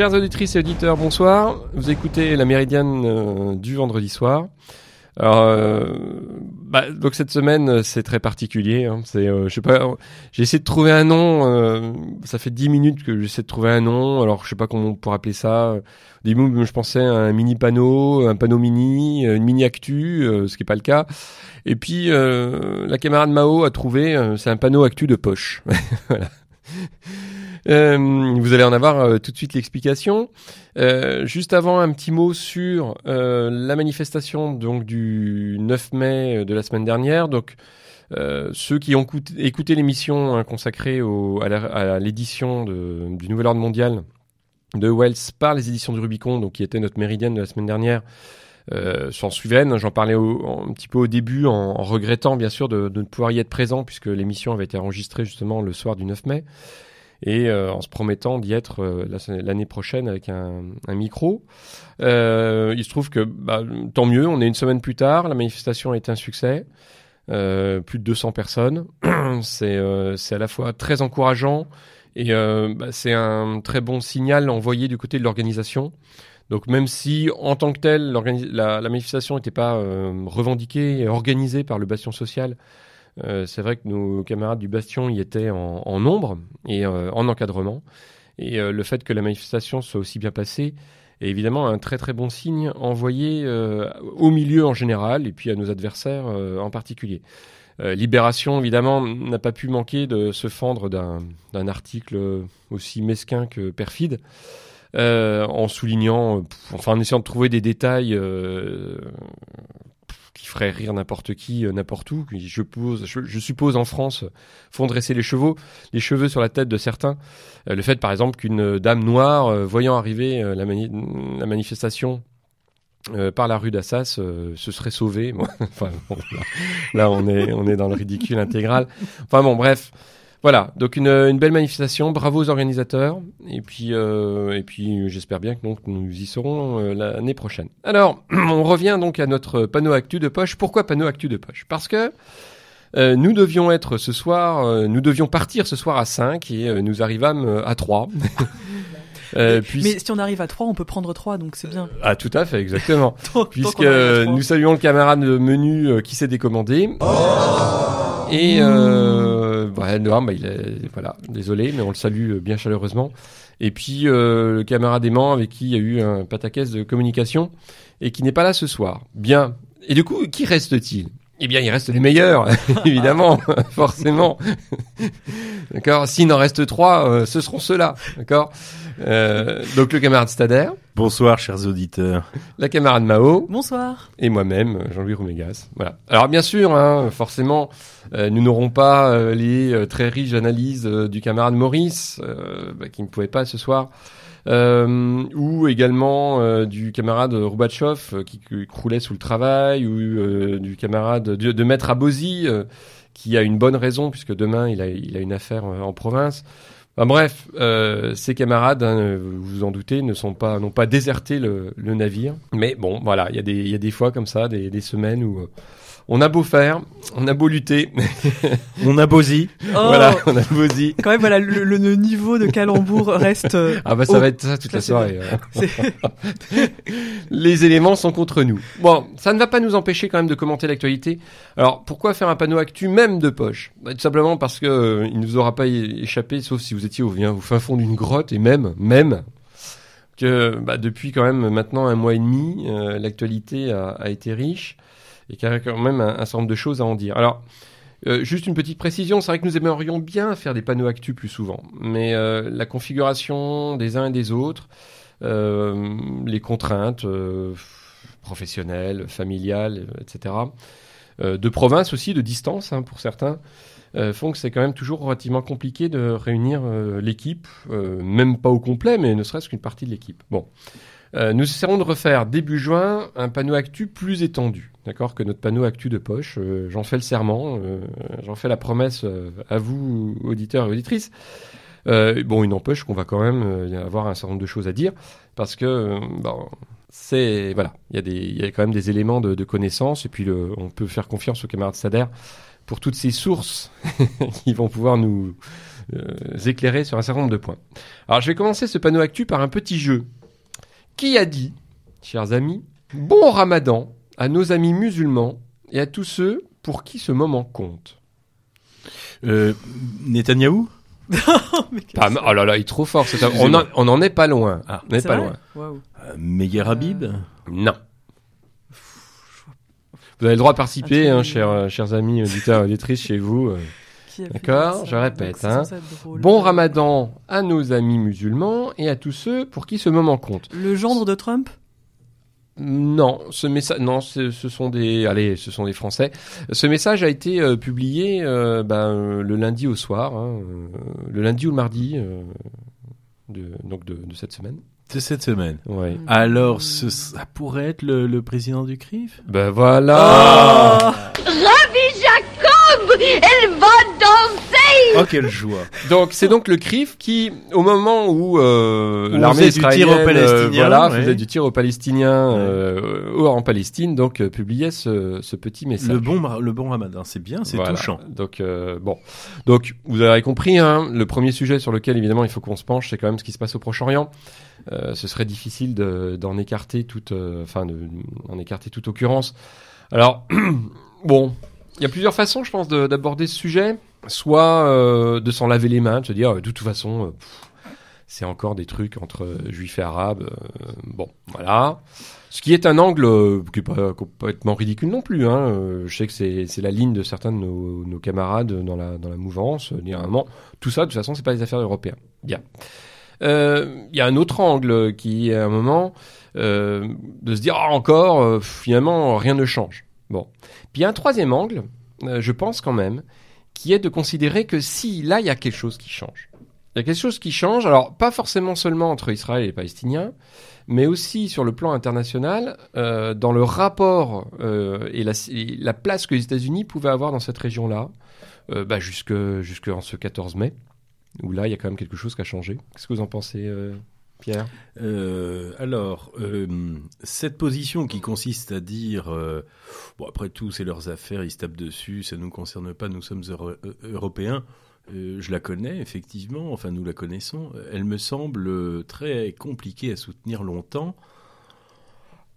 Chers auditrices et auditeurs, bonsoir. Vous écoutez la Méridienne euh, du vendredi soir. Alors, euh, bah, donc cette semaine, c'est très particulier. Hein. C'est, euh, je sais pas, j'ai essayé de trouver un nom. euh, ça fait dix minutes que j'essaie de trouver un nom. Alors, je sais pas comment on pourrait appeler ça. Au début, je pensais à un mini panneau, un panneau mini, une mini actu, euh, ce qui est pas le cas. Et puis, euh, la camarade Mao a trouvé, euh, c'est un panneau actu de poche. voilà. Euh, vous allez en avoir euh, tout de suite l'explication. Euh, juste avant, un petit mot sur euh, la manifestation donc du 9 mai euh, de la semaine dernière. Donc, ceux qui ont écouté l'émission hein, consacrée au, à l'édition du Nouvel Ordre Mondial de Wells par les éditions du Rubicon, donc qui était notre méridienne de la semaine dernière, euh, s'en souviennent. J'en parlais au- un petit peu au début, en, en regrettant bien sûr de, de ne pouvoir y être présent puisque l'émission avait été enregistrée justement le soir du 9 mai et euh, en se promettant d'y être euh, la- l'année prochaine avec un, micro. Euh, il se trouve que bah, tant mieux, on est une semaine plus tard, la manifestation a été un succès, euh, plus de 200 personnes. c'est euh, c'est à la fois très encourageant et bah, c'est un très bon signal envoyé du côté de l'organisation. Donc même si en tant que tel la, la manifestation n'était pas revendiquée et organisée par le Bastion social, euh, c'est vrai que nos camarades du Bastion y étaient en, nombre et euh, en encadrement. Et euh, le fait que la manifestation soit aussi bien passée est évidemment un très très bon signe envoyé au milieu en général et puis à nos adversaires en particulier. Libération, évidemment, n'a pas pu manquer de se fendre d'un article aussi mesquin que perfide, en soulignant, enfin en essayant de trouver des détails qui feraient rire n'importe qui, euh, n'importe où. Je, pose, je, suppose en France font dresser les chevaux, les cheveux sur la tête de certains. Euh, le fait, par exemple, qu'une dame noire, euh, voyant arriver euh, la, mani- la manifestation euh, par la rue d'Assas, euh, se serait sauvée. Là, là, on est, on est dans le ridicule intégral. Enfin bon, bref. Voilà, donc une, une belle manifestation, bravo aux organisateurs, et puis, euh, et puis j'espère bien que donc, nous y serons euh, l'année prochaine. Alors, on revient donc à notre panneau actu de poche. Pourquoi panneau actu de poche? Parce que euh, nous devions être ce soir, euh, nous devions partir ce soir à 5 et euh, nous arrivâmes à 3. Euh, puis- Mais si on arrive à 3, on peut prendre 3, donc c'est bien. Ah tout à fait, exactement. Tant- Puisque nous saluons le camarade menu euh, qui s'est décommandé. Et euh, bah, non, bah, il est, voilà, désolé, mais on le salue euh, bien chaleureusement. Et puis euh, le camarade aimant avec qui il y a eu un pataquès de communication et qui n'est pas là ce soir. Bien. Et du coup, qui reste-t-il? Eh bien, il reste les meilleurs, évidemment, forcément. D'accord. S'il n'en reste trois, euh, ce seront ceux-là. D'accord. Euh, donc le camarade Stader, Bonsoir, chers auditeurs. la camarade Mao Bonsoir. et moi-même, Jean-Louis Roumégas. Voilà. Alors bien sûr, hein, forcément, euh, nous n'aurons pas euh, les euh, très riches analyses euh, du camarade Maurice, euh, bah, qui ne pouvait pas ce soir, euh, ou également euh, du camarade Roubatchov, euh, qui, qui croulait sous le travail, ou euh, du camarade de, de Maître Abosi, euh, qui a une bonne raison, puisque demain, il a, il a une affaire euh, en province. Enfin, bref, euh, ces camarades, hein, vous vous en doutez, ne sont pas, n'ont pas déserté le, le navire. Mais bon, voilà, il y a des, il y a des fois comme ça, des, des semaines où euh, on a beau faire, on a beau lutter, On a Bozy. Oh, voilà, on a beau dire. Quand même, voilà, le, niveau de calembour reste. euh, Ah bah ça va être ça toute la ça, soirée. c'est- Les éléments sont contre nous. Bon, ça ne va pas nous empêcher quand même de commenter l'actualité. Alors, pourquoi faire un panneau actu même de poche? Bah, Tout simplement parce que euh, il ne vous aura pas échappé, sauf si vous étiez au, au fin fond d'une grotte, et même, même, que bah, depuis quand même maintenant un mois et demi, euh, l'actualité a, a été riche, et qu'il y a quand même un, certain nombre de choses à en dire. Alors, euh, juste une petite précision, c'est vrai que nous aimerions bien faire des panneaux actus plus souvent, mais euh, la configuration des uns et des autres, euh, les contraintes euh, professionnelles, familiales, etc., euh, de province aussi, de distance hein, pour certains, font que c'est quand même toujours relativement compliqué de réunir l'équipe, même pas au complet, mais ne serait-ce qu'une partie de l'équipe. Bon. Nous essaierons de refaire début juin un panneau actu plus étendu, d'accord, que notre panneau actu de poche. Euh, j'en fais le serment, euh, j'en fais la promesse euh, à vous, auditeurs et auditrices. Bon, il n'empêche qu'on va quand même avoir un certain nombre de choses à dire, parce que bon, c'est voilà, il y a y a quand même des éléments de, connaissance, et puis on peut faire confiance aux camarades Sader pour toutes ces sources qui vont pouvoir nous éclairer sur un certain nombre de points. Alors, je vais commencer ce panneau actu par un petit jeu. Qui a dit, chers amis, bon ramadan à nos amis musulmans et à tous ceux pour qui ce moment compte Euh, Netanyahou? Mais que- Pas Oh là là, il est trop fort. On, en- on en est pas loin. Ah. on n'est pas loin. Waouh. euh, Meyer Habib? Non. Vous avez le droit de participer, hein, chers, euh, chers amis auditeurs et auditrices chez vous. euh. D'accord, je répète, hein. Bon ramadan à nos amis musulmans et à tous ceux pour qui ce moment compte. Le gendre de Trump? Non, ce message, non, ce, ce sont des, allez, ce sont des Français. Ce message a été euh, publié euh, ben, euh, le lundi au soir, hein, le lundi ou le mardi, euh, de, donc de, de cette semaine. de cette semaine. Ouais. Mm. Alors, ce, ça pourrait être le, le président du CRIF? Ben voilà. Ah Ravi Jacob, elle va danser. Oh, quelle joie Donc c'est donc le CRIF qui, au moment où euh, On l'armée faisait du tir aux israélienne, Palestiniens, euh, voilà, ouais. faisait du tir aux Palestiniens Ouais. euh, en Palestine, donc euh, publiait ce, ce petit message. le bon, le bon ramadan, c'est bien, c'est Voilà. touchant. Donc euh, bon, donc vous avez compris, hein, le premier sujet sur lequel évidemment il faut qu'on se penche, c'est quand même ce qui se passe au Proche-Orient. Euh, ce serait difficile de- d'en écarter toute, enfin, de- d'en écarter toute occurrence. Alors bon, il y a plusieurs façons, je pense, de- d'aborder ce sujet. Soit euh, de s'en laver les mains, de se dire de toute façon. euh, c'est encore des trucs entre euh, juifs et arabes. euh, bon, voilà. Ce qui est un angle euh, qui est pas complètement ridicule non plus. Hein. Euh, je sais que c'est la ligne de certains de nos, nos camarades dans la, dans la mouvance. Euh, moment, tout ça, de toute façon, c'est pas des affaires européennes. Bien. Euh, Il y a un autre angle qui est à un moment euh, de se dire ah, encore, euh, finalement, rien ne change. Bon. Puis il y a un troisième angle, euh, je pense quand même, qui est de considérer que si là, il y a quelque chose qui change. Il y a quelque chose qui change, alors pas forcément seulement entre Israël et les Palestiniens, mais aussi sur le plan international, euh, dans le rapport euh, et, la, place que les États-Unis pouvaient avoir dans cette région-là, bah, jusque, jusque en ce 14 mai, où là, il y a quand même quelque chose qui a changé. Qu'est-ce que vous en pensez, Pierre Euh, alors, euh, cette position qui consiste à dire, euh, après tout c'est leurs affaires, ils se tapent dessus, ça nous concerne pas, nous sommes Euro- européens. je la connais effectivement, enfin nous la connaissons. Elle me semble très compliquée à soutenir longtemps,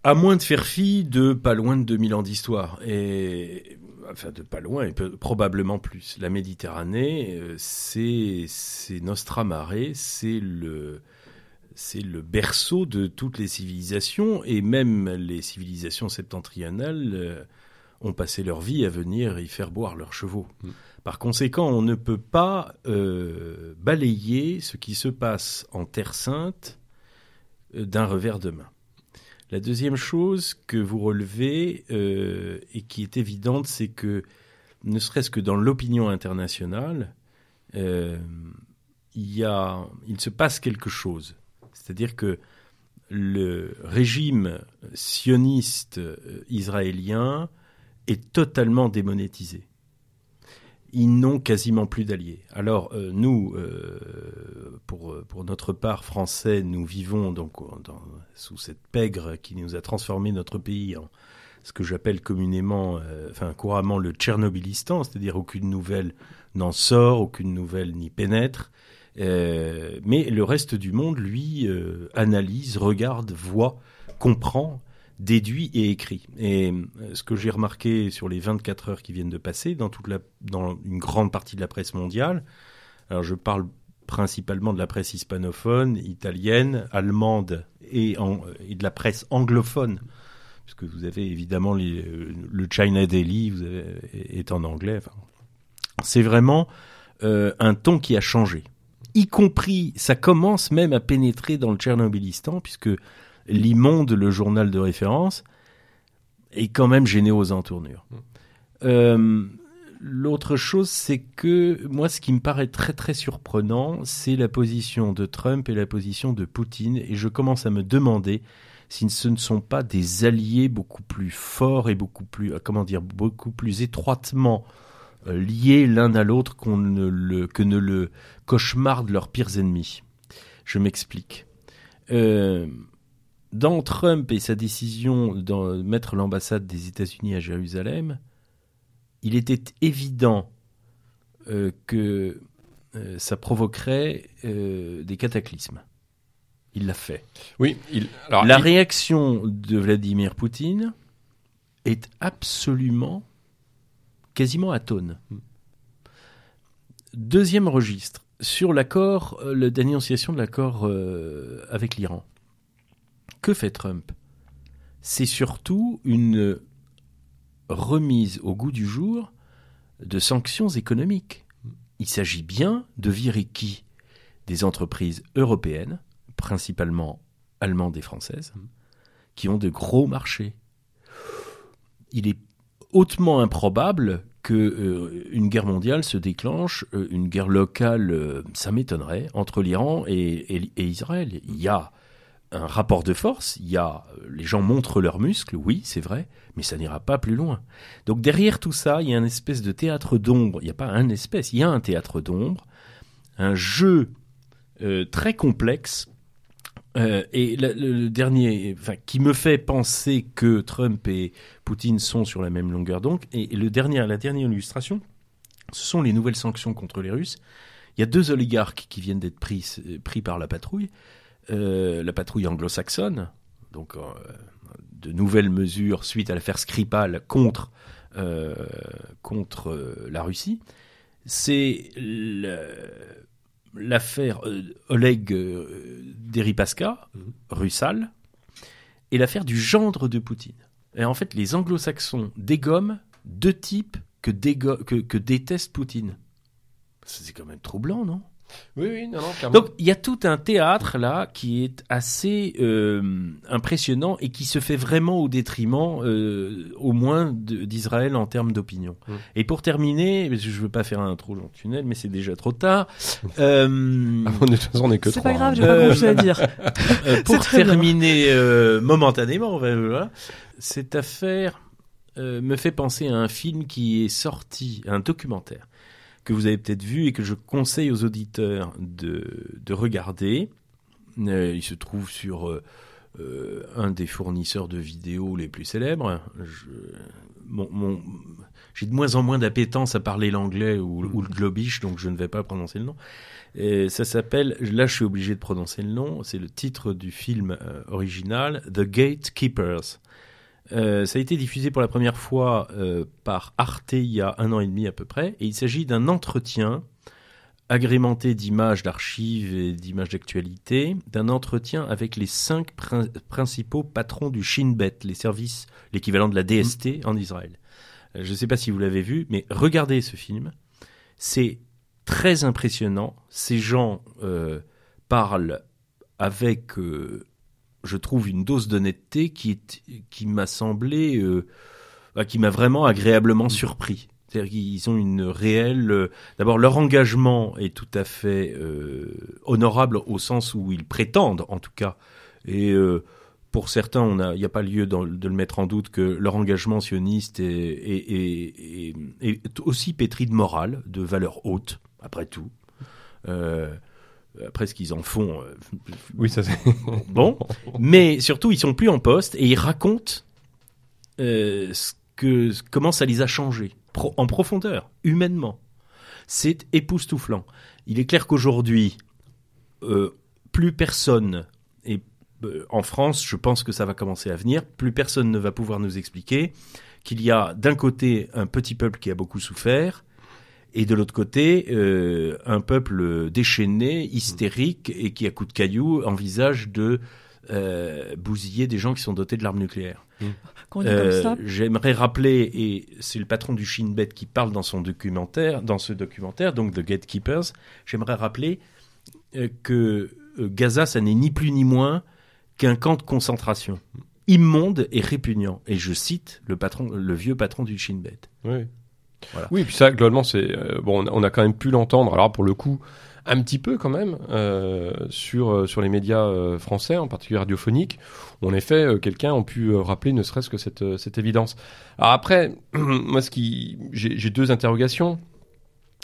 à moins de faire fi de pas loin de 2000 ans d'histoire et enfin de pas loin et probablement plus. La Méditerranée, c'est c'est Nostra Mare, c'est le c'est le berceau de toutes les civilisations et même les civilisations septentrionales euh, ont passé leur vie à venir y faire boire leurs chevaux. Mm. Par conséquent, on ne peut pas euh, balayer ce qui se passe en Terre Sainte euh, d'un revers de main. La deuxième chose que vous relevez euh, et qui est évidente, c'est que ne serait-ce que dans l'opinion internationale, il, y a, il se passe quelque chose. C'est-à-dire que le régime sioniste euh, israélien est totalement démonétisé. Ils n'ont quasiment plus d'alliés. Alors euh, nous, euh, pour, notre part français, nous vivons donc sous cette pègre qui nous a transformé notre pays en ce que j'appelle communément, enfin couramment le Tchernobylistan, c'est-à-dire aucune nouvelle n'en sort, aucune nouvelle n'y pénètre. Euh, mais le reste du monde, lui, euh, analyse, regarde, voit, comprend, déduit et écrit. Et euh, ce que j'ai remarqué sur les 24 heures qui viennent de passer, dans, toute la, dans une grande partie de la presse mondiale, alors je parle principalement de la presse hispanophone, italienne, allemande et, de la presse anglophone, puisque vous avez évidemment le China Daily vous est en anglais. C'est vraiment un ton qui a changé y compris, ça commence même à pénétrer dans le Tchernobylistan, puisque l'immonde, le journal de référence, est quand même gêné aux entournures. Euh, L'autre chose, c'est que moi, ce qui me paraît très très surprenant, c'est la position de Trump et la position de Poutine, et je commence à me demander si ce ne sont pas des alliés beaucoup plus forts et beaucoup plus, euh, comment dire, beaucoup plus étroitement euh, liés l'un à l'autre qu'on ne le, que ne le cauchemardent leurs pires ennemis. Je m'explique. Euh, dans Trump et sa décision de mettre l'ambassade des États-Unis à Jérusalem, il était évident euh, que euh, ça provoquerait des cataclysmes. Il l'a fait. Oui, il, alors, La il- réaction de Vladimir Poutine est absolument, quasiment atone. Deuxième registre, sur l'accord, euh, la dénonciation de l'accord euh, avec l'Iran. Que fait Trump? C'est surtout une remise au goût du jour de sanctions économiques. Il s'agit bien de virer qui? Des entreprises européennes, principalement allemandes et françaises, qui ont de gros marchés. Il est hautement improbable que euh, une guerre mondiale se déclenche, euh, une guerre locale, euh, ça m'étonnerait, entre l'Iran et, Israël. Il y a un rapport de force, il y a les gens montrent leurs muscles, oui, c'est vrai, mais ça n'ira pas plus loin. Donc derrière tout ça, il y a une espèce de théâtre d'ombre. Il n'y a pas un espèce, il y a un théâtre d'ombre, un jeu très complexe. Euh, et le, dernier, enfin, qui me fait penser que Trump et Poutine sont sur la même longueur d'onde. Et, le dernier, la dernière illustration, ce sont les nouvelles sanctions contre les Russes. Il y a deux oligarques qui viennent d'être pris, pris par la patrouille, euh, la patrouille anglo-saxonne, donc euh, de nouvelles mesures suite à l'affaire Skripal contre, contre la Russie. C'est le- l'affaire euh, Oleg euh, Deripaska, Russal, et l'affaire du gendre de Poutine. Et en fait, les anglo-saxons dégomment deux types que, dégo- que, que déteste Poutine. C'est quand même troublant, non? Oui, oui, non, non, clairement. donc il y a tout un théâtre là qui est assez euh, impressionnant et qui se fait vraiment au détriment euh, au moins d'Israël en termes d'opinion. Mm. Et pour terminer, parce que je veux pas faire un trop long tunnel, mais c'est déjà trop tard. euh, Ah, de toute façon, on est que C'est pas grave, hein. j'ai pas Euh, grand chose à dire. euh, pour terminer euh, momentanément, voilà, cette affaire euh, me fait penser à un film qui est sorti, un documentaire que vous avez peut-être vu et que je conseille aux auditeurs de, de regarder. Euh, il se trouve sur euh, euh, un des fournisseurs de vidéos les plus célèbres. J'ai de moins en moins d'appétence à parler l'anglais ou, le globish, donc je ne vais pas prononcer le nom. Ça s'appelle, là je suis obligé de prononcer le nom, c'est le titre du film original, The Gatekeepers. Euh, ça a été diffusé pour la première fois euh, par Arte il y a un an et demi à peu près, et il s'agit d'un entretien agrémenté d'images d'archives et d'images d'actualité, d'un entretien avec les cinq prin- principaux patrons du Shin Bet, les services, l'équivalent de la DST en Israël. Euh, Je ne sais pas si vous l'avez vu, mais regardez ce film. C'est très impressionnant. Ces gens parlent avec, euh, je trouve, une dose d'honnêteté qui, est, qui m'a semblé, euh, bah, qui m'a vraiment agréablement surpris. C'est-à-dire qu'ils ont une réelle. euh, D'abord, leur engagement est tout à fait euh, honorable au sens où ils prétendent, en tout cas. Et euh, pour certains, il n'y a pas lieu de le mettre en doute que leur engagement sioniste est, est- est- est- est aussi pétri de morale, de valeurs hautes, après tout. Euh, après ce qu'ils en font, euh, Oui, ça c'est. bon, mais surtout ils sont plus en poste et ils racontent euh, ce que comment ça les a changés pro- en profondeur, humainement. C'est époustouflant. Il est clair qu'aujourd'hui, euh, plus personne et euh, en France, je pense que ça va commencer à venir. Plus personne ne va pouvoir nous expliquer qu'il y a d'un côté un petit peuple qui a beaucoup souffert et de l'autre côté, euh, un peuple déchaîné, hystérique et qui, à coups de cailloux, envisage de euh, bousiller des gens qui sont dotés de l'arme nucléaire. Quand on dit Euh, comme ça, J'aimerais rappeler, et c'est le patron du Shin Bet qui parle dans son documentaire, dans ce documentaire, donc The Gatekeepers, j'aimerais rappeler euh, que Gaza, ça n'est ni plus ni moins qu'un camp de concentration immonde et répugnant. Et je cite le patron, le vieux patron du Shin Bet. Oui. Oui, puis ça, globalement, c'est euh, bon. on a- quand même pu l'entendre. Alors pour le coup, un petit peu quand même euh, sur euh, sur les médias français, en particulier radiophoniques. En effet, quelqu'un a pu rappeler ne serait-ce que cette cette évidence. Alors après, moi, ce qui j'ai deux interrogations.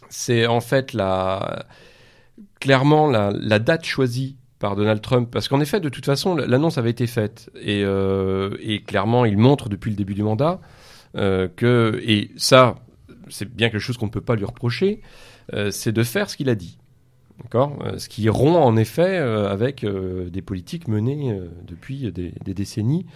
C'est en fait la clairement la, date choisie par Donald Trump, parce qu'en effet, de toute façon, l'annonce avait été faite et, et clairement, il montre depuis le début du mandat que et ça, c'est bien quelque chose qu'on ne peut pas lui reprocher. euh, c'est de faire ce qu'il a dit. D'accord Euh, Ce qui rompt en effet euh, avec euh, des politiques menées euh, depuis des, des décennies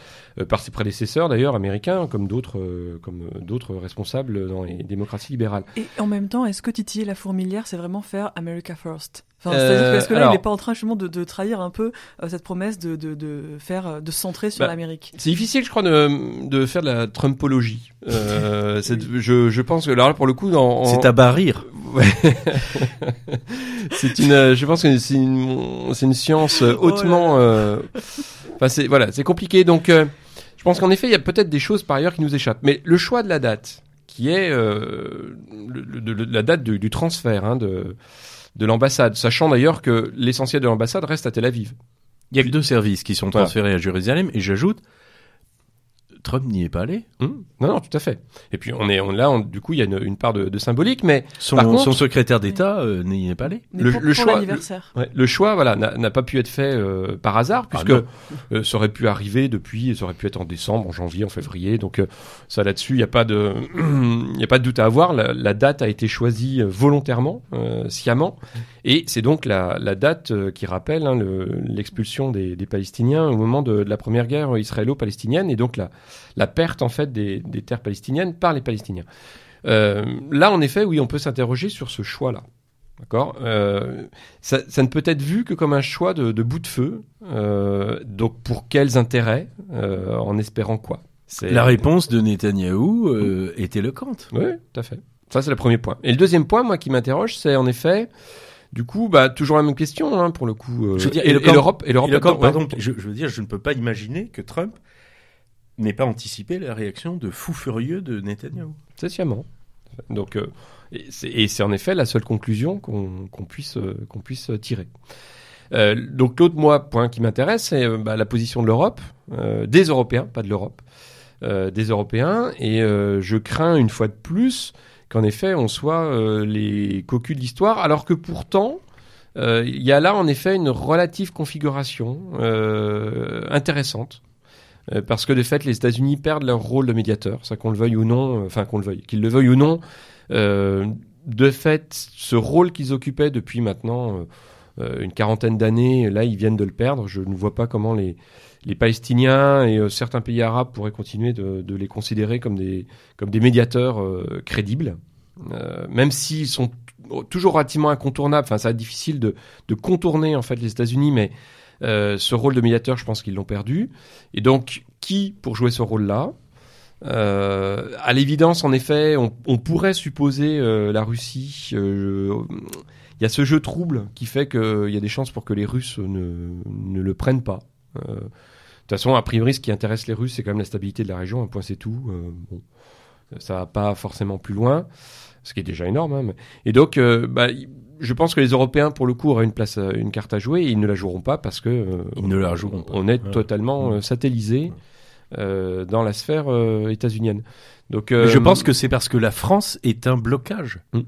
euh, par ses prédécesseurs d'ailleurs américains comme d'autres euh, comme d'autres responsables dans les démocraties libérales. Et en même temps, est-ce que titiller la fourmilière, c'est vraiment faire America First? Enfin, Euh, est-ce que là, alors- il n'est pas en train justement de, de trahir un peu euh, cette promesse de, de, de faire, de se centrer sur Bah, l'Amérique? C'est difficile, je crois, de, de faire de la Trumpologie. Euh, je, je pense que là, pour le coup, dans, en- C'est à bas rire. Ouais. c'est une, euh, je pense que c'est une, c'est une science euh, Oh hautement. euh, Enfin, c'est voilà, c'est compliqué. Donc, euh, je pense qu'en effet, il y a peut-être des choses par ailleurs qui nous échappent. Mais le choix de la date, qui est euh, le- le- le- la date du, du transfert hein, de de l'ambassade, sachant d'ailleurs que l'essentiel de l'ambassade reste à Tel Aviv. Il y a que deux services qui sont Voilà. transférés à Jérusalem et j'ajoute, Trump n'y est pas allé. Hum non, non, tout à fait. Et puis on est on, là, on- du coup, il y a une, une part de, de symbolique, mais Son, Par contre- son secrétaire d'État euh, n'y est pas allé. Mais le- pour, le pour choix-. Ouais, le choix, voilà, n'a pas pu être fait euh, par hasard, Ah puisque euh, ça aurait pu arriver depuis, ça aurait pu être en décembre, en janvier, en février. Donc euh, ça là-dessus, il n'y a pas de, il y a pas de doute à avoir. La, la date a été choisie volontairement, euh, sciemment, et c'est donc la, la date euh, qui rappelle hein, le- l'expulsion des, des Palestiniens au moment de, de la première guerre israélo-palestinienne, et donc la, la perte en fait des, des terres palestiniennes par les Palestiniens. Euh, là, en effet, oui, on peut s'interroger sur ce choix-là. D'accord? Euh, ça, ça ne peut être vu que comme un choix de, de bout de feu. Euh, donc, pour quels intérêts En espérant quoi? La réponse de Netanyahou est éloquente. Oui, tout à fait. Ça, c'est le premier point. Et le deuxième point, moi, qui m'interroge, c'est en effet, du coup, bah, toujours la même question, hein, pour le coup. euh, Je veux dire, et, l'Europe, et l'Europe, pardon, ouais. je, je veux dire, je ne peux pas imaginer que Trump n'ait pas anticipé la réaction de fou furieux de Netanyahou. C'est sciemment. Donc, euh, et c'est c'est en effet la seule conclusion qu'on euh, puisse tirer. Euh, donc l'autre moi point qui m'intéresse, c'est euh, bah, la position de l'Europe, euh, des Européens, pas de l'Europe, euh, des Européens, et euh, je crains une fois de plus qu'en effet on soit euh, les cocus de l'histoire, alors que pourtant euh, il y a là en effet une relative configuration euh, intéressante. Euh, Parce que de fait, les États-Unis perdent leur rôle de médiateur, ça qu'on le veuille ou non, euh, enfin qu'on le veuille, qu'ils le veuillent ou non. euh, de fait, ce rôle qu'ils occupaient depuis maintenant une quarantaine d'années, là, ils viennent de le perdre. Je ne vois pas comment les, les Palestiniens et certains pays arabes pourraient continuer de, les considérer comme des, comme des médiateurs crédibles, même s'ils sont toujours relativement incontournables. Enfin, ça va être difficile de, de contourner en fait les États-Unis, mais euh, ce rôle de médiateur, je pense qu'ils l'ont perdu. Et donc, qui pour jouer ce rôle-là? Euh, À l'évidence, en effet, on, pourrait supposer euh, la Russie. euh, Il y a ce jeu trouble qui fait qu'il y a des chances pour que les Russes ne, le prennent pas. De toute façon, a priori, ce qui intéresse les Russes, c'est quand même la stabilité de la région. Un point, c'est tout. Bon, ça va pas forcément plus loin, ce qui est déjà énorme. hein, Et donc, bah, je pense que les Européens, pour le coup, auraient une place, à- une carte à jouer. Et ils ne la joueront pas parce que euh, Ils ne la joueront pas. on est Ouais. totalement euh, satellisé euh, dans la sphère euh, états-unienne. Donc, euh, je pense que c'est parce que la France est un blocage. Mm.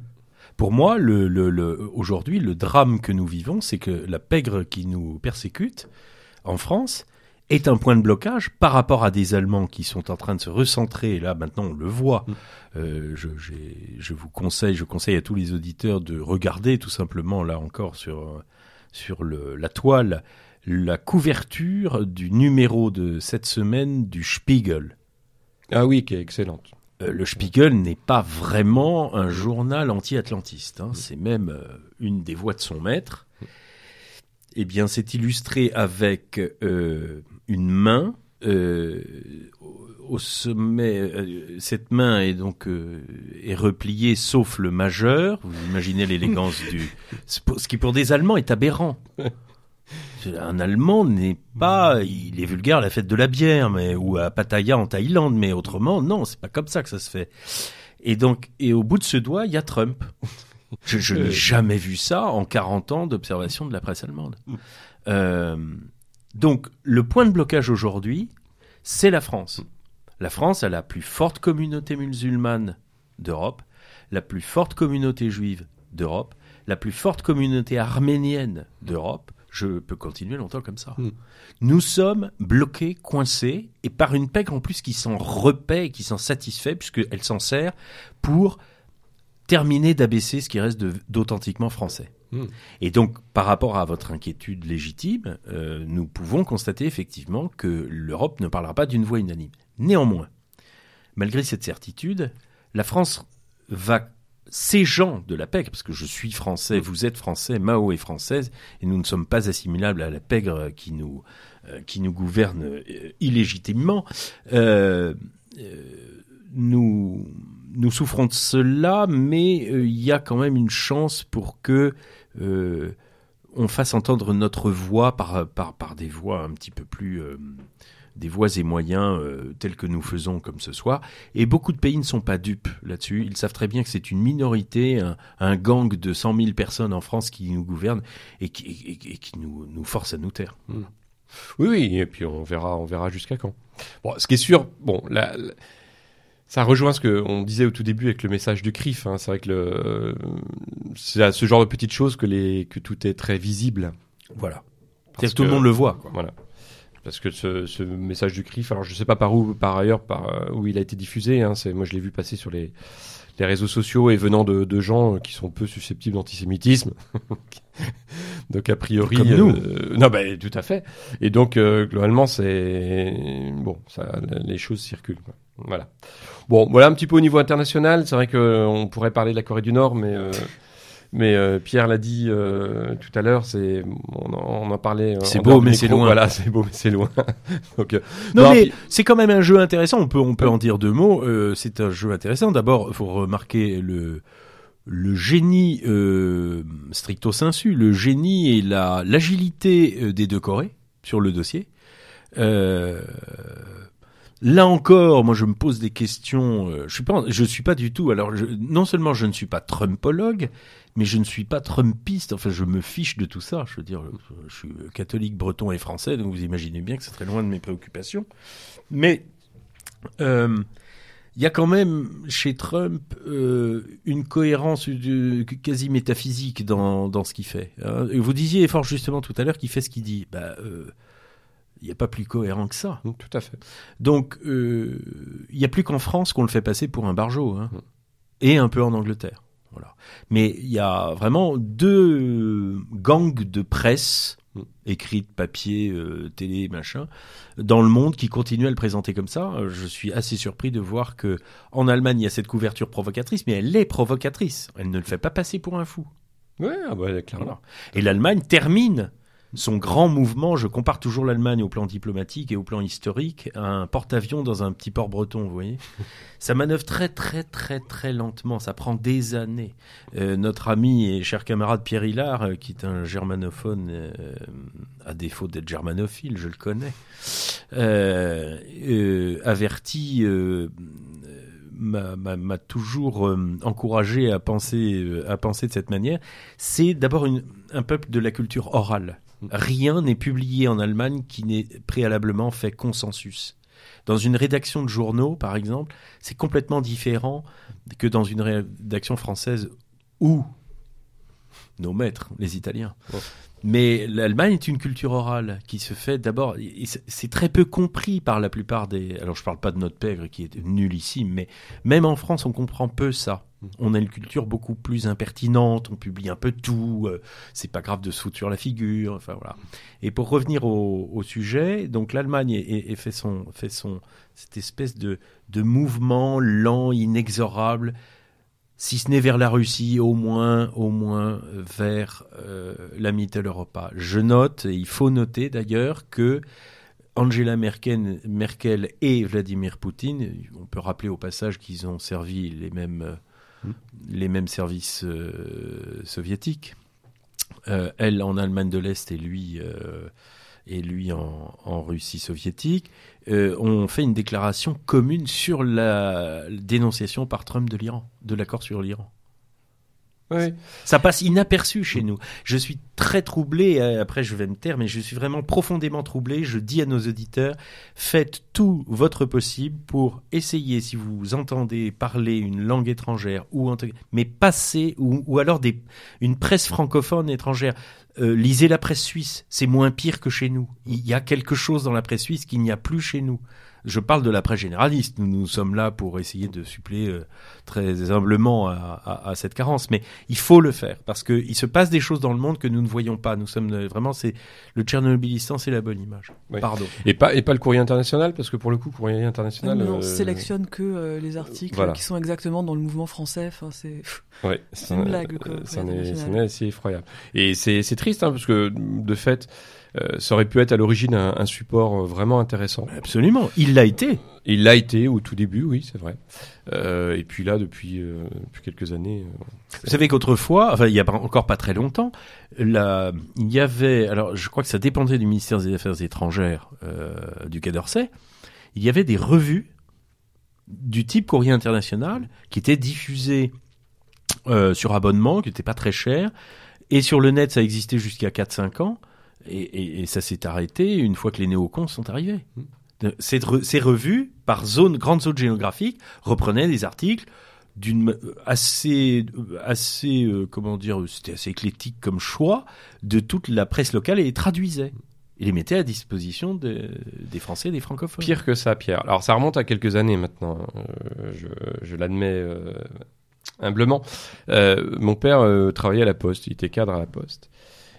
Pour moi, le, le, le- aujourd'hui, le drame que nous vivons, c'est que la pègre qui nous persécute en France est un point de blocage par rapport à des Allemands qui sont en train de se recentrer. Et là, maintenant, on le voit. Mm. Euh, je, je vous conseille, je conseille à tous les auditeurs de regarder tout simplement, là encore, sur, sur le, la toile, la couverture du numéro de cette semaine du Spiegel. ah oui, qui est excellente. Euh, le Spiegel n'est pas vraiment un journal anti-atlantiste. hein. C'est même euh, une des voix de son maître. Eh bien, c'est illustré avec euh, une main. euh, au- sommet, euh, cette main est donc est repliée sauf le majeur. Vous imaginez l'élégance du, ce qui pour des Allemands est aberrant. Un Allemand n'est pas, il est vulgaire à la fête de la bière, mais ou à Pattaya en Thaïlande, mais autrement, non, c'est pas comme ça que ça se fait. Et donc, et au bout de ce doigt, il y a Trump. Je, je n'ai jamais vu ça en 40 ans d'observation de la presse allemande. Euh, donc, le point de blocage aujourd'hui, c'est la France. La France a la plus forte communauté musulmane d'Europe, la plus forte communauté juive d'Europe, la plus forte communauté arménienne d'Europe. Je peux continuer longtemps comme ça. Mm. Nous sommes bloqués, coincés, et par une pègre en plus qui s'en repaît et qui s'en satisfait, puisqu'elle s'en sert pour terminer d'abaisser ce qui reste d'authentiquement français. Hmm. Et donc, par rapport à votre inquiétude légitime, euh, nous pouvons constater effectivement que l'Europe ne parlera pas d'une voix unanime. Néanmoins, malgré cette certitude, la France va, ces gens de la pègre, parce que je suis français, vous êtes français, Mao est française, et nous ne sommes pas assimilables à la pègre qui nous, euh, qui nous gouverne euh, illégitimement, euh, nous, nous souffrons de cela, mais euh, il y a quand même une chance pour que euh, on fasse entendre notre voix par, par, par des voix un petit peu plus... euh, des voix et moyens euh, tels que nous faisons comme ce soir. Et beaucoup de pays ne sont pas dupes là-dessus. Ils savent très bien que c'est une minorité, un, gang de 100 000 personnes en France qui nous gouverne et qui, nous, force à nous taire. Oui, oui, et puis on verra, on verra jusqu'à quand. Bon, ce qui est sûr, bon, là, ça rejoint ce que on disait au tout début avec le message du CRIF. hein. C'est vrai que c'est à ce genre de petites choses que les, que tout est très visible. Voilà. C'est que tout le monde le voit. Quoi. Voilà. Parce que ce, ce message du CRIF, alors je sais pas par où, par ailleurs, par euh, où il a été diffusé. Hein, moi je l'ai vu passer sur les, les réseaux sociaux et venant de, de gens euh, qui sont peu susceptibles d'antisémitisme. donc a priori, Comme nous. euh, non, bah, tout à fait. Et donc euh, globalement, c'est bon, ça, les choses circulent. quoi. Voilà. Bon, voilà un petit peu au niveau international. C'est vrai que euh, pourrait parler de la Corée du Nord, mais euh, mais euh, Pierre l'a dit euh, tout à l'heure, c'est on, en- on en parlait. euh, C'est beau, mais c'est loin. Voilà, c'est beau, mais c'est loin. donc euh, Non, Non, mais puis- c'est quand même un jeu intéressant. On peut, on peut en dire deux mots. Euh, c'est un jeu intéressant. D'abord, il faut remarquer le, le génie euh, stricto sensu, le génie et la l'agilité des deux Corées sur le dossier. Euh, là encore, moi, je me pose des questions. euh, je suis pas, je suis pas du tout. Alors, je- non seulement je ne suis pas Trumpologue, mais je ne suis pas Trumpiste. Enfin, je me fiche de tout ça. Je veux dire, je, suis catholique, breton et français, donc vous imaginez bien que c'est très loin de mes préoccupations. Mais euh, il y a quand même chez Trump euh, une cohérence euh, quasi métaphysique dans, dans ce qu'il fait. hein. Et vous disiez fort justement tout à l'heure qu'il fait ce qu'il dit. Bah, il n'y a pas plus cohérent que ça. tout à fait. Donc, euh, il n'y a plus qu'en France qu'on le fait passer pour un barjot, hein. Mm. et un peu en Angleterre. Voilà. Mais il y a vraiment deux gangs de presse, Mm. écrite, papier, euh, télé, machin, dans le monde qui continuent à le présenter comme ça. Euh, Je suis assez surpris de voir que en Allemagne, il y a cette couverture provocatrice, mais elle est provocatrice. Elle ne le fait pas passer pour un fou. Ouais, ah bah, clairement. Voilà. Et l'Allemagne termine son grand mouvement. Je compare toujours l'Allemagne au plan diplomatique et au plan historique à un porte-avions dans un petit port breton, vous voyez. Ça manœuvre très très très très lentement. Ça prend des années. Euh, notre ami et cher camarade Pierre Hillard, euh, qui est un germanophone, euh, à défaut d'être germanophile, je le connais, averti. euh, m'a- toujours euh, encouragé à penser euh, à penser de cette manière c'est d'abord un peuple de la culture orale. Rien n'est publié en Allemagne qui n'ait préalablement fait consensus. Dans une rédaction de journaux, par exemple, c'est complètement différent que dans une rédaction française où nos maîtres, les Italiens. Mais l'Allemagne est une culture orale qui se fait d'abord, c'est- très peu compris par la plupart des. Alors je parle pas de notre pègre qui est nullissime, mais même en France, on comprend peu ça. On a une culture beaucoup plus impertinente, on publie un peu tout, euh, c'est pas grave de se foutre sur la figure, enfin voilà. Et pour revenir au, sujet, donc l'Allemagne est- fait son, fait son, cette espèce de, mouvement lent, inexorable, si ce n'est vers la Russie, au moins, au moins vers euh, la Mitteleuropa. Je note, et il faut noter d'ailleurs que Angela Merkel, Merkel et Vladimir Poutine, on peut rappeler au passage qu'ils ont servi les mêmes, euh, Mm. les mêmes services euh, soviétiques. Euh, elle en Allemagne de l'Est et lui, euh, et lui en, Russie soviétique, ont fait une déclaration commune sur la dénonciation par Trump de l'Iran, de l'accord sur l'Iran. Ça passe inaperçu chez nous. Je suis très troublé, euh, après je vais me taire, mais je suis vraiment profondément troublé. Je dis à nos auditeurs, faites tout votre possible pour essayer, si vous entendez parler une langue étrangère, ou mais passez, ou, ou alors une presse francophone étrangère. Euh, lisez la presse suisse, c'est moins pire que chez nous. Il y a quelque chose dans la presse suisse qu'il n'y a plus chez nous. Je parle de la presse généraliste. Nous, nous sommes là pour essayer de suppléer euh, très humblement à, à- à cette carence, mais il faut le faire parce que il se passe des choses dans le monde que nous ne voyons pas. Nous sommes euh, vraiment, c'est le Tchernobylistan, c'est la bonne image. Oui. Pardon. Et pas, et pas le courrier international, parce que pour le coup, courrier international. non, on euh, sélectionne que euh, les articles voilà. qui sont exactement dans le mouvement français. Enfin, c'est Ouais, C'est une blague, quoi, est, est assez effroyable. Et c'est, c'est triste, hein, parce que de fait, ça aurait pu être à l'origine un, un support euh, vraiment intéressant. Absolument. Il l'a été. Il l'a été au tout début, oui, c'est vrai. Euh, et puis là, depuis, euh, depuis quelques années. euh, Vous savez qu'autrefois, enfin il y a encore pas très longtemps, la, il y avait, alors je crois que ça dépendait du ministère des Affaires étrangères euh, du Quai d'Orsay, il y avait des revues du type Courrier International qui étaient diffusées euh, sur abonnement, qui n'étaient pas très chères, et sur le net ça existait jusqu'à 4-5 ans, et, et- et ça s'est arrêté une fois que les néocons sont arrivés. Re- ces revues, par zone, grande zone géographique, reprenaient des articles d'une euh, assez euh, assez euh, comment dire c'était assez éclectique comme choix de toute la presse locale et les traduisait et les mettait à disposition de- des Français et des francophones. Pire que ça, Pierre. Alors ça remonte à quelques années maintenant. Euh, je je l'admets euh, humblement. Mon père travaillait à la Poste, il était cadre à la Poste.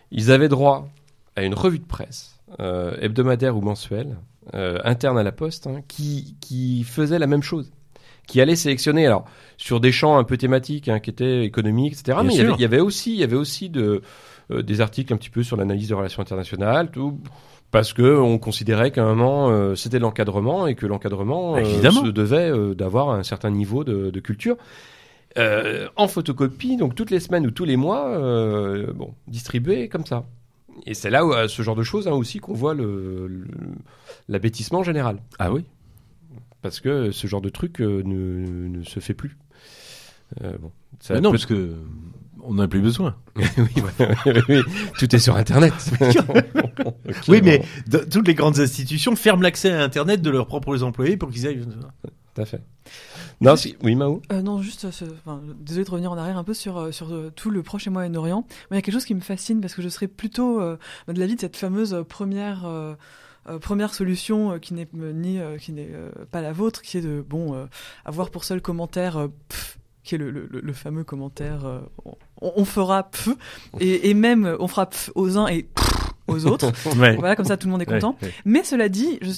Ils avaient droit à une revue de presse euh, hebdomadaire ou mensuelle euh, interne à la Poste hein, qui qui faisait la même chose, qui allait sélectionner alors sur des champs un peu thématiques, hein, qui étaient économiques, etc. Bien mais il y, avait, sûr. il y avait aussi il y avait aussi de euh, des articles un petit peu sur l'analyse des relations internationales, tout parce que on considérait qu'à un moment euh, c'était de l'encadrement et que l'encadrement euh, se devait d'avoir un certain niveau de, de culture. En photocopie, donc toutes les semaines ou tous les mois, bon, distribué comme ça. Et c'est là où, euh, ce genre de choses hein, aussi qu'on voit le, le- l'abêtissement général. Ah oui. Parce que ce genre de truc euh, ne, ne se fait plus. Euh, bon, ça Mais non, parce que on n'en a plus besoin. oui, oui, oui, tout est sur Internet. Oui, mais de- toutes les grandes institutions ferment l'accès à Internet de leurs propres employés pour qu'ils aillent. Tout à fait. Non, si, oui, Mao. Euh, non, juste, euh, ce- enfin, désolé de revenir en arrière un peu sur, euh, sur tout le Proche et Moyen-Orient. Il y a quelque chose qui me fascine parce que je serais plutôt euh, de l'avis de cette fameuse première, euh, euh, première solution euh, qui n'est euh, ni euh, qui n'est euh, pas la vôtre, qui est de bon euh, avoir pour seul commentaire. euh, pff, qui est le, le, fameux commentaire euh, on, on fera pff, et, et même on fera pff aux uns et pff aux autres. Ouais. voilà, comme ça tout le monde est content. Ouais, ouais. Mais cela dit, je,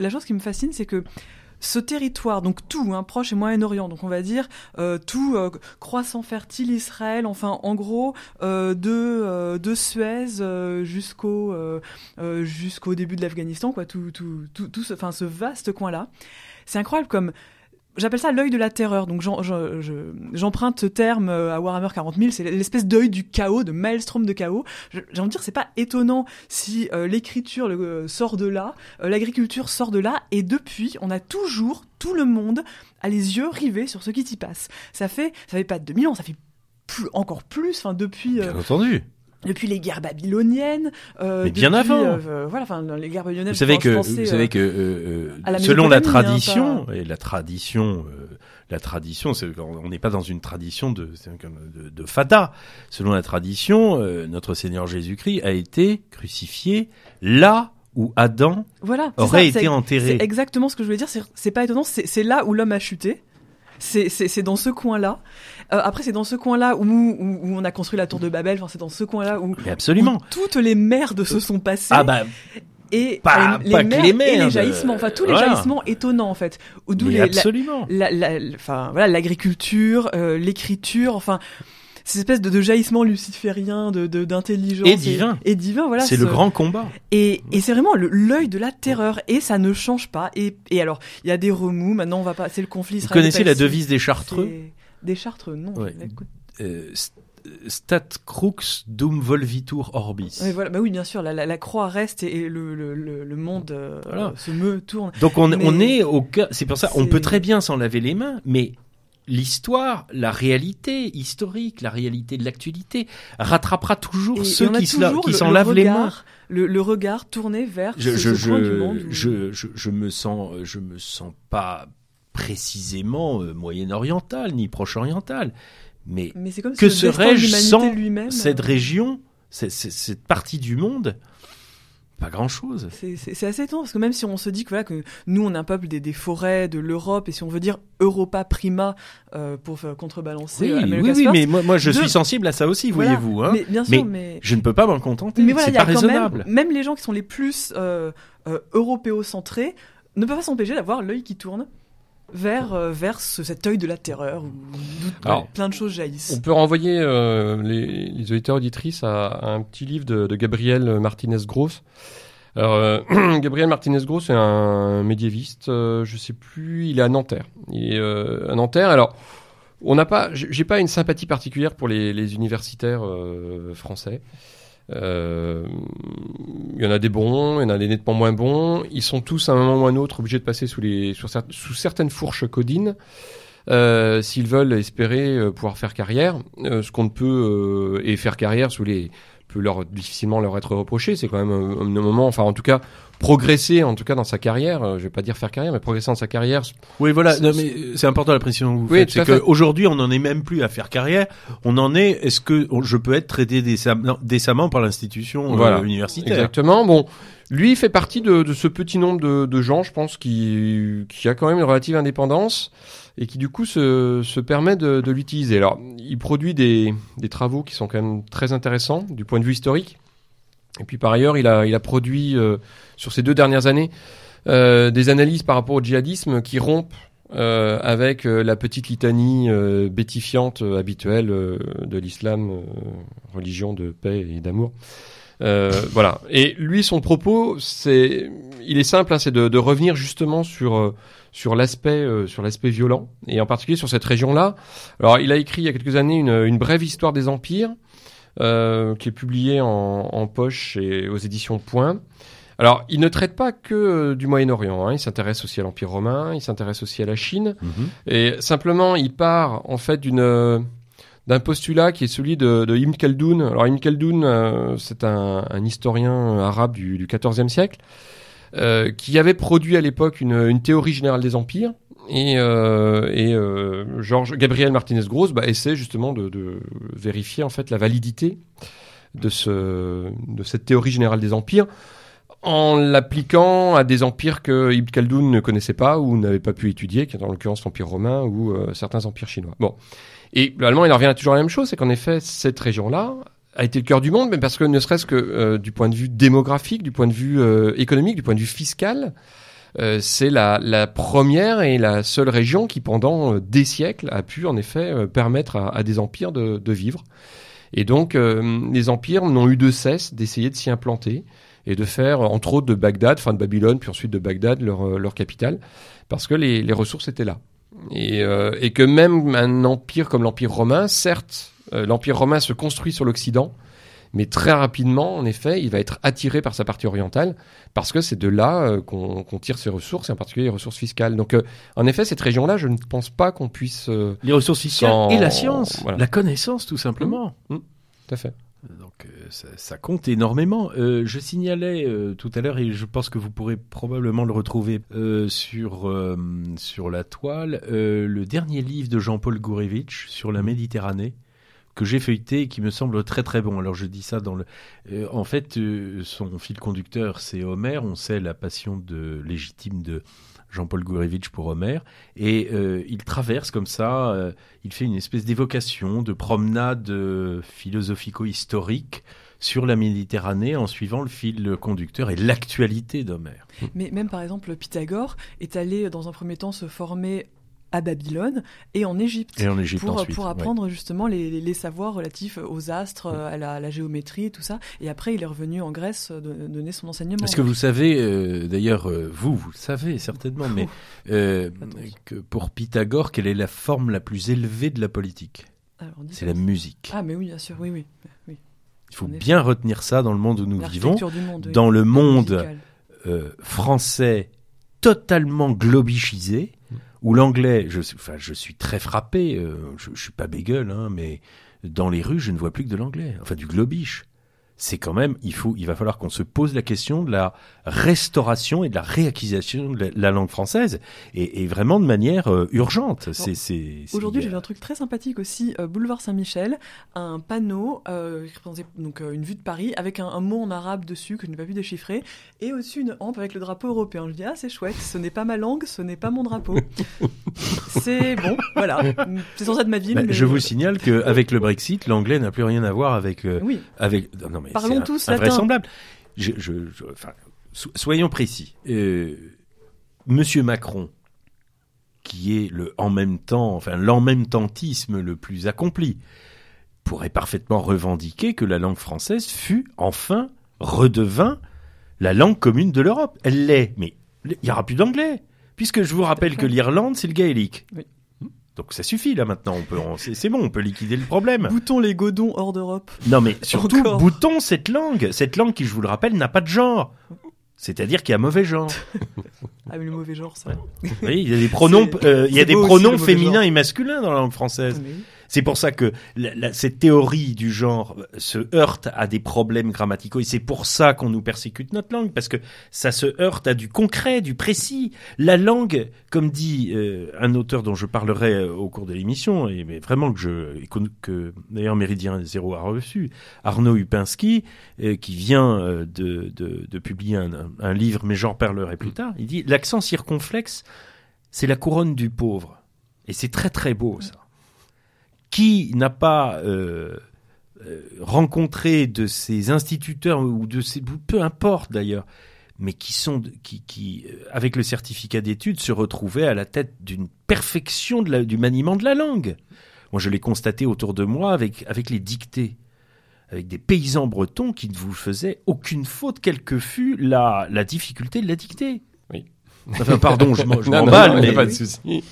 la chose qui me fascine, c'est que ce territoire, donc tout, hein, proche et Moyen-Orient, donc on va dire euh, tout euh, croissant fertile Israël, enfin en gros euh, de de Suez jusqu'au jusqu'au début de l'Afghanistan, quoi, tout tout tout, tout ce, ce vaste coin là, c'est incroyable comme J'appelle ça l'œil de la terreur. Donc j'emprunte ce terme euh, à Warhammer 40 000. C'est l'espèce d'œil du chaos, de maelstrom de chaos. J'ai envie de dire, c'est pas étonnant si euh, l'écriture euh, sort de là, l'agriculture sort de là, et depuis, on a toujours tout le monde a les yeux rivés sur ce qui s'y passe. Ça fait, ça fait pas 2000 ans, ça fait plus, encore plus. Enfin, depuis, Bien entendu. Depuis les guerres babyloniennes. euh, Mais bien depuis, avant. euh, euh, voilà, enfin, les guerres babyloniennes. Vous savez que, vous savez que euh, la euh, selon la hein, tradition et la tradition, euh, la tradition, c'est on n'est pas dans une tradition de de, de fada. Selon la tradition, euh, notre Seigneur Jésus-Christ a été crucifié là où Adam voilà, aurait ça, été enterré. C'est exactement ce que je voulais dire. c'est- C'est pas étonnant. C'est c'est là où l'homme a chuté. C'est c'est- c'est dans ce coin-là. Euh, après, c'est dans ce coin-là où, où, où on a construit la tour de Babel. Enfin, c'est dans ce coin-là où, Mais absolument. où toutes les merdes se sont passées. Ah bah et pas- les, pas que merdes les et les jaillissements. Enfin, tous les Voilà. jaillissements étonnants en fait. D'où les, absolument. la, la- la- enfin voilà l'agriculture, euh, l'écriture, enfin ces espèces de, de jaillissements lucifériens, de d'intelligence Et divin. et, divin. Voilà, c'est ce- le grand combat. et, et c'est vraiment l'œil de la terreur et ça ne change pas. Et, et alors il y a des remous. Maintenant on va pas, c'est le conflit. Vous connaissez la devise des Chartreux Des chartreux, non. Ouais. Euh, st- Stat crux dum volvitur orbis. Ouais, voilà, bah oui, bien sûr, la, la, la croix reste et, et le, le, le, le monde euh, Voilà. se meut, tourne. Donc on, est au cœur. C'est pour ça, on peut très bien s'en laver les mains, mais l'histoire, la réalité historique, la réalité de l'actualité rattrapera toujours Et, ceux et qui, s'en le lavent les mains. regard- Le, le regard tourné vers Je, ce, je, ce coin du je, monde. où- je, je, je me sens, je me sens pas précisément euh, moyen-oriental ni proche-oriental, mais Mais c'est comme que si serais-je sans lui-même, cette région, cette, cette- partie du monde, pas grand-chose. C'est- C'est assez étonnant parce que même si on se dit que voilà que nous on est un peuple des, des forêts de l'Europe et si on veut dire Europa prima euh, pour contrebalancer Oui, euh, oui, oui, mais moi, moi je de- suis sensible à ça aussi, voilà. voyez-vous. Hein. mais bien sûr, mais Je ne peux pas m'en contenter. mais voilà, c'est il y a pas quand raisonnable. même même les gens qui sont les plus euh, euh, européocentrés ne peuvent pas s'empêcher d'avoir l'œil qui tourne vers euh, vers ce- cet œil de la terreur où Alors, plein de choses jaillissent. On peut renvoyer euh, les, les auditeurs auditrices à, à un petit livre de, de Gabriel Martinez-Gross. Alors, euh, Gabriel Martinez-Gross est un médiéviste, euh, je sais plus, il est à Nanterre. Il est à Nanterre. Alors, on n'a pas, j'ai pas une sympathie particulière pour les, les universitaires français. Euh, Il y en a des bons, il y en a des nettement moins bons. Ils sont tous à un moment ou à un autre obligés de passer sous, les, certaines fourches codines euh, s'ils veulent espérer euh, pouvoir faire carrière. Ce qu'on ne peut et faire carrière sous les peut leur difficilement leur être reproché. C'est quand même un, moment, enfin en tout cas progresser en tout cas dans sa carrière. Euh, je vais pas dire faire carrière, mais progresser dans sa carrière. Oui, voilà. Non, mais c'est important la précision que vous Oui, faites. C'est qu'aujourd'hui, on n'en est même plus à faire carrière. On en est. Est-ce que je peux être traité décemment, par l'institution euh, Voilà. universitaire? Exactement. Bon, lui il fait partie de, de ce petit nombre de, de gens, je pense, qui, qui a quand même une relative indépendance et qui du coup se, se permet de, de l'utiliser. Alors, il produit des, des travaux qui sont quand même très intéressants du point de vue historique. Et puis par ailleurs, il a, il a produit euh, sur ces deux dernières années euh, des analyses par rapport au djihadisme qui rompent euh, avec euh, la petite litanie euh, bétifiante euh, habituelle de l'islam, religion de paix et d'amour. Euh, voilà. Et lui, son propos, c'est, il est simple, hein, c'est de, de revenir justement sur sur l'aspect euh, sur l'aspect violent et en particulier sur cette région-là. Alors, il a écrit il y a quelques années une, une brève histoire des empires euh, qui est publiée en, en poche et aux éditions Point. Alors, il ne traite pas que euh, du Moyen-Orient. Hein, il s'intéresse aussi à l'Empire romain, il s'intéresse aussi à la Chine. Mhm. Et simplement, il part en fait d'une d'un postulat qui est celui de, de Ibn Khaldoun. Alors Ibn Khaldoun, euh, c'est un, un historien arabe du, du XIVe siècle euh, qui avait produit à l'époque une, théorie générale des empires. Et, euh, euh, Georges Gabriel Martinez-Gross bah, essaie justement de, vérifier en fait la validité de, ce, de cette théorie générale des empires en l'appliquant à des empires que Ibn Khaldoun ne connaissait pas ou n'avait pas pu étudier, qui est en l'occurrence l'empire romain ou certains empires chinois. Bon, et globalement, il en revient à toujours la même chose, c'est qu'en effet, cette région-là a été le cœur du monde, mais parce que ne serait-ce que euh, du point de vue démographique, du point de vue euh, économique, du point de vue fiscal, euh, c'est la, la première et la seule région qui, pendant euh, des siècles, a pu en effet euh, permettre à, à des empires de, de vivre. Et donc, euh, les empires n'ont eu de cesse d'essayer de s'y implanter et de faire, entre autres, de Bagdad, enfin de Babylone, puis ensuite de Bagdad, leur, leur capitale, parce que les, les ressources étaient là. Et, et que même un empire comme l'Empire romain, certes, l'Empire romain se construit sur l'Occident, mais très rapidement, en effet, il va être attiré par sa partie orientale, parce que c'est de là euh, qu'on tire ses ressources, et en particulier les ressources fiscales. Donc, euh, en effet, cette région-là, je ne pense pas qu'on puisse... euh, Les ressources fiscales Sans- et la science, voilà. la connaissance, tout simplement. tout à fait. Donc euh, ça, ça compte énormément. Euh, je signalais euh, tout à l'heure et je pense que vous pourrez probablement le retrouver euh, sur euh, sur la toile euh, le dernier livre de Jean-Paul Gourevitch sur la Méditerranée que j'ai feuilleté et qui me semble très très bon. Alors je dis ça dans le euh, en fait euh, son fil conducteur c'est Homère, on sait la passion de légitime de Jean-Paul Gourevitch pour Homère et euh, il traverse comme ça il fait une espèce d'évocation, de promenade philosophico-historique sur la Méditerranée en suivant le fil conducteur et l'actualité d'Homère. Mais même par exemple, Pythagore est allé dans un premier temps se former à Babylone et en Égypte. Et en Égypte pour, ensuite. pour ouais. apprendre justement les, les- les savoirs relatifs aux astres, euh, à la, à la géométrie et tout ça. Et après, il est revenu en Grèce euh, de- donner son enseignement. Est-ce que vous savez, euh, d'ailleurs, euh, vous, vous le savez certainement, mais euh, que pour Pythagore, quelle est la forme la plus élevée de la politique? C'est la musique. Ah, mais oui, bien sûr, oui, oui. oui. Il faut bien retenir ça dans le monde où nous vivons. Monde. oui. Dans le monde euh, français totalement globichisé, où l'anglais, je, suis- enfin, je suis très frappé, euh, je, je suis pas bégueule, hein, mais dans les rues, je ne vois plus que de l'anglais, enfin du globish. C'est quand même, il faut, il va falloir qu'on se pose la question de la restauration et de la réacquisition de la, la langue française, et, et vraiment de manière euh, urgente. C'est, c'est, c'est- Aujourd'hui, j'ai vu un truc très sympathique aussi, euh, boulevard Saint-Michel, un panneau euh, qui représentait donc une vue de Paris avec un, un mot en arabe dessus que je n'ai pas pu déchiffrer, et au-dessus une hampe avec le drapeau européen. Je dis ah c'est chouette, ce n'est pas ma langue, ce n'est pas mon drapeau. c'est bon, voilà, c'est censé être ma ville. Bah, mais... je vous signale qu'avec le Brexit, l'anglais n'a plus rien à voir avec Oui, avec. Non, mais Parlons tous latin. invraisemblable. Je, je, je- enfin, so- soyons précis. Euh, Monsieur Macron, qui est le en même temps, enfin l'en même tentisme le plus accompli, pourrait parfaitement revendiquer que la langue française fut enfin redevint la langue commune de l'Europe. Elle l'est, mais il n'y aura plus d'anglais, puisque je vous rappelle que l'Irlande c'est le gaélique. Oui. Donc ça suffit là maintenant, on peut, c'est bon, on peut liquider le problème. boutons les godons hors d'Europe. Non, mais surtout, Encore. boutons cette langue. Cette langue qui, je vous le rappelle, n'a pas de genre. C'est-à-dire qu'il y a mauvais genre. Ah mais le mauvais genre, ça. Oui, il y a des pronoms, euh, il y a des aussi, pronoms féminins et masculins dans la langue française. Mais oui. C'est pour ça que cette théorie du genre euh, se heurte à des problèmes grammaticaux et c'est pour ça qu'on nous persécute notre langue parce que ça se heurte à du concret, du précis. La langue, comme dit euh, un auteur dont je parlerai euh, au cours de l'émission et mais vraiment que je que d'ailleurs Méridien Zéro a reçu, Arnaud Upinski euh, qui vient euh, de, de, de publier un- un livre mais j'en parlerai plus tard. Il dit l'accent circonflexe c'est la couronne du pauvre et c'est très très beau ça qui n'a pas euh, euh, rencontré de ces instituteurs ou de ces peu importe d'ailleurs, mais qui sont qui, qui euh, avec le certificat d'études se retrouvaient à la tête d'une perfection de la- du maniement de la langue. Moi, je l'ai constaté autour de moi avec avec les dictées, avec des paysans bretons qui ne vous faisaient aucune faute, quelle que fût la la difficulté de la dictée. Oui. Enfin, pardon, je m'emballe, mais pas de souci.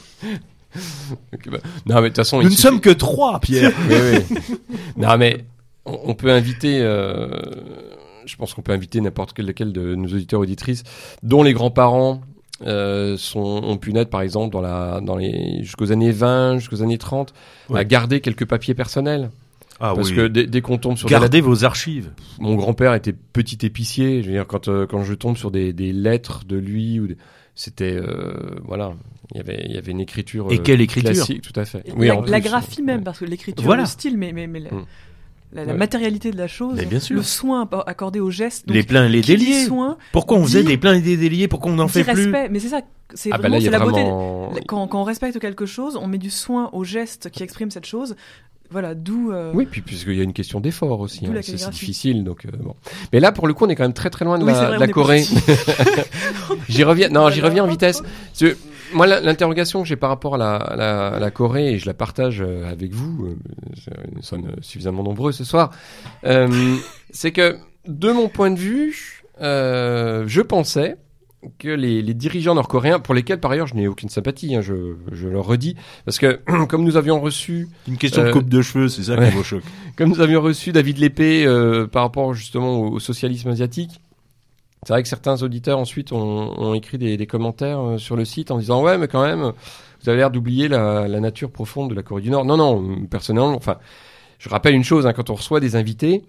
Bah, Non, mais de toute façon, nous ne suffit- sommes que trois, Pierre. Oui, oui. non, mais on, on peut inviter. euh, je pense qu'on peut inviter n'importe quel lequel de nos auditeurs auditrices, dont les grands-parents euh, sont ont pu naître, par exemple, dans la dans les jusqu'aux années 20, jusqu'aux années 30, Ouais. à garder quelques papiers personnels. Ah Parce oui. que dès, dès qu'on tombe sur des Gardez vos archives. mon grand-père était petit épicier. Je veux dire, quand euh, quand je tombe sur des, des lettres de lui ou des- c'était euh, voilà, il y avait il y avait une écriture Et euh, quelle écriture classique, tout à fait. Oui, la, en la plus, graphie même, ouais. parce que l'écriture, Voilà. le style, mais, mais, mais la, la- la Ouais. matérialité de la chose, Mais bien sûr. le soin accordé aux gestes, donc, les pleins et les déliés. soin, Pourquoi on faisait dit- des pleins et des déliés Pourquoi on n'en fait plus respect, mais c'est ça, c'est Ah bah vraiment la beauté. vraiment. Quand, quand on respecte quelque chose, on met du soin aux gestes qui expriment cette chose. Voilà, d'où. euh, Oui, puis puisqu'il y a une question d'effort aussi, hein, c'est difficile, donc euh, bon. Mais là, pour le coup, on est quand même très très loin de Oui, la, vrai, de Corée. j'y reviens, non, j'y reviens en vitesse. Que, moi, l'interrogation que j'ai par rapport à la, à la, à la Corée, et je la partage euh, avec vous, nous sommes suffisamment nombreux ce soir, c'est que, de mon point de vue, je pensais que les, les dirigeants nord-coréens, pour lesquels par ailleurs je n'ai aucune sympathie, hein, je, je le redis, parce que comme nous avions reçu Une question de Euh, coupe de cheveux, c'est ça ouais. qui me choque. comme nous avions reçu David Lépée euh, par rapport justement au, au socialisme asiatique, c'est vrai que certains auditeurs ensuite ont, ont écrit des, des commentaires euh, sur le site en disant ouais mais quand même vous avez l'air d'oublier la, la nature profonde de la Corée du Nord. Non non personnellement enfin je rappelle une chose hein, quand on reçoit des invités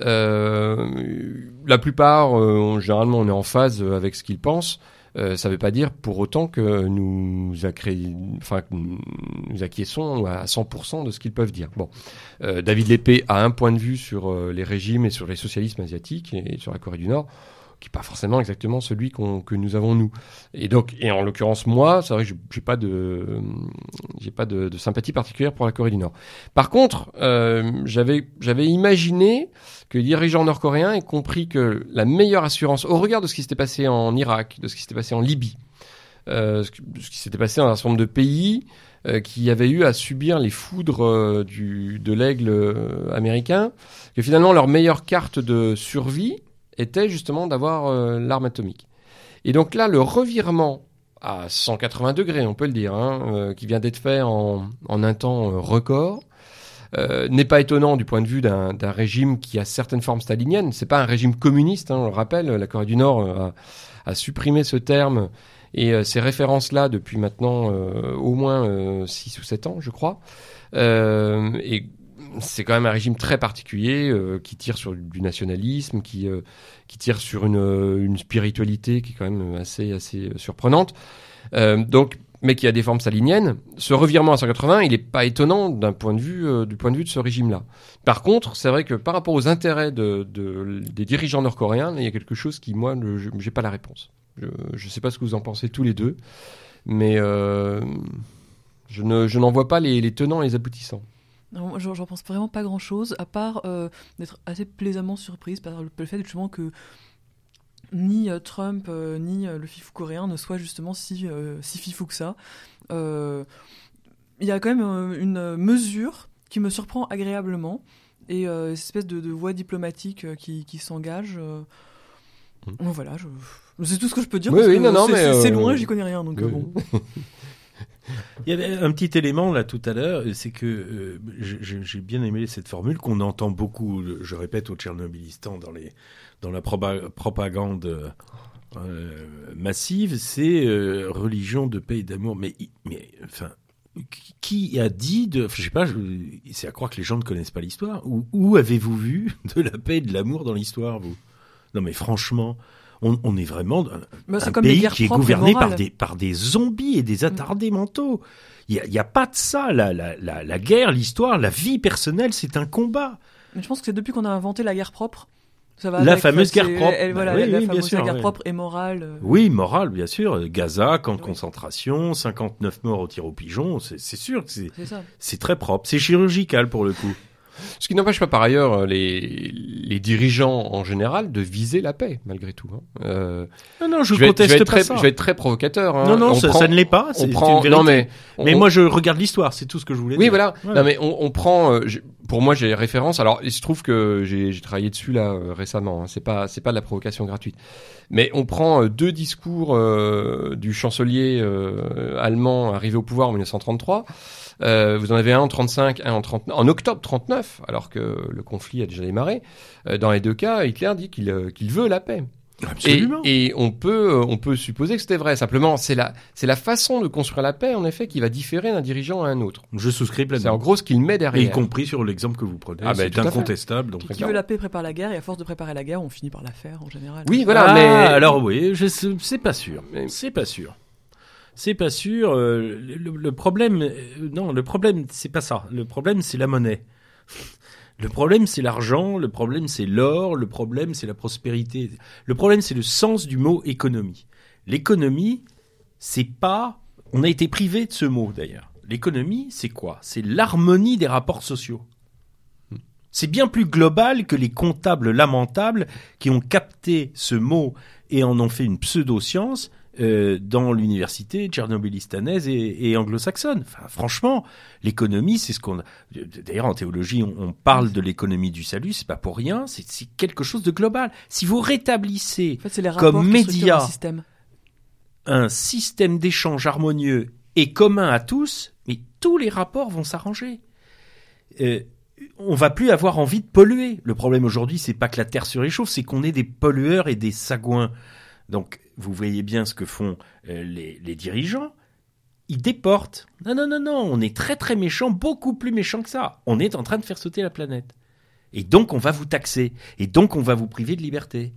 la plupart euh, on- généralement on est en phase avec ce qu'ils pensent. Euh, ça ne veut pas dire pour autant que nous, nous acquiesçons à 100% de ce qu'ils peuvent dire. Bon, euh, David Lépée a un point de vue sur euh, les régimes et sur les socialismes asiatiques et sur la Corée du Nord qui est pas forcément exactement celui qu'on que nous avons nous. Et donc, et en l'occurrence moi, c'est vrai que j'ai- pas de, j'ai pas de, sympathie particulière pour la Corée du Nord. Par contre, euh, j'avais j'avais imaginé que les dirigeants nord-coréens aient compris que la meilleure assurance, au regard de ce qui s'était passé en Irak, de ce qui s'était passé en Libye, euh, ce qui ce qui s'était passé dans un certain nombre de pays euh, qui avaient eu à subir les foudres euh, du, de l'aigle euh, américain, que finalement leur meilleure carte de survie était justement d'avoir euh, l'arme atomique. Et donc là, le revirement à 180 degrés, on peut le dire, hein, euh, qui vient d'être fait en, en un temps euh, record, n'est pas étonnant du point de vue d'un régime qui a certaines formes staliniennes. C'est pas un régime communiste, hein, on le rappelle. La Corée du Nord a, supprimé ce terme et ces références-là depuis maintenant au moins 6 ou 7 ans, je crois. Et c'est quand même un régime très particulier euh, qui tire sur du nationalisme, qui euh, qui tire sur une, euh, une spiritualité qui est quand même assez assez surprenante. Donc, mais qui a des formes saliniennes. Ce revirement à 180, il n'est pas étonnant d'un point de vue du point de vue de ce régime-là. Par contre, c'est vrai que par rapport aux intérêts de, de- des dirigeants nord-coréens, il y a quelque chose qui moi, ne- je j'ai pas la réponse. Je ne sais pas ce que vous en pensez tous les deux, mais je ne je n'en vois pas les tenants et les aboutissants. J'en pense vraiment pas grand chose, à part euh, d'être assez plaisamment surprise par le, le fait justement que ni euh, Trump euh, ni le fifou coréen ne soient justement si, si fifou que ça. Il y a quand même une mesure qui me surprend agréablement et cette espèce de, de voie diplomatique qui, qui s'engage. Mm. Voilà, je... c'est tout ce que je peux dire. Oui, parce oui, que non, non, c'est- mais, c'est c'est loin, j'y connais rien, donc Oui. bon. Il y avait un petit élément là tout à l'heure, c'est que euh, j'ai- bien aimé cette formule qu'on entend beaucoup, je répète, au Tchernobylistan dans dans la propagande euh, massive, c'est euh, religion de paix et d'amour. Mais enfin, qui a dit de, je sais pas, c'est à croire que les gens ne connaissent pas l'histoire. Où avez-vous vu de la paix et de l'amour dans l'histoire, vous? Non mais franchement. On, on est vraiment un, Bah, un pays qui est gouverné par des, par des zombies et des attardés mentaux. Il n'y a, pas de ça. La, la, la, la guerre, l'histoire, la vie personnelle, c'est un combat. Mais je pense que c'est depuis qu'on a inventé la guerre propre. Ça va La avec, fameuse guerre propre. elle- Bah oui, la, oui, fameuse sûr, guerre propre et morale. euh. Oui, morale, bien sûr. Gaza, camp de concentration, 59 morts au tir au pigeon. C'est sûr que c'est très propre. C'est chirurgical pour le coup. Ce qui n'empêche pas par ailleurs euh, les, les dirigeants en général de viser la paix malgré tout. hein. Euh, Non, non, je je, vais, conteste je vais être pas très, ça. je vais être très provocateur. hein. Non, non, On ça, prend- ça ne l'est pas. c'est- On prend. une Non mais. Mais moi, je regarde l'histoire. C'est tout ce que je voulais Oui, dire. voilà. Non, mais on, on prend. euh, pour moi, j'ai référence. Alors, il se trouve que j'ai j'ai travaillé dessus là euh, récemment. hein. C'est pas, c'est pas de la provocation gratuite. Mais on prend euh, deux discours euh, du chancelier allemand arrivé au pouvoir en 1933. Euh, vous en avez un en 35, un en 39, en octobre 39, alors que le conflit a déjà démarré. Euh, dans les deux cas, Hitler dit qu'il euh, qu'il veut la paix. Et, Absolument. et on peut euh, on peut supposer que c'était vrai. Simplement, c'est la c'est la façon de construire la paix en effet qui va différer d'un dirigeant à un autre. Je souscris C'est en pleinement. gros ce qu'il met Et derrière. y compris sur l'exemple que vous prenez. Ah, c'est fait. incontestable. Donc, Qui clair. veut la paix prépare la guerre, et à force de préparer la guerre, on finit par la faire en général. Oui, voilà, Ah, mais alors oui, je c'est pas sûr. Mais- C'est pas sûr. C'est pas sûr. euh, le, problème, euh, non, le problème, c'est pas ça. Le problème, c'est la monnaie. Le problème, c'est l'argent. Le problème, c'est l'or. Le problème, c'est la prospérité. Le problème, c'est le sens du mot économie. L'économie, c'est pas. On a été privé de ce mot d'ailleurs. L'économie, c'est quoi? C'est l'harmonie des rapports sociaux. C'est bien plus global que les comptables lamentables qui ont capté ce mot et en ont fait une pseudo-science euh, dans l'université tchernobylistanaise et, et anglo-saxonne. Enfin, franchement, l'économie, c'est ce qu'on. D'ailleurs, en théologie, on, on parle de l'économie du salut. C'est pas pour rien. C'est quelque chose de global. Si vous rétablissez En fait, c'est les Comme média. système. un système d'échange harmonieux et commun à tous, mais tous les rapports vont s'arranger. Euh, on va plus avoir envie de polluer. Le problème aujourd'hui, c'est pas que la Terre se réchauffe, c'est qu'on est des pollueurs et des sagouins. Donc, vous voyez bien ce que font euh, les, dirigeants. Ils déportent. Non, non, non, non, on est très très méchants, beaucoup plus méchants que ça. On est en train de faire sauter la planète. Et donc, on va vous taxer. Et donc, on va vous priver de liberté.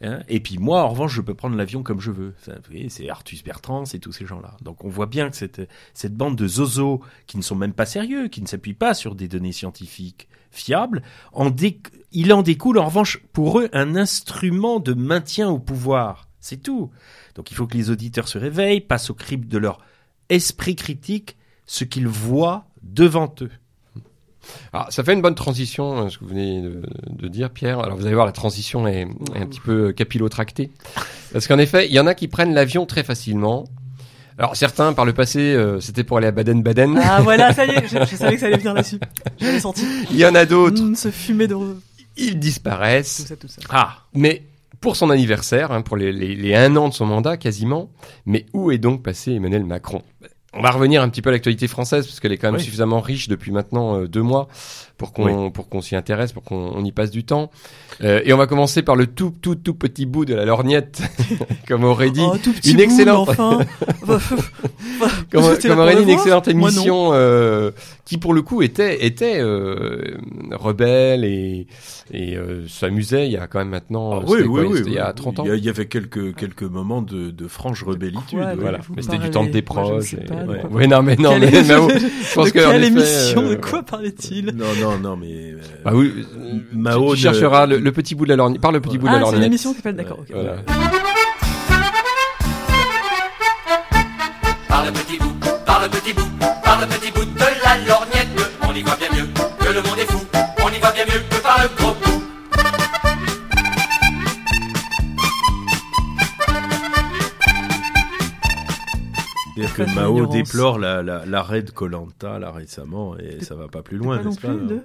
Hein? Et puis moi, en revanche, je peux prendre l'avion comme je veux. Vous voyez, c'est Artus Bertrand, c'est tous ces gens-là. Donc on voit bien que cette, bande de zozos qui ne sont même pas sérieux, qui ne s'appuient pas sur des données scientifiques fiables, il en découle en revanche pour eux un instrument de maintien au pouvoir. C'est tout. Donc il faut que les auditeurs se réveillent, passent au crible de leur esprit critique ce qu'ils voient devant eux. Alors, ça fait une bonne transition, euh, ce que vous venez de, de dire, Pierre. Alors, vous allez voir, la transition est, est un petit peu capillotractée. Parce qu'en effet, il y en a qui prennent l'avion très facilement. Alors, certains, par le passé, euh, c'était pour aller à Baden-Baden. Ah voilà, ça y est, je, je savais que ça allait venir là-dessus. J'avais senti. Il y en a d'autres, Mmh, ce fumé de ils tout disparaissent. ça, tout ça. Ah, Mais pour son anniversaire, hein, pour les, les, les un an de son mandat quasiment, mais où est donc passé Emmanuel Macron? On va revenir un petit peu à l'actualité française parce qu'elle est quand même Oui. suffisamment riche depuis maintenant euh, deux mois pour qu'on pour qu'on s'y intéresse, pour qu'on on y passe du temps. Euh, et on va commencer par le tout tout tout petit bout de la lorgnette, comme aurait dit. Oh, tout petit une excellente- Enfin, comme, aurait dit une excellente non. émission euh, qui pour le coup était était euh, rebelle et et euh, s'amusait il y a quand même maintenant Ah oui, oui, quoi, oui. c'était il y a oui. 30 ans Il y avait quelques, quelques moments de, de franche rebellitude. Quoi, oui. voilà mais c'était du temps de moi, je ne déproche sais et- pas de ouais. Ouais, non mais non mais Mao, je pense de que en quelle effet, émission euh, De quoi parlait-il? Non, non, non, mais. euh, bah oui Mao tu, ne- tu chercheras le, le petit bout de la lorgnette par le petit bout de la Ah, c'est lorgnette l'émission qui s'appelle, d'accord, ok. voilà. Par le petit bout, par le petit bout, par le petit bout de la lorgnette, on y voit bien C'est-à-dire que Mao déplore la- la- l'arrêt de Colanta là récemment et ça va pas plus loin, Pas non n'est-ce pas de-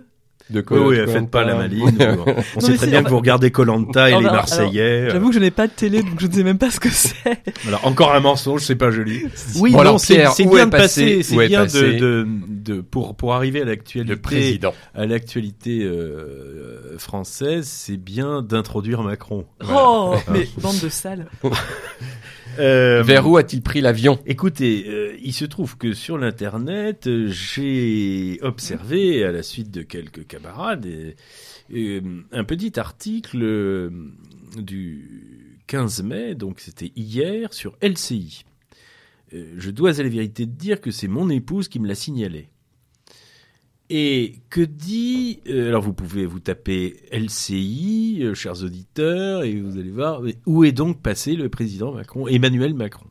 de Oui, quoi oui, de quoi faites pas la maline. vous- On sait très bien enfin- que vous regardez Colanta et les Marseillais. J'avoue que je n'ai pas de télé, donc je ne sais même pas ce que c'est. Alors encore un mensonge, c'est pas joli. Oui, Bon, non, c'est bien de passé- passer, c'est bien de, passé de, de pour pour arriver à le l'actualité président à l'actualité euh, française, c'est bien d'introduire Macron. Oh, mais bande de salles. Euh, vers où a-t-il pris l'avion? Écoutez, euh, il se trouve que sur l'internet, euh, j'ai observé à la suite de quelques camarades un petit article du 15 mai, donc c'était hier, sur LCI. Je dois à la vérité dire que c'est mon épouse qui me l'a signalé. Et que dit euh, Alors vous pouvez vous taper LCI, euh, chers auditeurs, et vous allez voir où est donc passé le président Macron, Emmanuel Macron?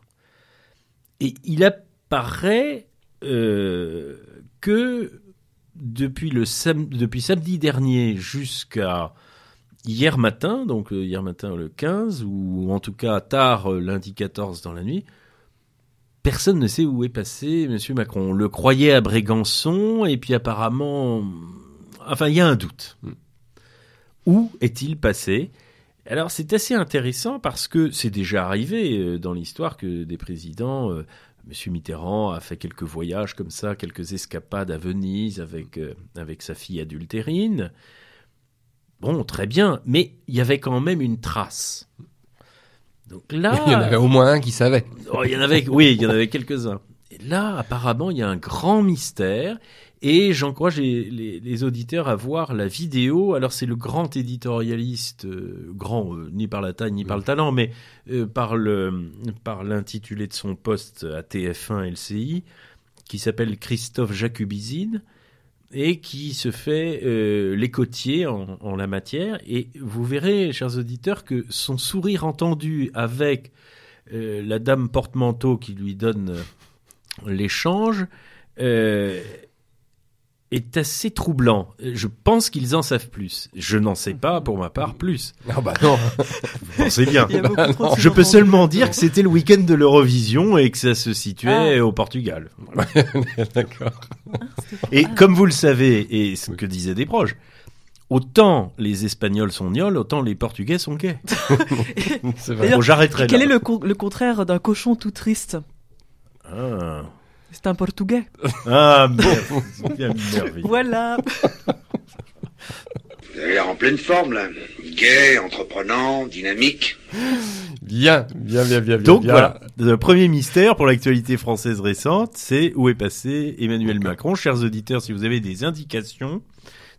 Et il apparaît euh, que depuis le depuis samedi dernier jusqu'à hier matin, donc hier matin le 15 ou en tout cas tard lundi 14 dans la nuit, personne ne sait où est passé Monsieur Macron. On le croyait à Brégançon et puis apparemment, enfin il y a un doute. Hmm. Où est-il passé? Alors c'est assez intéressant parce que c'est déjà arrivé euh, dans l'histoire que des présidents, euh, Monsieur Mitterrand a fait quelques voyages comme ça, quelques escapades à Venise avec euh, avec sa fille adultérine. Bon, très bien, mais il y avait quand même une trace. Donc là, il y en avait au moins un qui savait Oh, il y en avait, oui, il y en avait quelques-uns. Et là, apparemment, il y a un grand mystère. Et j'encourage les, les, les auditeurs à voir la vidéo. Alors, c'est le grand éditorialiste, euh, grand, euh, ni par la taille, ni par le talent, mais euh, par le par l'intitulé de son poste à TF1 LCI, qui s'appelle Christophe Jacubizine, et qui se fait euh, l'écotier en, la matière. Et vous verrez, chers auditeurs, que son sourire entendu avec euh, la dame porte-manteau qui lui donne euh, l'échange est assez troublant. Je pense qu'ils en savent plus. Je n'en sais pas, pour ma part, plus. ah bah non Vous pensez bien. De Je peux seulement dire que c'était le week-end de l'Eurovision et que ça se situait Ah. au Portugal. d'accord Et comme vous le savez, et ce que disaient des proches, autant les Espagnols sont gnolls, autant les Portugais sont gays. c'est vrai D'ailleurs, Bon, j'arrêterai là. Quel est le, co- le contraire d'un cochon tout triste? Ah, C'est un portugais. ah bon, c'est bien merveilleux. Voilà. Vous avez l'air en pleine forme, là. Gay, entreprenant, dynamique. bien bien bien bien bien Donc bien. voilà, le premier mystère pour l'actualité française récente, c'est où est passé Emmanuel Macron. Chers auditeurs, si vous avez des indications,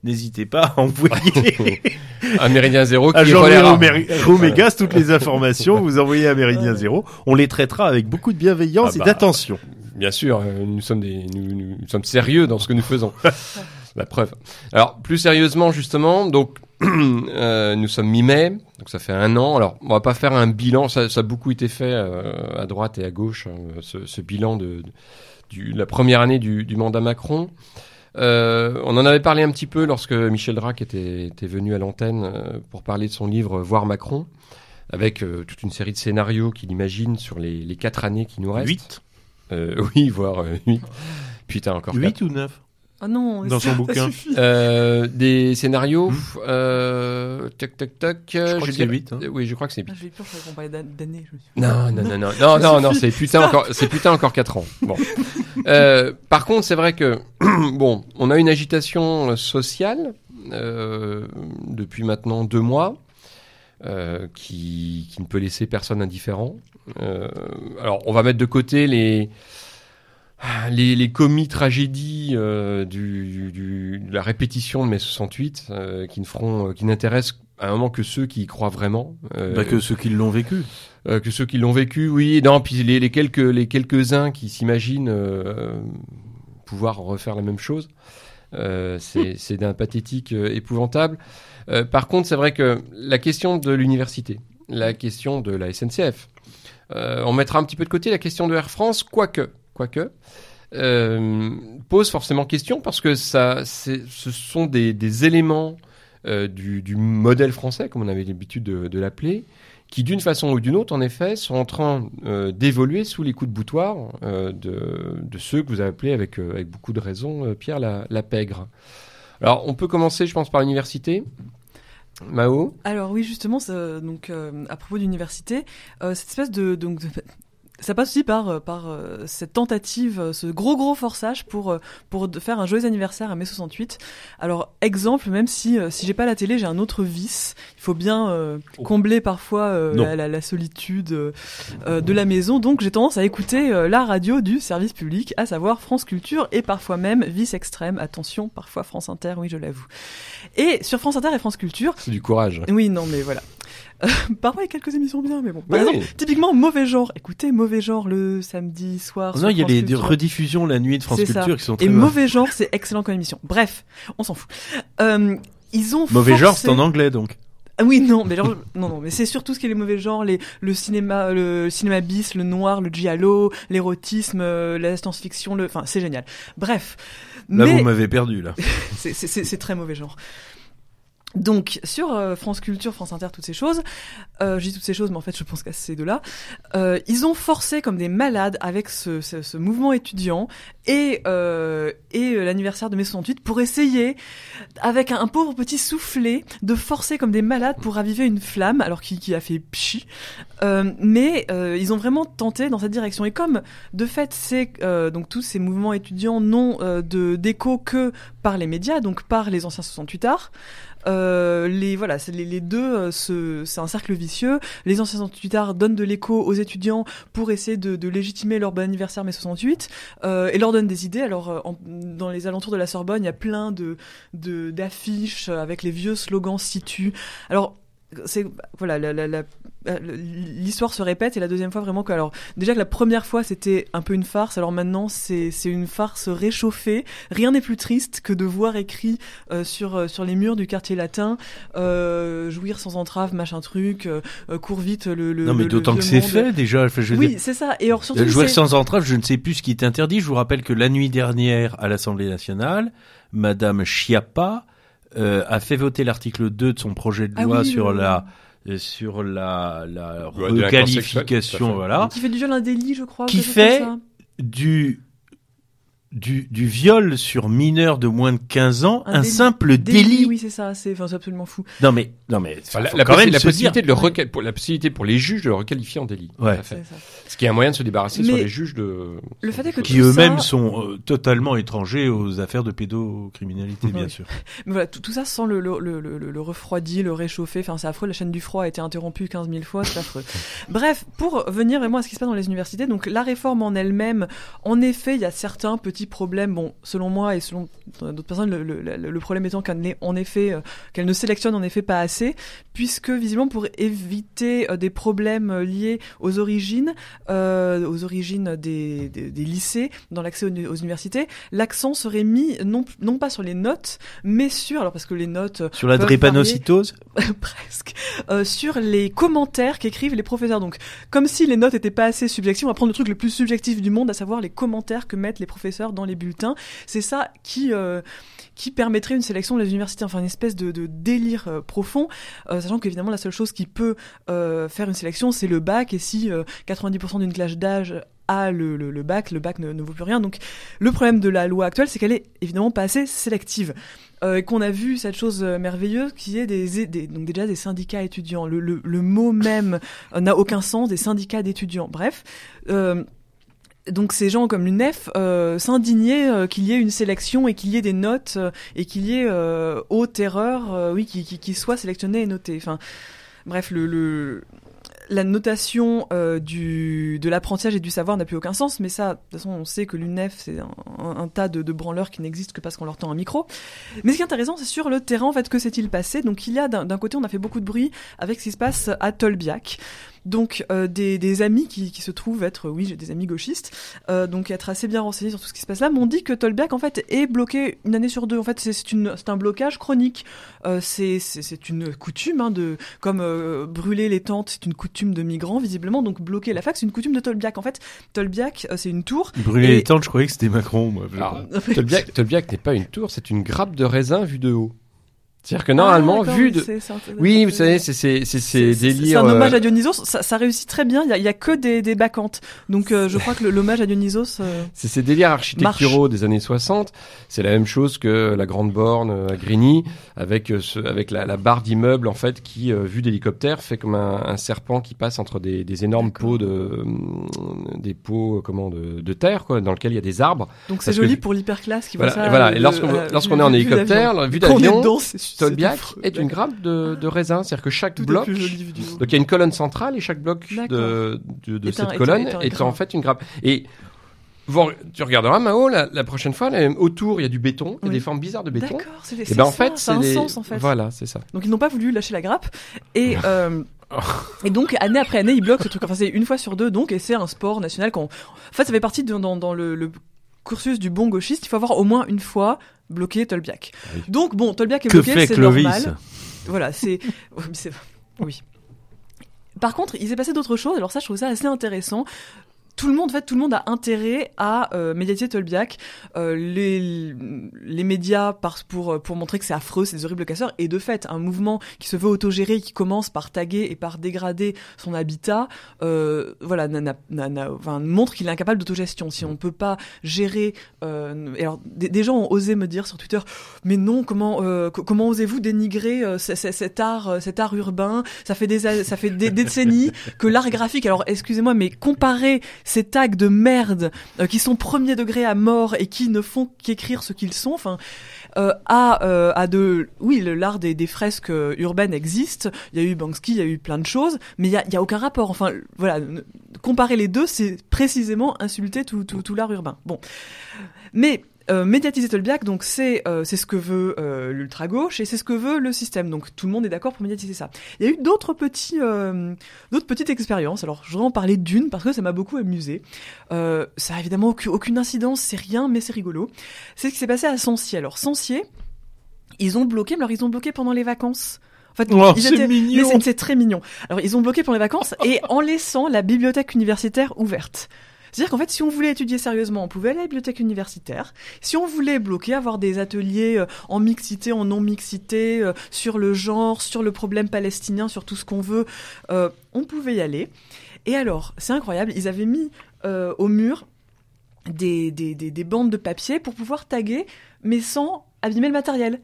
n'hésitez pas à envoyer un méridien zéro qui à Romégas toutes les informations. Vous envoyez à Méridien Zéro. On les traitera avec beaucoup de bienveillance Ah et bah. d'attention. Bien sûr, euh, nous sommes des, nous, nous- nous sommes sérieux dans ce que nous faisons. La preuve. Alors, plus sérieusement, justement, donc, euh, nous sommes mi-mai, donc ça fait un an. Alors, on va pas faire un bilan, ça, ça a beaucoup été fait euh, à droite et à gauche, hein, ce, ce bilan de, de- du, la première année du, du mandat Macron. Euh, on en avait parlé un petit peu lorsque Michel Drac était, était venu à l'antenne euh, pour parler de son livre Voir Macron, avec euh, toute une série de scénarios qu'il imagine sur les, les quatre années qui nous restent. 8 Euh, oui, voire euh, 8. Putain, encore 8 ou 9 Ah non. Dans ça- son ça bouquin. suffit. Euh, des scénarios, euh, tac, tac, tac. Je crois que c'est 8. Hein. Oui, je crois que c'est 8. Ah, J'ai eu peur, je qu'on parlait d'an- d'années. je. Non, non, non, non, non, non, non, c'est putain encore, c'est putain encore 4 ans. Bon. Euh, par contre, c'est vrai que bon, on a une agitation euh, sociale euh, depuis maintenant deux mois euh, qui, qui ne peut laisser personne indifférent. Euh, alors, on va mettre de côté les les, les commis tragédies euh, du, du- de la répétition de mai 68 euh, qui ne feront, euh, qui n'intéressent à un moment que ceux qui y croient vraiment. Bah, que ceux qui l'ont vécu. que ceux qui l'ont vécu, oui, non, puis les, les quelques les quelques uns qui s'imaginent pouvoir refaire la même chose, euh, c'est d'un pathétique épouvantable. Par contre, c'est vrai que la question de l'université, la question de la SNCF, on mettra un petit peu de côté la question de Air France, quoique, quoique. Euh, pose forcément question parce que ce sont des, éléments euh, du, modèle français, comme on avait l'habitude de, l'appeler, qui d'une façon ou d'une autre, en effet, sont en train euh, d'évoluer sous les coups de boutoir euh, de, ceux que vous avez appelés avec, euh, beaucoup de raison, euh, Pierre la, la pègre. Alors, on peut commencer, je pense, par l'université. Mao Alors oui, justement, donc euh, à propos d'université, euh, cette espèce de- ça passe aussi par euh, par euh, cette tentative, euh, ce gros gros forçage pour pour faire un joyeux anniversaire à mai 68. Alors exemple, même si si j'ai pas la télé, j'ai un autre vice. Il faut bien euh, Oh. combler parfois euh, la, la- la solitude euh, de la maison. Donc j'ai tendance à écouter euh, la radio du service public, à savoir France Culture et parfois même vice extrême. Attention, parfois France Inter, oui je l'avoue. Et sur France Inter et France Culture, C'est du courage. oui, non, mais voilà. Parfois, il y a quelques émissions bien, mais bon. Par Oui, exemple, typiquement, mauvais genre. Écoutez, mauvais genre le samedi soir. Non, il y a les Culture. rediffusions la nuit de France ça. Culture qui sont très Et mauvais genre, c'est excellent comme émission. Bref, on s'en fout. Euh, ils ont Mauvais genre, c'est en anglais donc. Ah oui, non, mais genre, non, non, mais c'est surtout ce qui est les mauvais genres, les, le cinéma, le cinéma bis, le noir, le giallo, l'érotisme, euh, la science-fiction, le, enfin, c'est génial. Bref. Là, mais vous m'avez perdu là. c'est très mauvais genre. Donc sur euh, France Culture, France Inter, toutes ces choses, euh, je toutes ces choses, mais en fait je pense qu'à ces deux-là, euh, ils ont forcé comme des malades avec ce, ce, ce mouvement étudiant et, euh, et euh, l'anniversaire de mai 68 pour essayer, avec un, pauvre petit soufflet, de forcer comme des malades pour raviver une flamme, alors qui, qui a fait pchi. Euh, mais ils ont vraiment tenté dans cette direction. Et comme de fait, c'est donc tous ces mouvements étudiants n'ont de d'écho que par les médias, donc par les anciens 68 arts. Euh, les voilà, c'est les, deux, euh, c'est un cercle vicieux. Les anciens 68 arts donnent de l'écho aux étudiants pour essayer de, de légitimer leur bon anniversaire mai 68 euh, et leur donnent des idées. Alors euh, dans les alentours de la Sorbonne, il y a plein de- d'affiches avec les vieux slogans situ. Alors c'est voilà euh, l'histoire se répète et la deuxième fois vraiment que alors déjà que la première fois c'était un peu une farce alors maintenant c'est une farce réchauffée rien n'est plus triste que de voir écrit euh, sur euh, sur les murs du quartier latin euh, jouir sans entrave machin truc euh, cours vite le, le non, mais d'autant que c'est fait déjà. Je oui c'est ça et alors surtout c'est- sans entrave, je ne sais plus ce qui est interdit. Je vous rappelle que la nuit dernière, à l'Assemblée nationale, Madame Chiappa euh, a fait voter l'article 2 de son projet de Ah loi oui, sur la euh, sur la, la requalification, voilà, qui fait du viol un délit je crois Qui fait- ça. du du, du viol sur mineur de moins de 15 ans, Un un, délit. simple délit. oui c'est ça c'est enfin, absolument fou Non mais non mais Enfin, la, faut la quand possi- même la se possibilité dire- de le requal- pour, la possibilité pour les juges de le requalifier en délit. Ouais. Ça. Ce qui est un moyen de se débarrasser sur les juges de. le fait est que qui eux-mêmes ça- sont euh, totalement étrangers aux affaires de pédocriminalité, bien Oui. sûr. Mais voilà, tout, tout ça sans le, le, le, le, le refroidi, le réchauffer. Enfin, c'est affreux. La chaîne du froid a été interrompue 15 000 fois. C'est affreux. Bref, pour venir vraiment à ce qui se passe dans les universités, donc la réforme en elle-même, en effet, il y a certains petits problèmes. Bon, selon moi et selon d'autres personnes, le, le, le- le problème étant qu'elle en effet, euh, qu'elle ne sélectionne en effet pas assez, puisque visiblement pour éviter euh, des problèmes euh, liés aux origines, euh, aux origines des, des, des lycées dans l'accès aux, aux universités, l'accent serait mis non, non pas sur les notes, mais sur alors parce que les notes Sur la drépanocytose, presque euh, sur les commentaires qu'écrivent les professeurs. Donc, comme si les notes étaient pas assez subjectives, on va prendre le truc le plus subjectif du monde, à savoir les commentaires que mettent les professeurs dans les bulletins. C'est ça qui euh, qui permettrait une sélection des universités, enfin une espèce de, de délire euh, profond, euh, sachant qu'évidemment la seule chose qui peut euh, faire une sélection, c'est le bac, et si euh, 90% d'une classe d'âge a le, le, bac, le bac ne, vaut plus rien. Donc le problème de la loi actuelle, c'est qu'elle est évidemment pas assez sélective. Euh, et qu'on a vu cette chose merveilleuse qui est des, donc déjà des syndicats étudiants. Le, le, mot même n'a aucun sens, des syndicats d'étudiants. Bref. Donc ces gens comme l'UNEF euh, s'indignaient euh, qu'il y ait une sélection et qu'il y ait des notes euh, et qu'il y ait euh, haute erreur, euh, oui, qui, qui, qui soit sélectionné et noté. Enfin, bref, le, le la notation euh, du de l'apprentissage et du savoir n'a plus aucun sens, mais ça, de toute façon, on sait que l'UNEF c'est un, un- un tas de, de branleurs qui n'existent que parce qu'on leur tend un micro. Mais ce qui est intéressant, c'est sur le terrain, en fait, que s'est-il passé Donc il y a d'un côté, on a fait beaucoup de bruit avec ce qui se passe à Tolbiac. Donc euh, des, des amis qui, qui se trouvent être, oui, j'ai des amis gauchistes, euh, donc être assez bien renseignés sur tout ce qui se passe là, m'ont dit que Tolbiac en fait est bloqué une année sur deux. En fait, c'est c'est une c'est un blocage chronique. Euh, c'est c'est c'est une coutume hein, de comme euh, brûler les tentes, c'est une coutume de migrants visiblement. Donc bloquer la fac, c'est une coutume de Tolbiac. En fait, Tolbiac, euh, c'est une tour. Brûler Et- les tentes, je croyais que c'était Macron, moi. Alors, Tolbiac, Tolbiac n'est pas une tour, c'est une grappe de raisin vue de haut. C'est-à-dire que normalement, Ah, vu de... Oui, vous savez, c'est c'est c'est ces C'est délires. un hommage euh, à Dionysos. Ça, ça réussit très bien. Il y a, il y a que des, des bacchantes. Donc euh, je crois que l'hommage à Dionysos. euh, C'est ces délires architecturaux des années 60. C'est la même chose que la grande borne euh, à Grigny, avec euh, ce, avec la, la barre d'immeuble en fait qui, euh, vue d'hélicoptère, fait comme un, un serpent qui passe entre des, des énormes pots de des pots comment de, de terre quoi, dans lequel il y a des arbres. Donc c'est joli que- pour l'hyperclasse qui Voilà, voit ça. voilà. Et lorsqu'on lorsqu'on est en hélicoptère, vue d'avion, dedans, c'est- c'est Tolbiac affreux. est une grappe de, de raisin, c'est-à-dire que chaque Tout bloc. Donc il y a une colonne centrale et chaque bloc de, D'accord. de, de Est un- cette est un- colonne est un est, grain. en fait une grappe. Et vous- tu regarderas Mao la, la prochaine fois, là, autour il y a du béton, il y a des formes bizarres de béton. D'accord, c'est Et c'est ben en fait ça a un les- sens en fait. Voilà, c'est ça. Donc ils n'ont pas voulu lâcher la grappe et euh, et donc année après année ils bloquent ce truc. Enfin c'est une fois sur deux donc et c'est un sport national. En fait ça fait partie de- dans, dans le, le cursus du bon gauchiste. Il faut avoir au moins une fois bloqué Tolbiac. Oui. Donc bon Tolbiac est Que bloqué, c'est normal. Voilà c'est oui. Par contre, il s'est passé d'autres choses. Alors ça, je trouve ça assez intéressant. Tout le monde, en fait, tout le monde a intérêt à euh, médiatiser Tolbiac. Euh, les, les médias par, pour pour montrer que c'est affreux, c'est des horribles casseurs. Et de fait, un mouvement qui se veut autogéré, qui commence par taguer et par dégrader son habitat, euh, voilà, enfin, montre qu'il est incapable d'autogestion. Si on peut pas gérer, euh, alors des, gens ont osé me dire sur Twitter, mais non, comment euh, co- comment osez-vous dénigrer euh, cet art euh, cet art urbain? Ça fait des ça fait des décennies que l'art graphique. Alors excusez-moi, mais comparer ces tags de merde euh, qui sont premier degré à mort et qui ne font qu'écrire ce qu'ils sont, enfin. Euh, à, euh, à de oui l'art des, des fresques euh, urbaines existe. Il y a eu Banksy il y a eu plein de choses mais il y a, a aucun rapport. Enfin voilà comparer les deux c'est précisément insulter tout, tout, tout l'art urbain. Bon. Mais euh, médiatiser Tolbiac, donc c'est euh, c'est ce que veut euh, l'ultra gauche et c'est ce que veut le système. Donc tout le monde est d'accord pour médiatiser ça. Il y a eu d'autres petits euh, d'autres petites expériences. Alors je voudrais en parler d'une parce que ça m'a beaucoup amusé. Euh, ça a évidemment aucune, aucune incidence, c'est rien, mais c'est rigolo. C'est ce qui s'est passé à Sancier. Alors Sancier, ils ont bloqué, mais alors ils ont bloqué pendant les vacances. En fait, Oh, étaient- c'est- c'est très mignon. Alors ils ont bloqué pendant les vacances et en laissant la bibliothèque universitaire ouverte. C'est-à-dire qu'en fait, si on voulait étudier sérieusement, on pouvait aller à la bibliothèque universitaire. Si on voulait bloquer, avoir des ateliers euh, en mixité, en non-mixité, euh, sur le genre, sur le problème palestinien, sur tout ce qu'on veut, euh, on pouvait y aller. Et alors, c'est incroyable, ils avaient mis euh, au mur des, des, des, des bandes de papier pour pouvoir taguer, mais sans abîmer le matériel.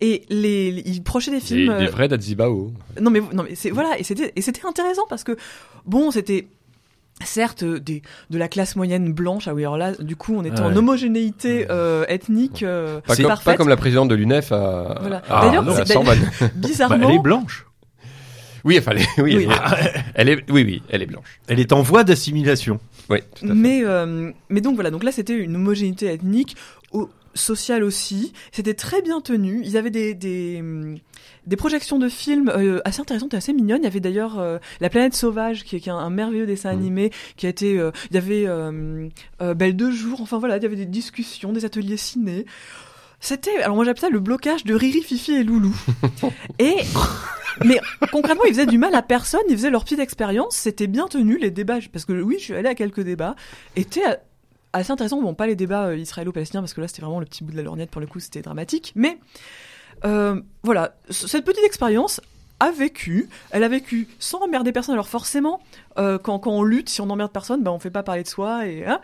Et les, les- ils prochaient des films. des euh, vrais Dazibao. non mais non mais c'est voilà et c'était et c'était intéressant parce que bon c'était certes euh, des de la classe moyenne blanche ah oui alors là du coup on était Ah en ouais. homogénéité euh, ethnique euh, Pas, comme, pas comme la présidente de l'UNEF à, Voilà. à, D'ailleurs, Sorbonne. Bah, bizarrement elle est blanche. Oui, enfin, elle est, oui, Oui. Elle, est, elle est- oui, oui, elle est blanche. Elle est en voie d'assimilation. Oui, tout à fait. mais euh, mais donc voilà donc là c'était une homogénéité ethnique au- sociale aussi c'était très bien tenu ils avaient des des des projections de films euh, assez intéressantes et assez mignonnes. Il y avait d'ailleurs euh, La planète sauvage, qui est, qui est un, un merveilleux dessin Mm. animé, qui a été. euh, il y avait Belle de jour. Enfin voilà, il y avait des discussions, des ateliers ciné. C'était. Alors moi j'appelle ça le blocage de Riri, Fifi et Loulou. et mais concrètement, ils faisaient du mal à personne. Ils faisaient leur petite expérience. C'était bien tenu les débats, parce que oui, je suis allée à quelques débats. Étaient assez intéressants. Bon, pas les débats euh, israélo-palestiniens parce que là c'était vraiment le petit bout de la lorgnette pour le coup, c'était dramatique. Mais euh, voilà, cette petite expérience a vécu, elle a vécu sans emmerder personne. Alors forcément, euh, quand, on lutte, si on n'emmerde personne, ben on fait pas parler de soi et. hein.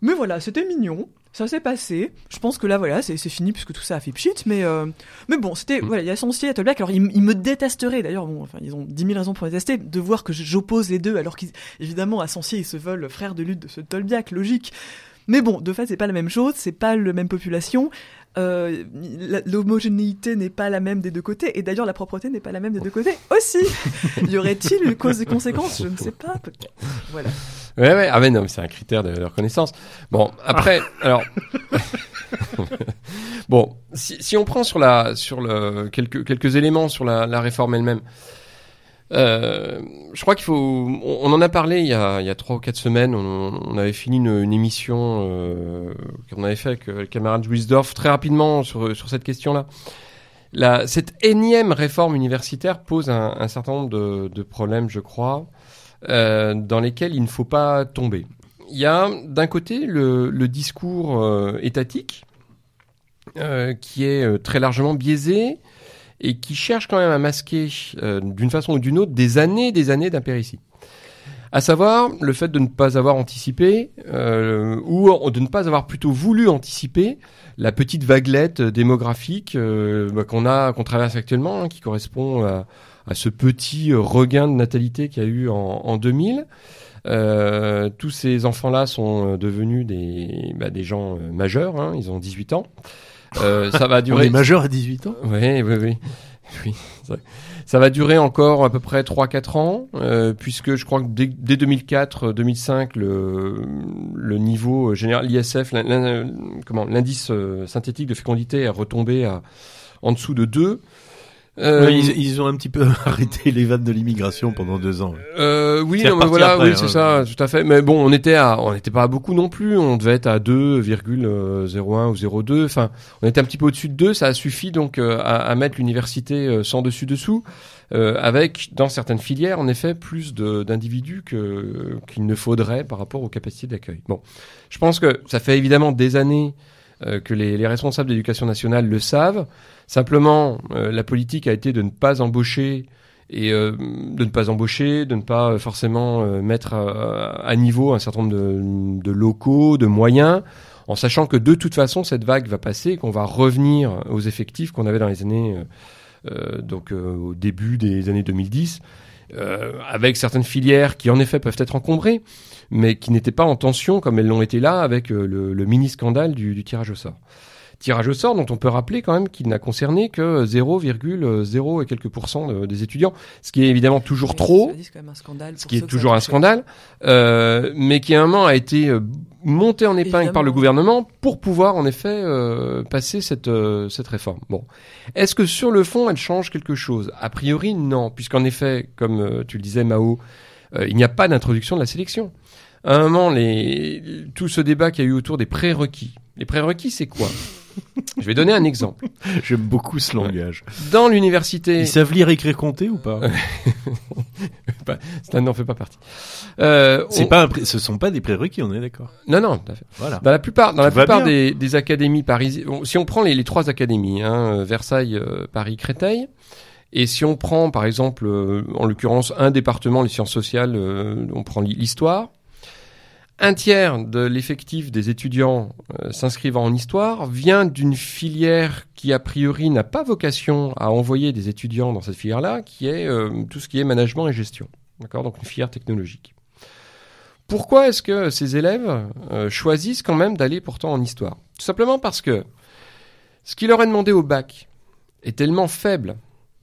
Mais voilà, c'était mignon. Ça s'est passé. Je pense que là, voilà, c'est fini puisque tout ça a fait pchit. Mais, euh, mais bon, c'était, Mm. voilà, il y a Sancier et Ethelblack. Alors, ils, m- ils me détesteraient. D'ailleurs, bon, enfin, ils ont 10 000 raisons pour me détester. De voir que j'oppose les deux, alors qu'évidemment, à Sancier, ils se veulent frères de lutte de ce Tolbiac, logique. Mais bon, de fait, c'est pas la même chose. C'est pas la même population. Euh, L'homogénéité n'est pas la même des deux côtés. Et d'ailleurs, la propreté n'est pas la même des deux côtés aussi. y aurait-il une cause et conséquence? Je ne sais pas, peut-être. Voilà. Ouais, ouais, ah ouais, non, mais c'est un critère de, reconnaissance. Bon, après, alors. bon, si, si on prend sur la, sur le, quelques, quelques éléments sur la, la réforme elle-même, euh, je crois qu'il faut, on, en a parlé il y a, il y a trois ou quatre semaines, on, avait fini une, émission euh, qu'on avait fait avec euh, le camarade Wisdorf très rapidement sur, cette question-là. Cette énième réforme universitaire pose un, certain nombre de, problèmes, je crois dans lesquels il ne faut pas tomber. Il y a d'un côté le, discours étatique qui est très largement biaisé et qui cherche quand même à masquer euh, d'une façon ou d'une autre des années des années d'impéritie. À savoir le fait de ne pas avoir anticipé euh, ou de ne pas avoir plutôt voulu anticiper la petite vaguelette démographique euh, bah, qu'on a qu'on traverse actuellement, hein, qui correspond à, à ce petit regain de natalité qu'il y a eu en, en 2000. Euh, tous ces enfants-là sont euh, devenus des, bah, des gens euh, majeurs, hein, ils ont 18 ans. Euh, ça va On durer. est majeur à 18 ans Oui, oui, oui. oui ça, va durer encore à peu près 3-4 ans, euh, puisque je crois que dès, dès 2004-2005, le, le niveau général, l'ISF, l'indice euh, synthétique de fécondité est retombé à, en dessous de 2. Euh, ils, ils ont un petit peu arrêté les vannes de l'immigration pendant deux ans. euh, oui, C'est non, mais voilà, après, oui, c'est hein. ça, tout à fait. Mais bon, on était à, on n'était pas à beaucoup non plus. On devait être à 2,01 ou 0,2. Enfin, on était un petit peu au-dessus de 2. Ça a suffi donc euh, à, à mettre l'université euh, sans dessus dessous, euh, avec dans certaines filières, en effet, plus d'individus que qu'il ne faudrait par rapport aux capacités d'accueil. Bon, je pense que ça fait évidemment des années euh, que les, les responsables d'éducation nationale le savent. Simplement, euh, la politique a été de ne pas embaucher et euh, de ne pas embaucher, de ne pas euh, forcément euh, mettre à, à niveau un certain nombre de, de locaux, de moyens, en sachant que de toute façon cette vague va passer qu'on va revenir aux effectifs qu'on avait dans les années euh, euh, donc euh, au début des années 2010, euh, avec certaines filières qui en effet peuvent être encombrées, mais qui n'étaient pas en tension comme elles l'ont été là avec euh, le, le mini scandale du, du tirage au sort. Tirage au sort dont on peut rappeler quand même qu'il n'a concerné que 0,0 et quelques pourcents de- des étudiants, ce qui est évidemment toujours trop, un scandale. ce qui est toujours un scandale, euh, mais qui à un moment a été euh, monté en épingle par le gouvernement pour pouvoir en effet euh, passer cette, euh, cette réforme. Bon, est-ce que sur le fond elle change quelque chose? A priori non, puisqu'en effet, comme euh, tu le disais Mao, euh, il n'y a pas d'introduction de la sélection. À un moment, les, tout ce débat qu'il y a eu autour des prérequis. Les prérequis, c'est quoi? Je vais donner un exemple. J'aime beaucoup ce langage. Dans l'université, Ils savent lire, écrire, compter ou pas ça n'en fait pas partie. Euh, C'est on- pas un pré- Ce sont pas des prérequis, on est d'accord. Non, non. Voilà. Dans la plupart, dans la Tout plupart des, des académies parisiennes, bon, si on prend les, les trois académies, hein, euh, Versailles, euh, Paris, Créteil, et si on prend par exemple, euh, en l'occurrence, un département, les sciences sociales, on prend l'hi- l'histoire, un tiers de l'effectif des étudiants euh, s'inscrivant en histoire vient d'une filière qui a priori n'a pas vocation à envoyer des étudiants dans cette filière-là, qui est euh, tout ce qui est management et gestion. D'accord, donc une filière technologique. Pourquoi est-ce que ces élèves euh, choisissent quand même d'aller pourtant en histoire? Tout simplement parce que ce qui leur est demandé au bac est tellement faible,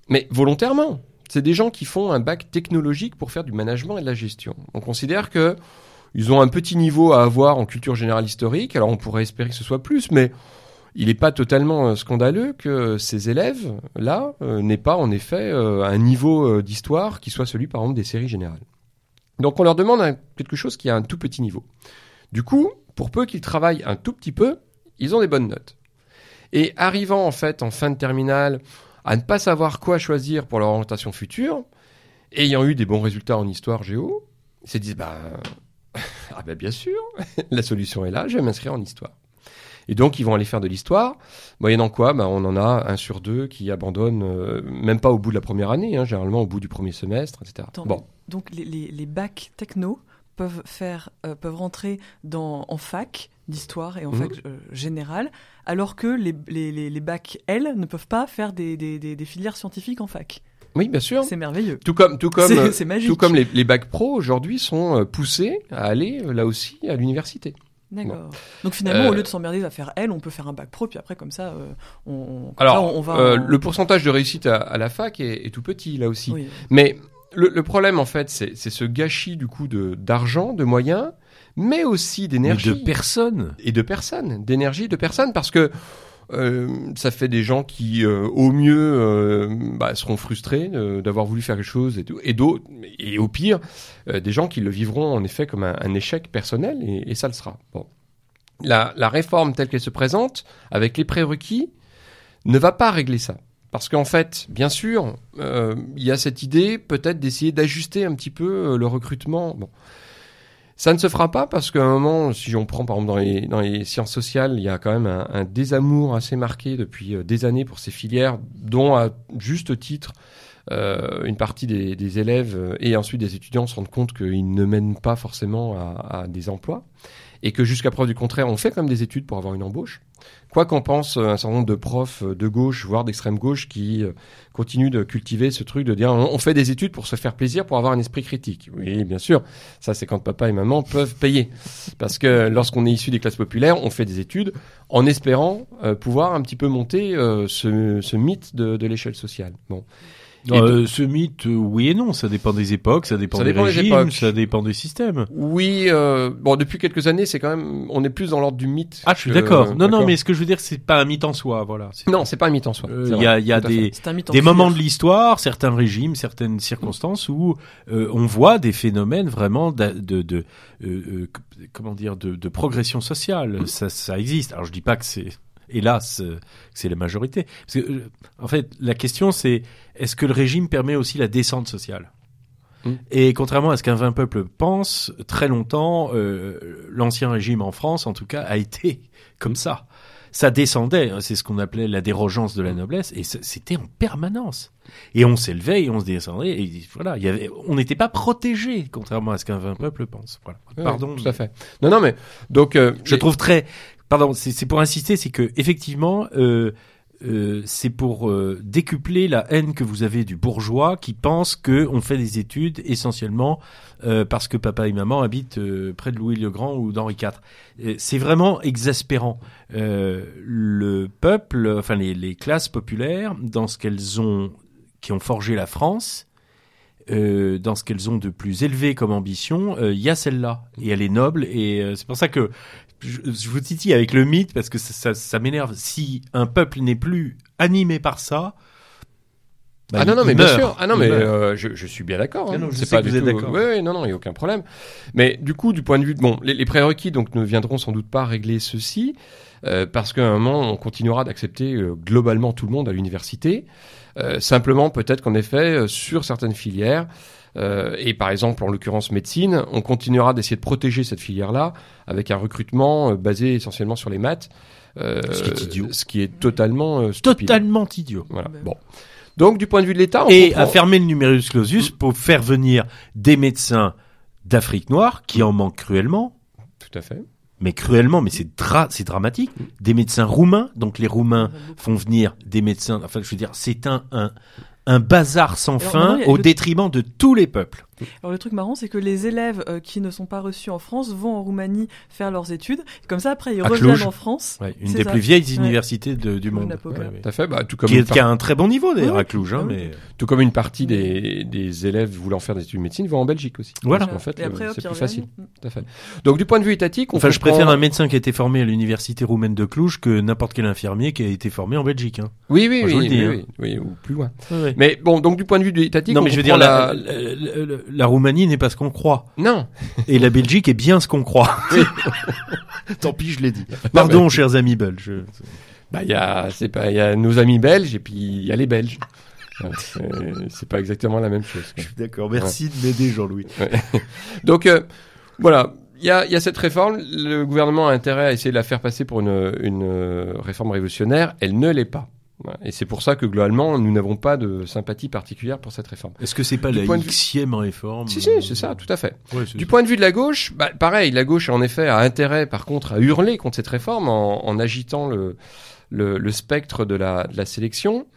mais volontairement. C'est des gens qui font un bac technologique pour faire du management et de la gestion. On considère que ils ont un petit niveau à avoir en culture générale historique. Alors on pourrait espérer que ce soit plus, mais il n'est pas totalement euh, scandaleux que ces élèves-là euh, n'aient pas en effet euh, un niveau d'histoire qui soit celui par exemple des séries générales. Donc on leur demande quelque chose qui a un tout petit niveau. Du coup, pour peu qu'ils travaillent un tout petit peu, ils ont des bonnes notes. Et arrivant en fait en fin de terminale à ne pas savoir quoi choisir pour leur orientation future, ayant eu des bons résultats en histoire géo, ils se disent bah ah ben bien sûr, la solution est là, je vais m'inscrire en histoire. Et donc ils vont aller faire de l'histoire. Moyennant quoi, bah, on en a un sur deux qui abandonnent, euh, même pas au bout de la première année, hein, généralement au bout du premier semestre, etc. Attends, Bon, Donc les, les, les bacs techno peuvent faire, euh, peuvent rentrer dans, en fac d'histoire et en Mhm. fac euh, générale, alors que les, les, bacs L ne peuvent pas faire des, des, des, des filières scientifiques en fac. Oui, bien sûr. C'est merveilleux. Tout comme, tout comme, C'est- euh, tout comme les, les bacs pro aujourd'hui sont euh, poussés à aller euh, là aussi à l'université. D'accord. Donc finalement, Euh, au lieu de s'emmerder à faire L, on peut faire un bac pro, puis après, comme ça, euh, on, comme Alors, ça, on, on va. euh, en- le pourcentage de réussite à, à la fac est, est tout petit là aussi. Oui. Mais le, le problème en fait, c'est c'est ce gâchis du coup de d'argent, de moyens, mais aussi d'énergie de personnes. et de personnes, d'énergie, de personnes, parce que euh, ça fait des gens qui, euh, au mieux, euh, bah, seront frustrés d'avoir voulu faire quelque chose, et, tout, et au pire, des gens qui le vivront en effet comme un, un échec personnel, et, ça le sera. Bon. La, réforme telle qu'elle se présente, avec les prérequis, ne va pas régler ça. Parce qu'en fait, bien sûr, il y a cette idée peut-être d'essayer d'ajuster un petit peu le recrutement. Ça ne se fera pas parce qu'à un moment, si on prend par exemple dans les, sciences sociales, il y a quand même un, désamour assez marqué depuis euh, des années pour ces filières, dont à juste titre, euh, une partie des, des élèves euh, et ensuite des étudiants se rendent compte qu'ils ne mènent pas forcément à, à des emplois et que jusqu'à preuve du contraire, on fait quand même des études pour avoir une embauche. Quoi qu'en pense euh, un certain nombre de profs euh, de gauche, voire d'extrême gauche, qui euh, continuent de cultiver ce truc de dire on fait des études pour se faire plaisir, pour avoir un esprit critique. Oui, bien sûr, ça c'est quand papa et maman peuvent payer. Parce que lorsqu'on est issu des classes populaires, on fait des études en espérant pouvoir un petit peu monter ce, ce mythe de, de l'échelle sociale. Bon. Euh, ce mythe, euh, oui et non, ça dépend des époques, ça dépend Ça des dépend des régimes, époques. ça dépend des systèmes. Oui, euh, bon, depuis quelques années, c'est quand même, on est plus dans l'ordre du mythe. Ah, je suis que- d'accord. Non, non, mais ce que je veux dire, c'est pas un mythe en soi, voilà. Non, c'est pas un mythe en soi. Euh, Il y a, il y a des, des moments de l'histoire, certains régimes, certaines circonstances où euh, on voit des phénomènes vraiment de, de, de comment dire de, de progression sociale. Ça, ça existe. Alors je dis pas que c'est hélas euh, c'est la majorité. Parce que, euh, en fait, la question c'est est-ce que le régime permet aussi la descente sociale? Mm. Et contrairement à ce qu'un vain peuple pense, très longtemps, euh, l'ancien régime en France, en tout cas, a été comme ça. Ça descendait, hein, c'est ce qu'on appelait la dérogeance de la noblesse, et c'était en permanence. Et on s'élevait et on se descendait, et voilà, il y avait, on n'était pas protégé, contrairement à ce qu'un vain peuple pense. Voilà. Ouais, Pardon. tout à fait. Non, non, mais donc, euh, Je trouve très, pardon, c'est pour insister, c'est que effectivement, euh, euh, c'est pour euh, décupler la haine que vous avez du bourgeois qui pense que on fait des études essentiellement parce que papa et maman habitent près de Louis le Grand ou d'Henri IV. C'est vraiment exaspérant. Le peuple, enfin les, classes populaires, dans ce qu'elles ont, qui ont forgé la France, dans ce qu'elles ont de plus élevé comme ambition, il y a celle-là et elle est noble et c'est pour ça que je, je vous titille avec le mythe parce que ça, ça, ça m'énerve. Si un peuple n'est plus animé par ça, bah, ah non, non, mais bien sûr. Ah non, Il mais euh, je, je suis bien d'accord. Ah hein. non, je C'est sais pas que du vous êtes tout- d'accord. Oui, oui, non, non, il y a aucun problème. Mais du coup, du point de vue de bon, les, les prérequis donc ne viendront sans doute pas régler ceci euh, parce qu'à un moment, on continuera d'accepter euh, globalement tout le monde à l'université. Euh, simplement, peut-être qu'en effet, euh, sur certaines filières. Euh, et par exemple, en l'occurrence médecine, on continuera d'essayer de protéger cette filière-là avec un recrutement euh, basé essentiellement sur les maths, euh, Ce qui est idiot. ce qui est totalement euh, stupide. Totalement idiot. Voilà. Bon. Donc, du point de vue de l'État, on Et comprend- à fermer le numerus clausus pour faire venir des médecins d'Afrique noire qui en manquent cruellement. Tout à fait. Mais cruellement, mais c'est dra c'est dramatique. Des médecins roumains, donc les Roumains font venir des médecins. Enfin, je veux dire, c'est un, un un bazar sans fin au le- détriment de tous les peuples. Alors le truc marrant, c'est que les élèves euh, qui ne sont pas reçus en France vont en Roumanie faire leurs études. Comme ça, après, ils À reviennent Cluj. en France. Ouais, une C'est des ça. plus vieilles Ouais. universités de- du monde. Ouais, ouais. Tout à fait. Bah, tout comme Qui, qui a un très bon niveau d'ailleurs à Cluj, hein, Ah mais Tout comme une partie des, des élèves voulant faire des études de médecine vont en Belgique aussi. Voilà. Parce qu'en fait, euh, c'est plus facile. Tout à fait. Donc, du point de vue étatique, on enfin, je préfère un médecin qui a été formé à l'université roumaine de Cluj que n'importe quel infirmier qui a été formé en Belgique. Hein. Oui, oui, Moi, oui, dis, oui, hein. oui, oui, ou plus loin. Mais Mais bon, donc du point de vue étatique, non, on mais je veux dire, la, la, Roumanie n'est pas ce qu'on croit, Non, et la Belgique est bien ce qu'on croit. Tant pis, je l'ai dit. Pardon, chers amis belges. bah il y a, c'est pas, il y a nos amis belges et puis il y a les Belges. C'est- pas exactement la même chose. quoi. D'accord, merci de m'aider, Jean-Louis. Donc euh, voilà, il y a, il y a cette réforme. Le gouvernement a intérêt à essayer de la faire passer pour une, une euh, réforme révolutionnaire. Elle ne l'est pas. Et c'est pour ça que globalement, nous n'avons pas de sympathie particulière pour cette réforme. Est-ce que c'est pas Du la de vue- xième réforme Si, si, c'est ça, tout à fait. Ouais, Du point de vue de la gauche, bah, pareil, la gauche en effet a intérêt par contre à hurler contre cette réforme en, en agitant le, le, le spectre de la, de la sélection.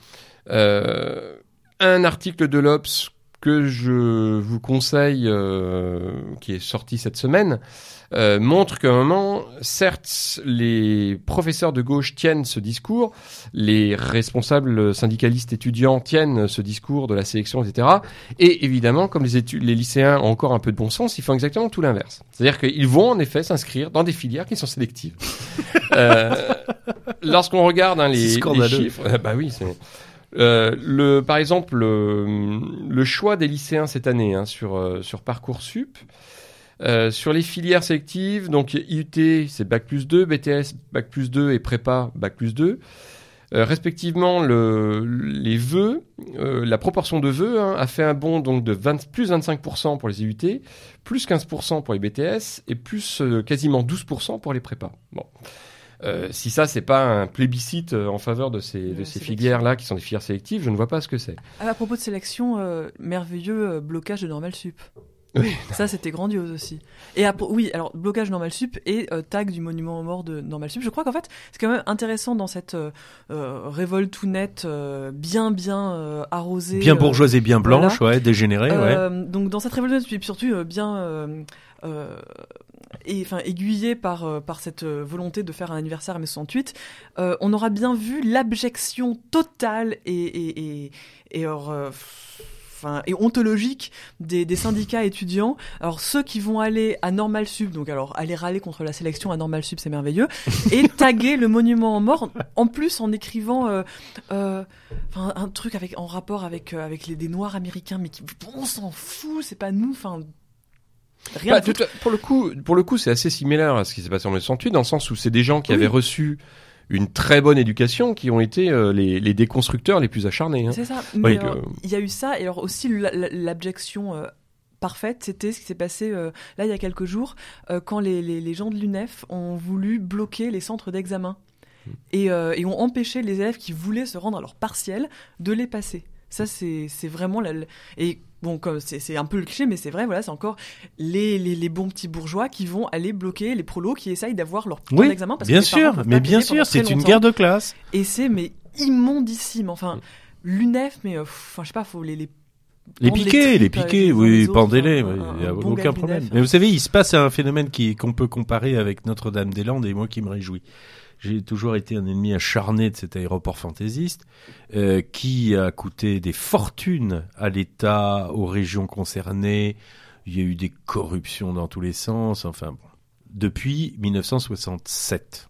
Euh, un article de l'Obs que je vous conseille, euh, qui est sorti cette semaine, euh, montre qu'à un moment, certes, les professeurs de gauche tiennent ce discours, les responsables syndicalistes étudiants tiennent ce discours de la sélection, etc. Et évidemment, comme les, études, les lycéens ont encore un peu de bon sens, ils font exactement tout l'inverse. C'est-à-dire qu'ils vont en effet s'inscrire dans des filières qui sont sélectives. euh, Lorsqu'on regarde hein, les, les chiffres, euh, bah oui, c'est. Euh, par exemple, le, le choix des lycéens cette année hein, sur, euh, sur Parcoursup, euh, sur les filières sélectives, donc IUT, c'est Bac plus 2, BTS, Bac plus 2 et Prépa, Bac plus 2. Euh, respectivement, le, les vœux, euh, la proportion de vœux hein, a fait un bond donc de 20, plus 25% pour les IUT, plus 15% pour les BTS et plus euh, quasiment 12% pour les prépas. Bon. Euh, si ça, c'est pas un plébiscite euh, en faveur de ces, de filières-là qui sont des filières sélectives, je ne vois pas ce que c'est. Ah, à propos de sélection, euh, merveilleux euh, blocage de Normal Sup. Oui. Ça, c'était grandiose aussi. Et à oui, alors blocage Normal Sup et euh, tag du monument aux morts de Normal Sup. Je crois qu'en fait, c'est quand même intéressant dans cette euh, révolte tout nette, euh, bien bien euh, arrosée. Bien euh, bourgeoise et bien blanche, ouais, dégénérée, ouais. euh, Donc dans cette révolte, puis surtout euh, bien euh, euh, et enfin aiguillé par euh, par cette euh, volonté de faire un anniversaire à mai 68, euh, on aura bien vu l'abjection totale et et et, et, alors, euh, Enfin, et ontologique des, des syndicats étudiants. Alors ceux qui vont aller à Normal Sup, donc alors aller râler contre la sélection à Normal Sup, c'est merveilleux, et taguer le monument aux morts, en plus en écrivant euh, euh, enfin, un truc avec en rapport avec euh, avec les des noirs américains, mais qui on s'en fout, c'est pas nous, enfin rien. Bah, tout- pour le coup, pour le coup, c'est assez similaire à ce qui s'est passé en 1968, dans le sens où c'est des gens qui Oui. avaient reçu une très bonne éducation qui ont été euh, les, les déconstructeurs les plus acharnés. hein. C'est ça. Mais alors, il y a eu ça, et alors aussi la- la- l'abjection euh, parfaite, c'était ce qui s'est passé euh, là il y a quelques jours, euh, quand les, les, les gens de l'UNEF ont voulu bloquer les centres d'examen Hmm. et, euh, et ont empêché les élèves qui voulaient se rendre à leur partiel de les passer. Ça, c'est vraiment la. la- Et bon, comme c'est un peu le cliché, mais c'est vrai, voilà, c'est encore les, les, les bons petits bourgeois qui vont aller bloquer les prolos qui essayent d'avoir leur Oui, d'examen. parce bien sûr, mais bien sûr, c'est une guerre de classe. Et c'est mais immondissime. Enfin, l'UNEF, mais euh, enfin, je sais pas, faut les, les Les les piquets, les euh, piquets, oui, pendez-les, il y a bon aucun problème. Mais vous savez, il se passe un phénomène qui qu'on peut comparer avec Notre-Dame-des-Landes et moi qui me réjouis. J'ai toujours été un ennemi acharné de cet aéroport fantaisiste euh, qui a coûté des fortunes à l'État, aux régions concernées. Il y a eu des corruptions dans tous les sens. Enfin, bon. depuis 1967.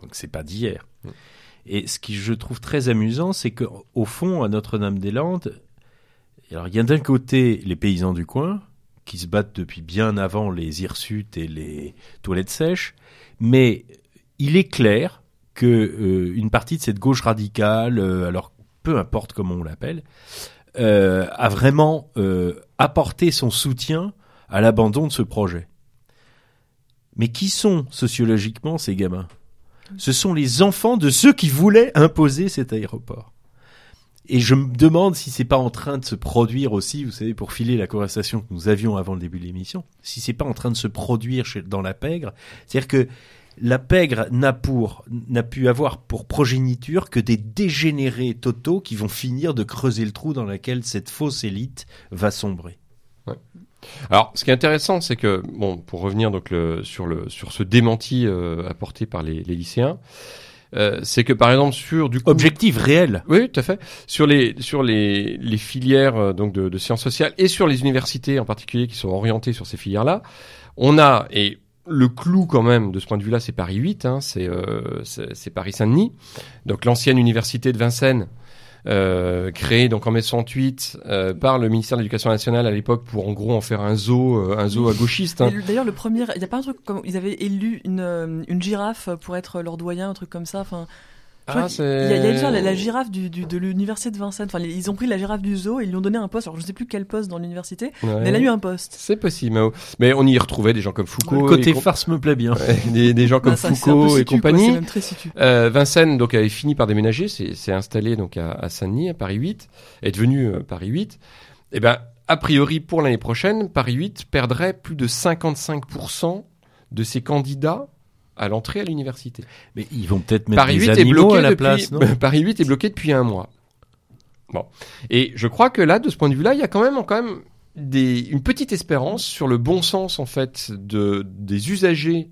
Donc c'est pas d'hier. Et ce qui je trouve très amusant, c'est qu'au fond, à Notre-Dame-des-Landes, alors il y a d'un côté les paysans du coin qui se battent depuis bien avant les hirsutes et les toilettes sèches, mais il est clair que euh, une partie de cette gauche radicale, euh, alors peu importe comment on l'appelle, euh, a vraiment apporté son soutien à l'abandon de ce projet. Mais qui sont sociologiquement ces gamins? Ce sont les enfants de ceux qui voulaient imposer cet aéroport. Et je me demande si c'est pas en train de se produire aussi, vous savez, pour filer la conversation que nous avions avant le début de l'émission, si c'est pas en train de se produire dans la pègre, c'est-à-dire que la pègre n'a pour n'a pu avoir pour progéniture que des dégénérés totaux qui vont finir de creuser le trou dans lequel cette fausse élite va sombrer. Alors, ce qui est intéressant, c'est que, bon, pour revenir donc le, sur le sur ce démenti euh, apporté par les, les lycéens, euh, c'est que par exemple sur du coup, Objectif réel. Oui, tout à fait. Sur les sur les, les filières euh, donc de, de sciences sociales et sur les universités en particulier qui sont orientées sur ces filières-là, on a et le clou quand même de ce point de vue-là, c'est Paris 8, hein, c'est euh, Paris Saint-Denis, donc l'ancienne université de Vincennes. Euh, créée donc en mai 68 euh, par le ministère de l'Éducation nationale à l'époque pour en gros en faire un zoo euh, un zoo à gauchiste hein. D'ailleurs, le premier, il y a pas un truc comme ils avaient élu une, euh, une girafe pour être leur doyen, un truc comme ça. Enfin, Ah, qu'il y a, il y a la, la girafe du, du- de l'université de Vincennes. Enfin, ils ont pris la girafe du zoo et ils lui ont donné un poste. Alors, je ne sais plus quel poste dans l'université, Ouais. mais elle a eu un poste. C'est possible, mais, on y retrouvait des gens comme Foucault, Le côté farce me plaît bien. Des, des gens comme Bah, ça, peu Foucault et situ, quoi, compagnie. C'est même très situ. Euh, Vincennes donc avait fini par déménager, s'est s'est installé donc à, à Saint-Denis, à Paris 8, est devenu euh, Paris 8. Et ben a priori pour l'année prochaine, Paris 8 perdrait plus de 55% de ses candidats à l'entrée à l'université. Mais ils vont peut-être mettre Paris des 8 est animaux bloqué à la depuis place, non? Paris 8 est bloqué depuis un mois. Bon. Et je crois que là de ce point de vue-là, il y a quand même quand même des, une petite espérance sur le bon sens en fait de des usagers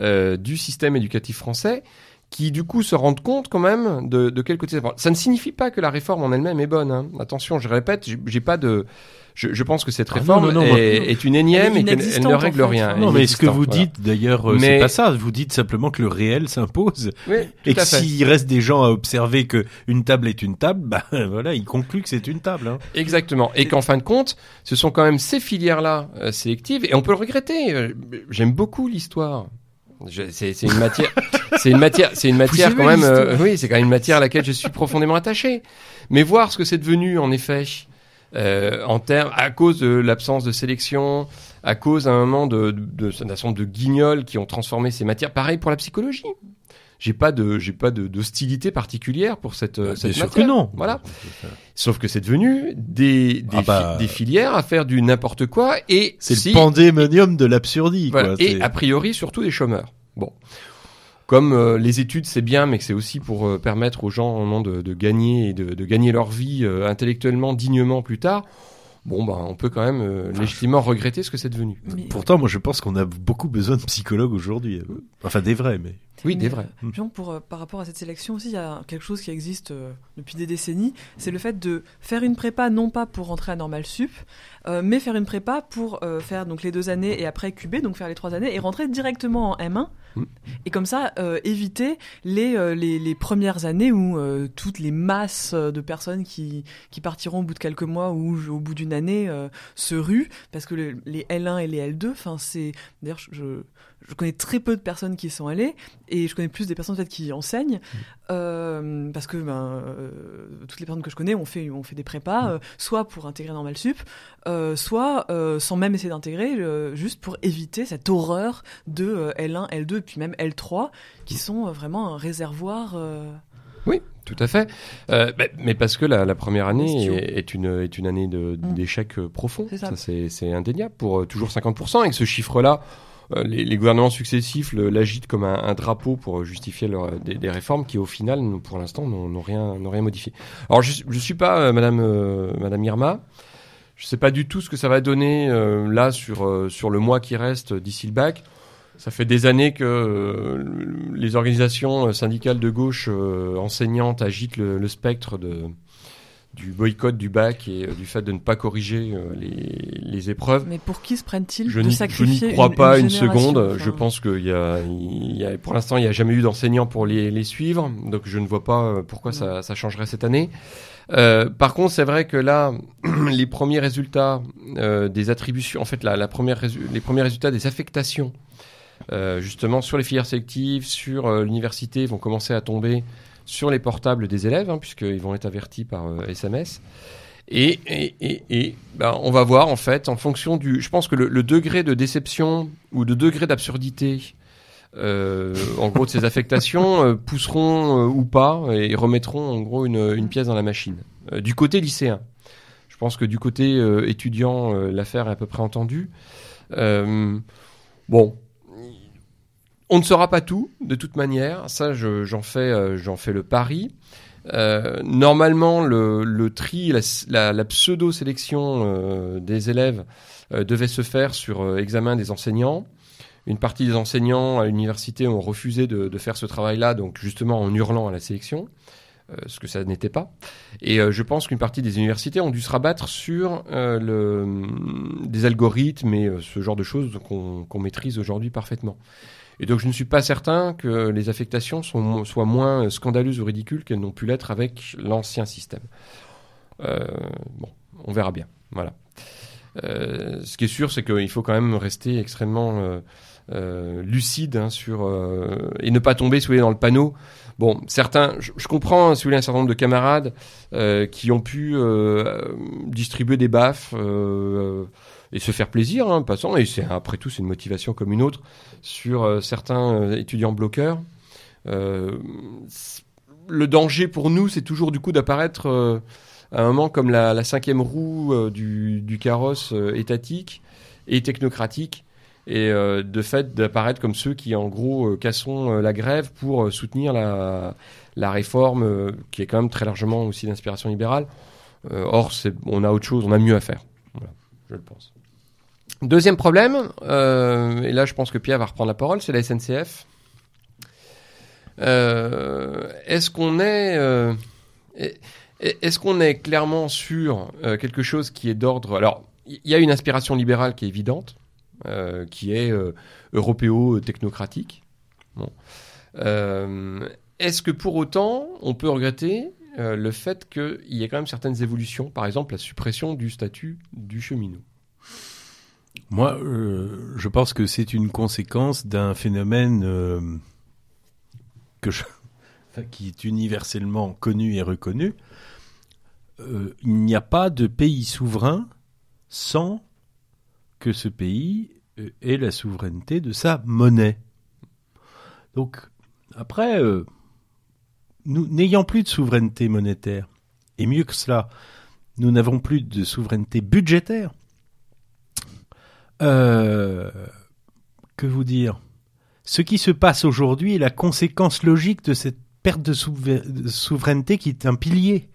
euh, du système éducatif français qui du coup se rendent compte quand même de, de quel côté ça ne signifie pas que la réforme en elle-même est bonne. hein. Attention, je répète, j'ai pas de. Je, je pense que cette Ah non, réforme non, non, moi- est, est une énième et qu'elle elle ne règle en fait. rien. Non, mais ce que vous voilà. dites, d'ailleurs, euh, Mais- c'est pas ça. Vous dites simplement que le réel s'impose. Oui, Et que s'il reste des gens à observer que une table est une table, bah voilà, ils concluent que c'est une table. Hein. Exactement. Et qu'en fin de compte, ce sont quand même ces filières-là euh, sélectives, et on peut le regretter. Euh, J'aime beaucoup l'histoire. C'est une matière, c'est une matière, c'est une matière quand même. euh, oui, c'est quand même une matière à laquelle je suis profondément attaché. Mais voir ce que c'est devenu, en effet, euh, en termes, à cause de l'absence de sélection, à cause à un moment de, de, de d'un certain de guignols qui ont transformé ces matières. Pareil pour la psychologie. J'ai pas de, j'ai pas de d'hostilité particulière pour cette, Bien cette sûr matière. que non. Voilà. Sauf que c'est devenu des, des, Ah bah, fi- des filières à faire du n'importe quoi et C'est si- le pandémonium de l'absurdie. voilà, quoi. et C'est- a priori surtout des chômeurs. Bon. Comme euh, les études c'est bien, mais que c'est aussi pour euh, permettre aux gens de, de gagner et de, de gagner leur vie euh, intellectuellement dignement plus tard. Bon ben on peut quand même euh, légitimement regretter ce que c'est devenu. Mais- Pourtant, moi, je pense qu'on a beaucoup besoin de psychologues aujourd'hui. Enfin, des vrais, mais. Oui, des vrais. pour, euh, par rapport à cette sélection aussi, il y a quelque chose qui existe euh, depuis des décennies, c'est le fait de faire une prépa non pas pour rentrer à Normal Sup, euh, mais faire une prépa pour euh, faire donc les deux années et après QB, donc faire les trois années et rentrer directement en M1. Mm. Et comme ça, euh, éviter les, les, les premières années où toutes les masses de personnes qui, qui partiront au bout de quelques mois ou au bout d'une année se ruent, parce que le- les L1 et les L2, enfin c'est... D'ailleurs, je- je, je connais très peu de personnes qui y sont allées et je connais plus des personnes peut-être qui enseignent euh, parce que ben, euh, toutes les personnes que je connais ont fait ont fait des prépas euh, soit pour intégrer Normal Sup soit sans même essayer d'intégrer juste pour éviter cette horreur de euh, L1 L2 et puis même L3 qui sont euh, vraiment un réservoir Oui, tout à fait. Euh, bah, mais parce que la, la première année est, est une, est une année Mm. d'échec euh, profond. C'est ça. Ça, c'est c'est indéniable pour euh, toujours 50%. Et que ce chiffre-là, les, les gouvernements successifs l'agitent comme un, un drapeau pour euh, justifier leur, des, des réformes qui, au final, pour l'instant, n'ont rien, rien modifié. Alors, je ne suis pas euh, Madame, euh, Madame Irma. Je sais pas du tout ce que ça va donner euh, là sur, euh, sur le mois qui reste d'ici le bac. Ça fait des années que euh, les organisations euh, syndicales de gauche euh, enseignantes agitent le, le spectre de, du boycott du bac et euh, du fait de ne pas corriger euh, les, les épreuves. mais pour qui se prennent-ils Je n'y crois une- pas une seconde. enfin, Je pense qu'il y a, il y a, pour l'instant, il n'y a jamais eu d'enseignants pour les, les suivre, donc je ne vois pas euh, pourquoi ça, ça changerait cette année. Euh, par contre, c'est vrai que là, les premiers résultats euh, des attributions, en fait, la, la première résu- les premiers résultats des affectations, euh, justement sur les filières sélectives, sur euh, l'université, vont commencer à tomber sur les portables des élèves, hein, puisqu'ils vont être avertis par euh, SMS. Et, et, et, et ben, on va voir en fait en fonction du. Je pense que le, le degré de déception ou de degré d'absurdité, euh, en gros de ces affectations, euh, pousseront euh, ou pas et remettront en gros une, une pièce dans la machine. Euh, du côté lycéen, je pense que du côté euh, étudiant, euh, l'affaire est à peu près entendue. Euh, bon. On ne saura pas tout, de toute manière. Ça, je- j'en fais, euh, j'en fais le pari. Euh, normalement, le, tri, la, pseudo-sélection euh, des élèves devait se faire sur examen des enseignants. Une partie des enseignants à l'université ont refusé de, faire ce travail-là, donc justement en hurlant à la sélection, ce que ça n'était pas. Et je pense qu'une partie des universités ont dû se rabattre sur le, des algorithmes et ce genre de choses qu'on maîtrise aujourd'hui parfaitement. Et donc je ne suis pas certain que les affectations soient moins scandaleuses ou ridicules qu'elles n'ont pu l'être avec l'ancien système. Euh, bon, on verra bien. Voilà. Euh, ce qui est sûr, c'est qu'il faut quand même rester extrêmement euh, lucide hein, sur et ne pas tomber, dans le panneau. Bon, certains, je, je comprends, hein, si vous voulez, un certain nombre de camarades qui ont pu distribuer des baffes et se faire plaisir, hein, passant. Et c'est après tout, c'est une motivation comme une autre sur euh, certains euh, étudiants bloqueurs. Euh, le danger pour nous, c'est toujours du coup d'apparaître à un moment comme la, cinquième roue du, carrosse étatique et technocratique, et de fait d'apparaître comme ceux qui en gros euh, la grève pour soutenir la, réforme qui est quand même très largement aussi d'inspiration libérale. Or, on a autre chose, on a mieux à faire. Voilà, je le pense. Deuxième problème, euh, et là je pense que Pierre va reprendre la parole, c'est la SNCF. Euh, est-ce qu'on est, euh, est- est-ce qu'on est clairement sur quelque chose qui est d'ordre Alors, il y a une inspiration libérale qui est évidente, qui est européo-technocratique. Est-ce que pour autant, on peut regretter le fait qu'il y ait quand même certaines évolutions, par exemple la suppression du statut du cheminot? Moi, euh, je pense que c'est une conséquence d'un phénomène euh, que qui est universellement connu et reconnu. Euh, il n'y a pas de pays souverain sans que ce pays ait la souveraineté de sa monnaie. Donc, après, nous n'ayant plus de souveraineté monétaire, et mieux que cela, nous n'avons plus de souveraineté budgétaire, euh, que vous dire? Ce qui se passe aujourd'hui est la conséquence logique de cette perte de, souver- de souveraineté qui est un pilier.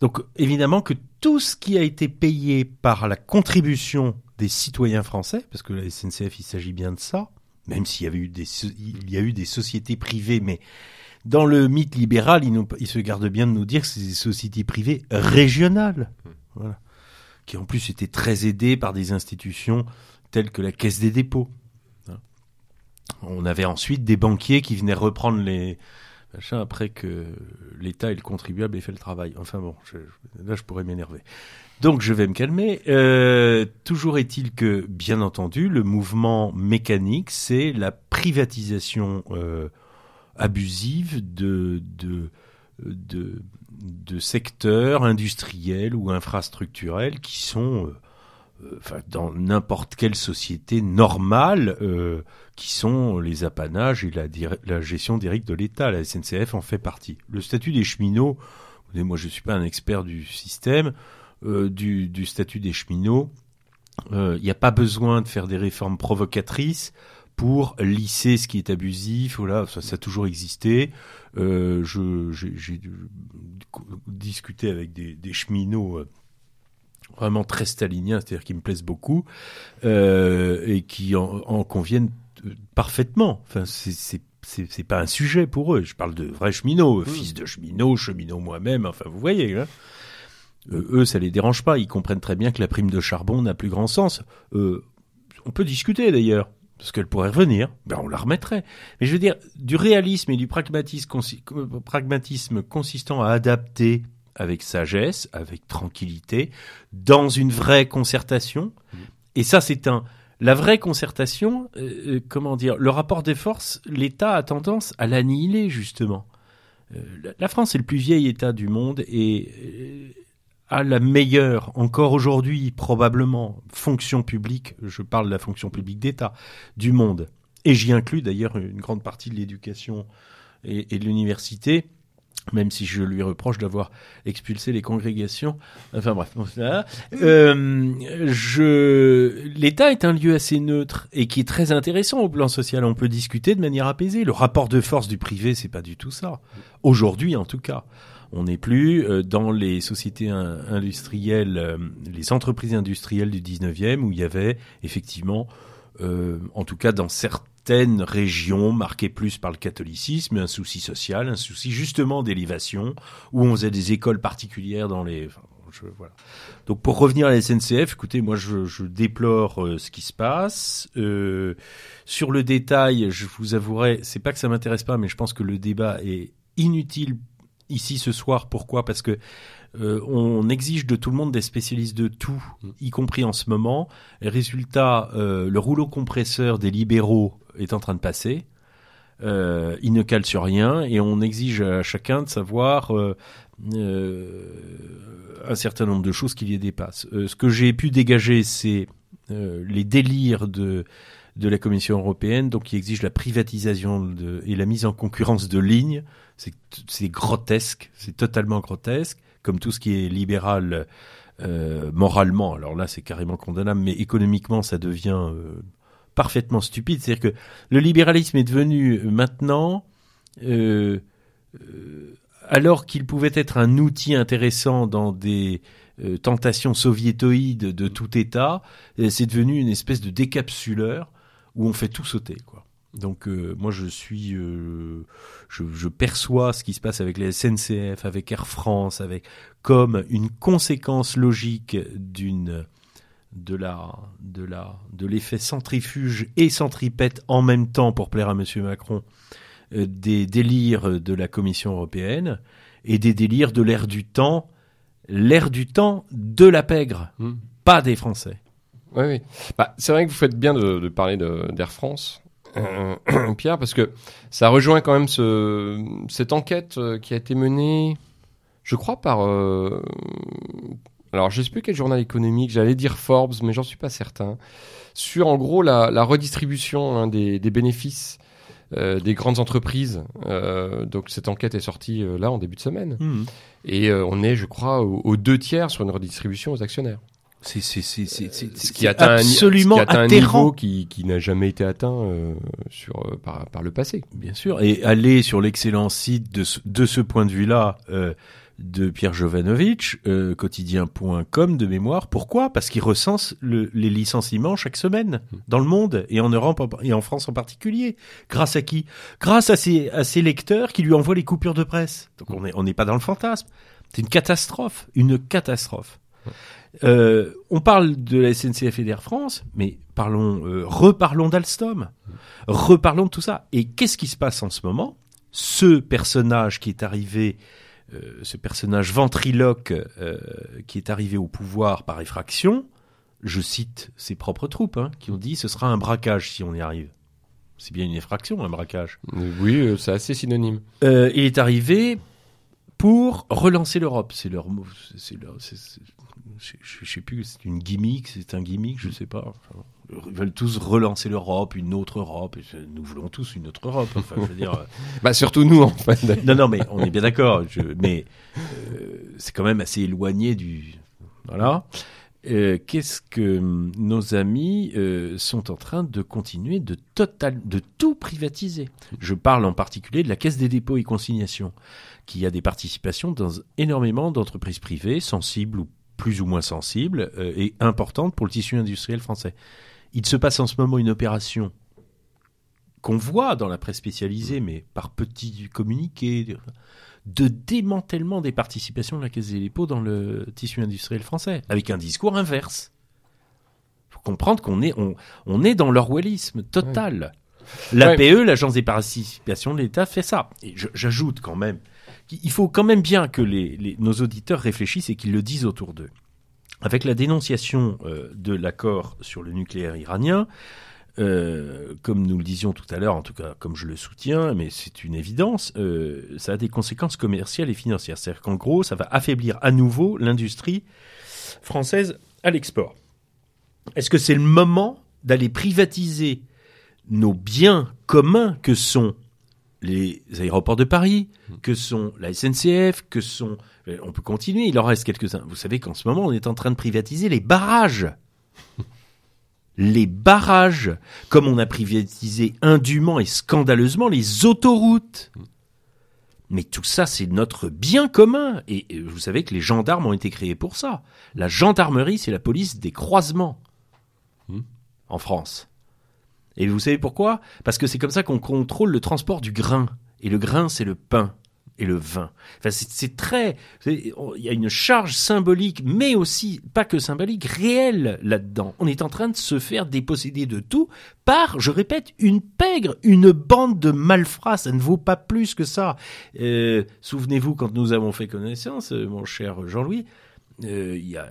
Donc évidemment que tout ce qui a été payé par la contribution des citoyens français, parce que la SNCF il s'agit bien de ça, même s'il y avait eu des il y a eu des sociétés privées, mais dans le mythe libéral, il, nous- il se garde bien de nous dire que c'est des sociétés privées régionales, voilà, qui en plus étaient très aidées par des institutions telles que la Caisse des dépôts. Hein. On avait ensuite des banquiers qui venaient reprendre les machins après que l'État et le contribuable aient fait le travail. Enfin bon, là je pourrais m'énerver. Donc je vais me calmer. Euh, toujours est-il que, bien entendu, le mouvement mécanique, c'est la privatisation euh, abusive de, de, de, secteurs industriels ou infrastructurels qui sont euh, enfin, dans n'importe quelle société normale, euh, qui sont les apanages et la, gestion directe de l'État. La SNCF en fait partie. Le statut des cheminots, moi je suis pas un expert du système, euh, du, du statut des cheminots, euh, il n'y a pas besoin de faire des réformes provocatrices pour lisser ce qui est abusif. Voilà, ça, ça a toujours existé. Euh, j'ai discuté avec des, des cheminots euh, vraiment très staliniens, c'est-à-dire qui me plaisent beaucoup euh, et qui en, en conviennent euh, parfaitement. Enfin, c'est- c'est pas un sujet pour eux. Je parle de vrais cheminots, fils de cheminots, cheminots moi-même. Enfin, vous voyez. Hein euh, eux, ça les dérange pas. Ils comprennent très bien que la prime de charbon n'a plus grand sens. Euh, on peut discuter d'ailleurs, parce qu'elle pourrait revenir. Ben, on la remettrait. Mais je veux dire, du réalisme et du pragmatisme, consi- pragmatisme consistant à adapter avec sagesse, avec tranquillité, dans une vraie concertation. Et ça, c'est un. La vraie concertation, euh, euh, comment dire, le rapport des forces, l'État a tendance à l'annihiler justement. Euh, la- la France est le plus vieil État du monde et euh, a la meilleure, encore aujourd'hui probablement, fonction publique, je parle de la fonction publique d'État, du monde. Et j'y inclus d'ailleurs une grande partie de l'éducation et, et de l'université, même si je lui reproche d'avoir expulsé les congrégations. Enfin bref, ça, euh, je... l'État est un lieu assez neutre et qui est très intéressant au plan social. On peut discuter de manière apaisée. Le rapport de force du privé, c'est pas du tout ça. Aujourd'hui, en tout cas. On n'est plus euh, dans les sociétés in- industrielles, euh, les entreprises industrielles du 19e où il y avait effectivement, euh, en tout cas dans certaines régions marquées plus par le catholicisme, un souci social, un souci justement d'élévation, où on faisait des écoles particulières dans les... enfin, je- voilà. Donc pour revenir à la SNCF, écoutez, moi je, je déplore euh, ce qui se passe. Euh, sur le détail, je vous avouerai, c'est pas que ça m'intéresse pas, mais je pense que le débat est inutile ici ce soir. Pourquoi? Parce que euh, on exige de tout le monde des spécialistes de tout, y compris en ce moment. Et résultat, euh, le rouleau compresseur des libéraux est en train de passer. Euh, il ne cale sur rien et on exige à chacun de savoir euh, euh, un certain nombre de choses qui les dépassent. Ce que j'ai pu dégager, c'est les délires de de la Commission européenne, donc qui exige la privatisation et la mise en concurrence de lignes. C'est grotesque, c'est totalement grotesque, comme tout ce qui est libéral moralement. Alors là, c'est carrément condamnable, mais économiquement, ça devient parfaitement stupide. C'est-à-dire que le libéralisme est devenu euh, maintenant, euh, euh, alors qu'il pouvait être un outil intéressant dans des tentations soviétoïdes de tout État, c'est devenu une espèce de décapsuleur où on fait tout sauter. Donc moi je suis, je, je perçois ce qui se passe avec les SNCF, avec Air France, avec comme une conséquence logique d'une de la de la de l'effet centrifuge et centripète en même temps pour plaire à Monsieur Macron euh, des délires de la Commission européenne et des délires de l'ère du temps, l'ère du temps de la pègre, Hmm. pas des Français. Oui, oui. Bah, c'est vrai que vous faites bien de, de parler de- d'Air France, euh, Pierre, parce que ça rejoint quand même ce, cette enquête euh, qui a été menée, je crois, par. euh, alors, je sais plus quel journal économique, j'allais dire Forbes, mais j'en suis pas certain, sur en gros la, la redistribution hein, des, des bénéfices euh, des grandes entreprises. Euh, donc, cette enquête est sortie euh, là en début de semaine. Et euh, on est, je crois, aux, deux tiers sur une redistribution aux actionnaires. C'est c'est Ce qui atteint un absolument ce qui atteint un niveau qui, qui n'a jamais été atteint euh, sur, euh, par, par le passé. Bien sûr, et aller sur l'excellent site de ce, de ce point de vue-là euh, de Pierre Jovanovic, euh, quotidien.com de mémoire. Pourquoi? Parce qu'il recense le- les licenciements chaque semaine dans le monde et en Europe et en France en particulier. Grâce à qui? Grâce à ses, à ses lecteurs qui lui envoient les coupures de presse. Donc on n'est on n'est pas dans le fantasme. C'est une catastrophe, une catastrophe. Euh, on parle de la SNCF et d'Air France, mais parlons, euh, reparlons d'Alstom, reparlons de tout ça. Et qu'est-ce qui se passe en ce moment? Ce personnage qui est arrivé, euh, ce personnage ventriloque euh, qui est arrivé au pouvoir par effraction, je cite ses propres troupes, hein, qui ont dit ce sera un braquage si on y arrive. C'est bien une effraction, un braquage. Oui, euh, c'est assez synonyme. Euh, il est arrivé pour relancer l'Europe. C'est leur mot. c'est- C'est leur. c'est- c'est- je, je- je sais plus. C'est une gimmick. C'est un gimmick. Je sais pas. Enfin, ils veulent tous relancer l'Europe, une autre Europe. Nous voulons tous une autre Europe. Enfin, je veux dire. Bah surtout nous en fait. non, non, mais on est bien d'accord. Mais euh, c'est quand même assez éloigné du. Voilà. Euh, Qu'est-ce que hum, nos amis euh, sont en train de continuer de total, de tout privatiser? Je parle en particulier de la Caisse des dépôts et consignations, qui a des participations dans énormément d'entreprises privées, sensibles ou plus ou moins sensibles, et importantes pour le tissu industriel français. Il se passe en ce moment une opération qu'on voit dans la presse spécialisée, mais par petits communiqués, de démantèlement des participations de la Caisse des dépôts dans le tissu industriel français, avec un discours inverse. faut comprendre qu'on est, on, on est dans l'orwellisme total. L'APE, l'Agence des participations de l'État, fait ça. Et j'ajoute quand même qu'il faut quand même bien que les, les- nos auditeurs réfléchissent et qu'ils le disent autour d'eux. Avec la dénonciation euh, de l'accord sur le nucléaire iranien, euh, comme nous le disions tout à l'heure, en tout cas comme je le soutiens, mais c'est une évidence, euh, ça a des conséquences commerciales et financières. C'est-à-dire qu'en gros, ça va affaiblir à nouveau l'industrie française à l'export. Est-ce que c'est le moment d'aller privatiser nos biens communs que sont les aéroports de Paris, que sont la SNCF, que sont... euh, On peut continuer, il en reste quelques-uns. Vous savez qu'en ce moment, on est en train de privatiser les barrages les barrages, comme on a privatisé indûment et scandaleusement les autoroutes. Mais tout ça, c'est notre bien commun. Et et vous savez que les gendarmes ont été créés pour ça. La gendarmerie, c'est la police des croisements en France. Et vous savez pourquoi? Parce que c'est comme ça qu'on contrôle le transport du grain. Et le grain, c'est le pain. et le vin. Enfin, c'est très, il y a une charge symbolique, mais aussi pas que symbolique, réelle là-dedans. On est en train de se faire déposséder de tout par, je répète, une pègre, une bande de malfrats. Ça ne vaut pas plus que ça. Euh, Souvenez-vous quand nous avons fait connaissance, euh, mon cher Jean-Louis, euh, il y a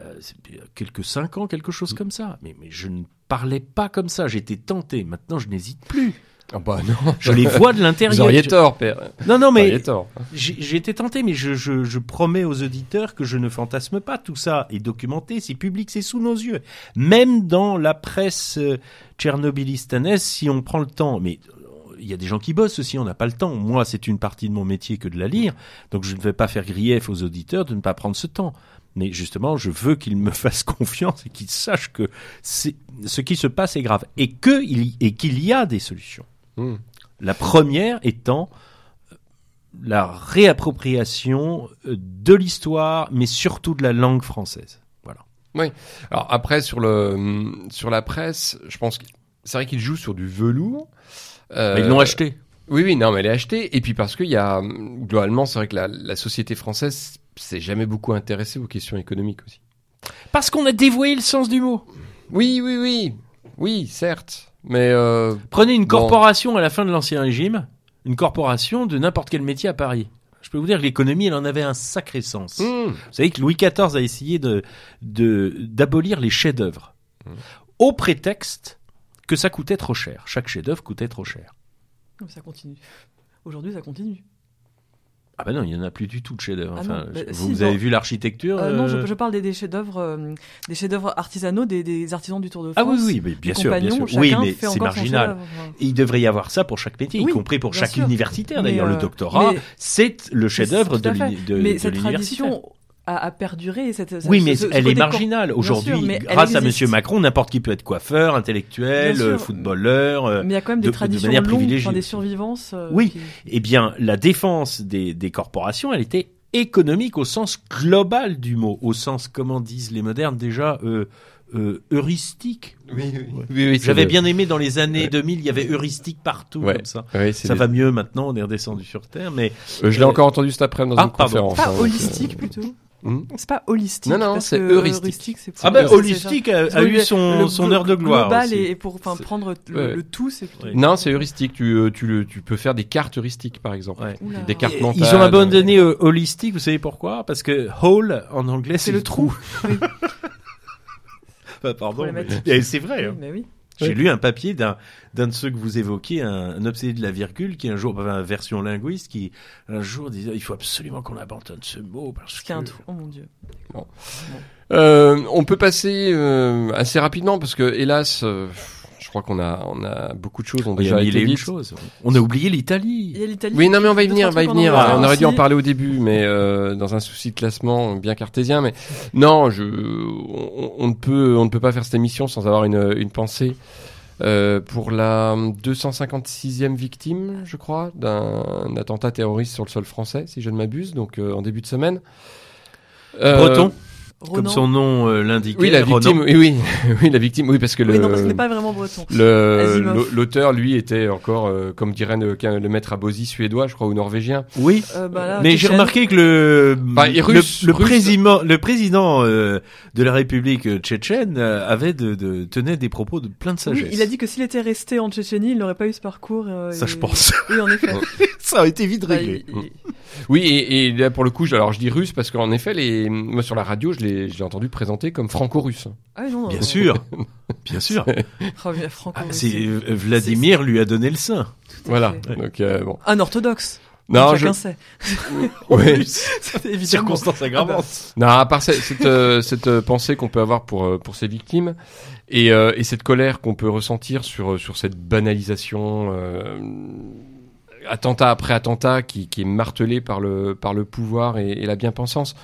quelques cinq ans, quelque chose comme ça. Mais je ne parlais pas comme ça. J'étais tenté. Maintenant, je n'hésite plus. Ah bah non. Je les vois de Vous l'intérieur. auriez Je- tort, père. Non, non, Vous mais auriez j'ai été tenté, mais je, je, je promets aux auditeurs que je ne fantasme pas. Tout ça est documenté, c'est public, c'est sous nos yeux. Même dans la presse euh, tchernobylistanaise, si on prend le temps. Mais euh, il y a des gens qui bossent aussi, on n'a pas le temps. Moi, c'est une partie de mon métier que de la lire. Donc je ne vais pas faire grief aux auditeurs de ne pas prendre ce temps. Mais justement, je veux qu'ils me fassent confiance et qu'ils sachent que ce qui se passe est grave et y- qu'il y a des solutions. Hmm. La première étant euh, la réappropriation euh, de l'histoire, mais surtout de la langue française. Voilà. Alors après sur le sur la presse, je pense que c'est vrai qu'ils jouent sur du velours. Euh, Ils l'ont acheté. Oui, oui, non, mais elle est achetée. Et puis parce qu'il y a globalement, c'est vrai que la, la société française s'est jamais beaucoup intéressée aux questions économiques aussi. Parce qu'on a dévoyé le sens du mot. Oui, oui, oui, oui, certes, mais euh, Prenez une Bon. corporation à la fin de l'Ancien Régime, une corporation de n'importe quel métier à Paris. Je peux vous dire que l'économie, elle en avait un sacré sens. hmm, Vous savez que Louis XIV a essayé de de- d'abolir les chefs-d'œuvre Mmh. au prétexte que ça coûtait trop cher. Chaque chef-d'œuvre coûtait trop cher. Ça continue. Aujourd'hui, ça continue. Ah ben non, il y en a plus du tout de chefs-d'œuvre. Ah Enfin, bah, vous, si, vous avez vu l'architecture Euh, non, je, euh, je parle des, des chefs-d'œuvre, euh, des chefs-d'œuvre artisanaux, des, des artisans du Tour de Ah France. oui, oui, mais bien sûr, bien sûr. Oui, mais c'est marginal. Et il devrait y avoir ça pour chaque métier, Oui, y compris pour chaque sûr. universitaire. D'ailleurs, le euh, doctorat, c'est le chef-d'œuvre de à fait. l'uni- de, mais cette l'université. tradition a, a perduré. et Cette, Oui, mais ce- ce elle est marginale. Aujourd'hui, grâce à. Monsieur Macron, n'importe qui peut être coiffeur, intellectuel, euh, footballeur. euh, Mais il y a quand même de- des de traditions manière longues, privilégiée. enfin, des survivances. euh, Oui. qui- Eh bien, la défense des, des corporations, elle était économique au sens global du mot, au sens, comment disent les modernes déjà, euh, euh, heuristique. oui, oui, oui, J'avais le- bien aimé dans les années Ouais. 2000, il y avait heuristique partout Ouais. comme ça. ouais, Ça le- va mieux maintenant, on est redescendu sur Terre, mais Euh, je l'ai encore entendu cet après-midi dans Ah, une pardon. conférence. Pas hein, donc, holistique plutôt. Hmm. C'est pas holistique. Non, non, c'est que heuristique. ah ben c'est holistique a, eu son, le son glo- heure de gloire. Global aussi. et pour prendre le, ouais. le tout, c'est plutôt. Non, c'est heuristique. Tu, euh, tu, le, tu peux faire des cartes heuristiques, par exemple. Ouais. Des cartes mentales. Ils ont abandonné euh, holistique, vous savez pourquoi? Parce que whole en anglais c'est C'est le trou. Oui. Bah, pardon, mais- et c'est vrai. Oui, hein. mais oui. J'ai lu un papier d'un d'un de ceux que vous évoquiez, un, un obsédé de la virgule, qui un jour, enfin, version linguiste, qui un jour disait il faut absolument qu'on abandonne ce mot parce un que trou. Oh mon dieu. Euh, on peut passer euh, assez rapidement parce que, hélas, euh, crois qu'on a, on a beaucoup de choses il y a une. On a oublié l'Italie. Oui, non, mais on va y venir, on va y venir. On aurait dû en aussi. parler au début, mais euh, dans un souci de classement bien cartésien. Mais non, je, on, on ne peut, on ne peut pas faire cette émission sans avoir une, une pensée euh, pour la 256e victime, je crois, d'un attentat terroriste sur le sol français, si je ne m'abuse, donc euh, en début de semaine. Euh, Breton, Ronan. comme son nom euh, l'indiquait. Oui, la Ronan. victime. Oui, oui, oui, la victime. Oui, parce que le. Oui, non, parce qu'il n'est pas vraiment breton. le- L'auteur, lui, était encore, euh, comme dirait le, le maître Abosi, suédois, je crois, ou norvégien. Oui. Euh, bah là, Mais j'ai remarqué que le Bah, le, russe, le russe. président le président euh, de la République tchétchène avait de, de tenait des propos de plein de sagesse. Oui, il a dit que s'il était resté en Tchétchénie, il n'aurait pas eu ce parcours. euh, ça et- je pense. Oui, en effet. ça a été vite Bah, réglé. il- il- Oui, et, et là, pour le coup, je- alors je dis russe parce qu'en effet, les, moi, sur la radio, je l'ai je l'ai entendu présenter comme franco-russe. Ah oui, non. Bien sûr. Bien sûr. Oh, Ah, c'est euh, Vladimir lui a donné le sein. Voilà. Donc, euh, bon. Un orthodoxe. Non, je, Chacun sait. ouais. C'est évidemment. Circonstance aggravante. Non, à part cette, cette, euh, cette, euh, pensée qu'on peut avoir pour, pour ces victimes et, euh, et cette colère qu'on peut ressentir sur, sur cette banalisation, euh, attentat après attentat qui, qui est martelé par le, par le pouvoir et, et la bien-pensance.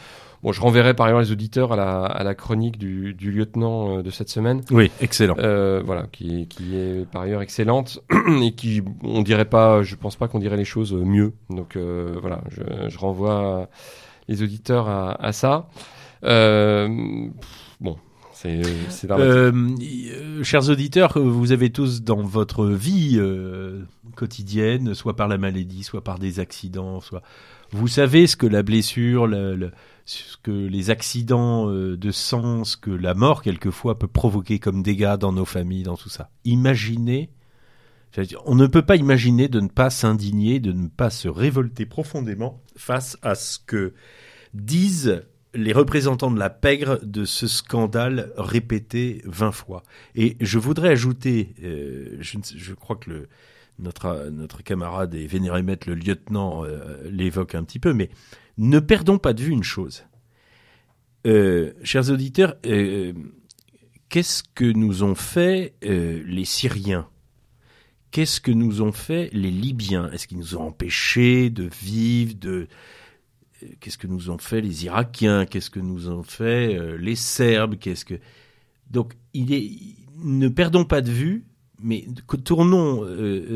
Bon, je renverrai par ailleurs les auditeurs à la, à la chronique du, du lieutenant euh, de cette semaine. Oui, excellent. Euh, voilà, qui, qui est par ailleurs excellente et qui, on dirait pas, je pense pas qu'on dirait les choses mieux. Donc euh, voilà, je, je renvoie les auditeurs à, à ça. Euh, bon, c'est c'est. Euh, euh, euh, chers auditeurs, euh, vous avez tous dans votre vie euh, quotidienne, soit par la maladie, soit par des accidents, soit vous savez ce que la blessure, le- le- ce que les accidents euh, de ce que la mort quelquefois peut provoquer comme dégâts dans nos familles, dans tout ça. Imaginez, on ne peut pas imaginer de ne pas s'indigner, de ne pas se révolter profondément face à ce que disent les représentants de la pègre de ce scandale répété vingt fois. Et je voudrais ajouter, euh, je, crois que notre, notre camarade et vénéré maître, le lieutenant, euh, l'évoque un petit peu, mais ne perdons pas de vue une chose. Euh, chers auditeurs, euh, qu'est-ce que nous ont fait euh, les Syriens? Qu'est-ce que nous ont fait les Libyens? Est-ce qu'ils nous ont empêchés de vivre, de, qu'est-ce que nous ont fait les Irakiens, qu'est-ce que nous ont fait les Serbes, qu'est-ce que donc ne perdons pas de vue, mais tournons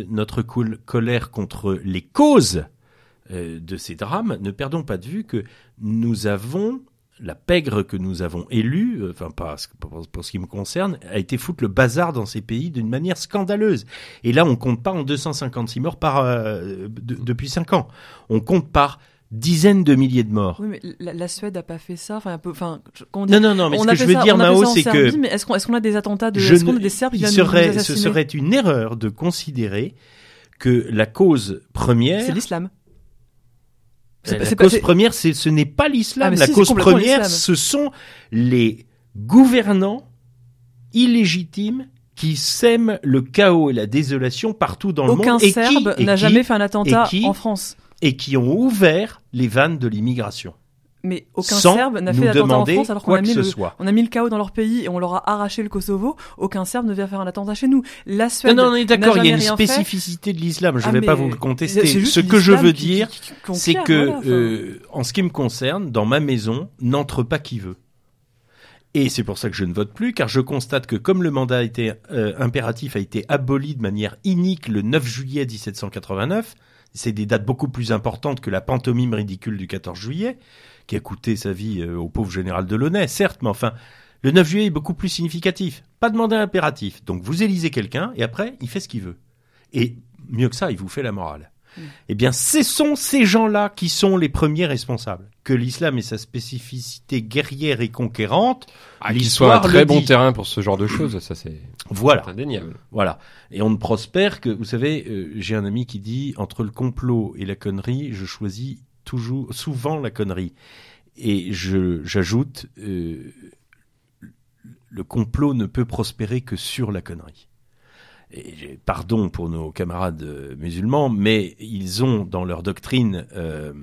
notre col- colère contre les causes de ces drames. Ne perdons pas de vue que nous avons la pègre que nous avons élue, euh, enfin pas pour, ce qui me concerne, a été foutre le bazar dans ces pays d'une manière scandaleuse. Et là, on compte pas en 256 morts par euh, de- depuis 5 ans. On compte par dizaines de milliers de morts. Oui, mais la, la Suède a pas fait ça. Enfin, un peu. Enfin, je- comment dire Non, non, non, mais On ce que je veux ça- dire, on Mao, c'est que Mais est-ce qu'on a des attentats de je Est-ce qu'on ne- a des Serbes qui serait, ce serait une erreur de considérer que la cause première, C'est l'islam. La cause première, ce n'est pas l'islam. Ah, la si, cause première, ce sont les gouvernants illégitimes qui sèment le chaos et la désolation partout dans le Aucun monde qui- Serbe n'a jamais fait un attentat qui- en France. et qui ont ouvert les vannes de l'immigration. Mais aucun sans Serbe n'a fait d'attentat en France alors qu'on a mis le, soit. on a mis le chaos dans leur pays et on leur a arraché le Kosovo. Aucun Serbe ne vient faire un attentat chez nous. La Non, Suède. non, on est d'accord, il y a une fait. spécificité de l'islam, je ne Ah, vais pas vous le contester. Ce que je veux qui- dire, c'est que, voilà, euh, en ce qui me concerne, dans ma maison, n'entre pas qui veut. Et c'est pour ça que je ne vote plus, car je constate que comme le mandat a été, euh, impératif a été aboli de manière inique le 9 juillet 1789, c'est des dates beaucoup plus importantes que la pantomime ridicule du 14 juillet, qui a coûté sa vie euh, au pauvre général Delaunay, certes, mais enfin, le 9 juillet est beaucoup plus significatif. Pas de mandat impératif. Donc vous élisez quelqu'un, et après, il fait ce qu'il veut. Et mieux que ça, il vous fait la morale. Eh bien, ce sont ces gens-là qui sont les premiers responsables. Que l'islam et sa spécificité guerrière et conquérante, Ah, qu'il soit un très bon dit. terrain pour ce genre de choses, ça c'est Voilà. indéniable. Voilà. Et on ne prospère que, vous savez, euh, j'ai un ami qui dit, entre le complot et la connerie, je choisis souvent la connerie. Et j'ajoute, euh, le complot ne peut prospérer que sur la connerie. Pardon pour nos camarades euh, musulmans, mais ils ont dans leur doctrine euh,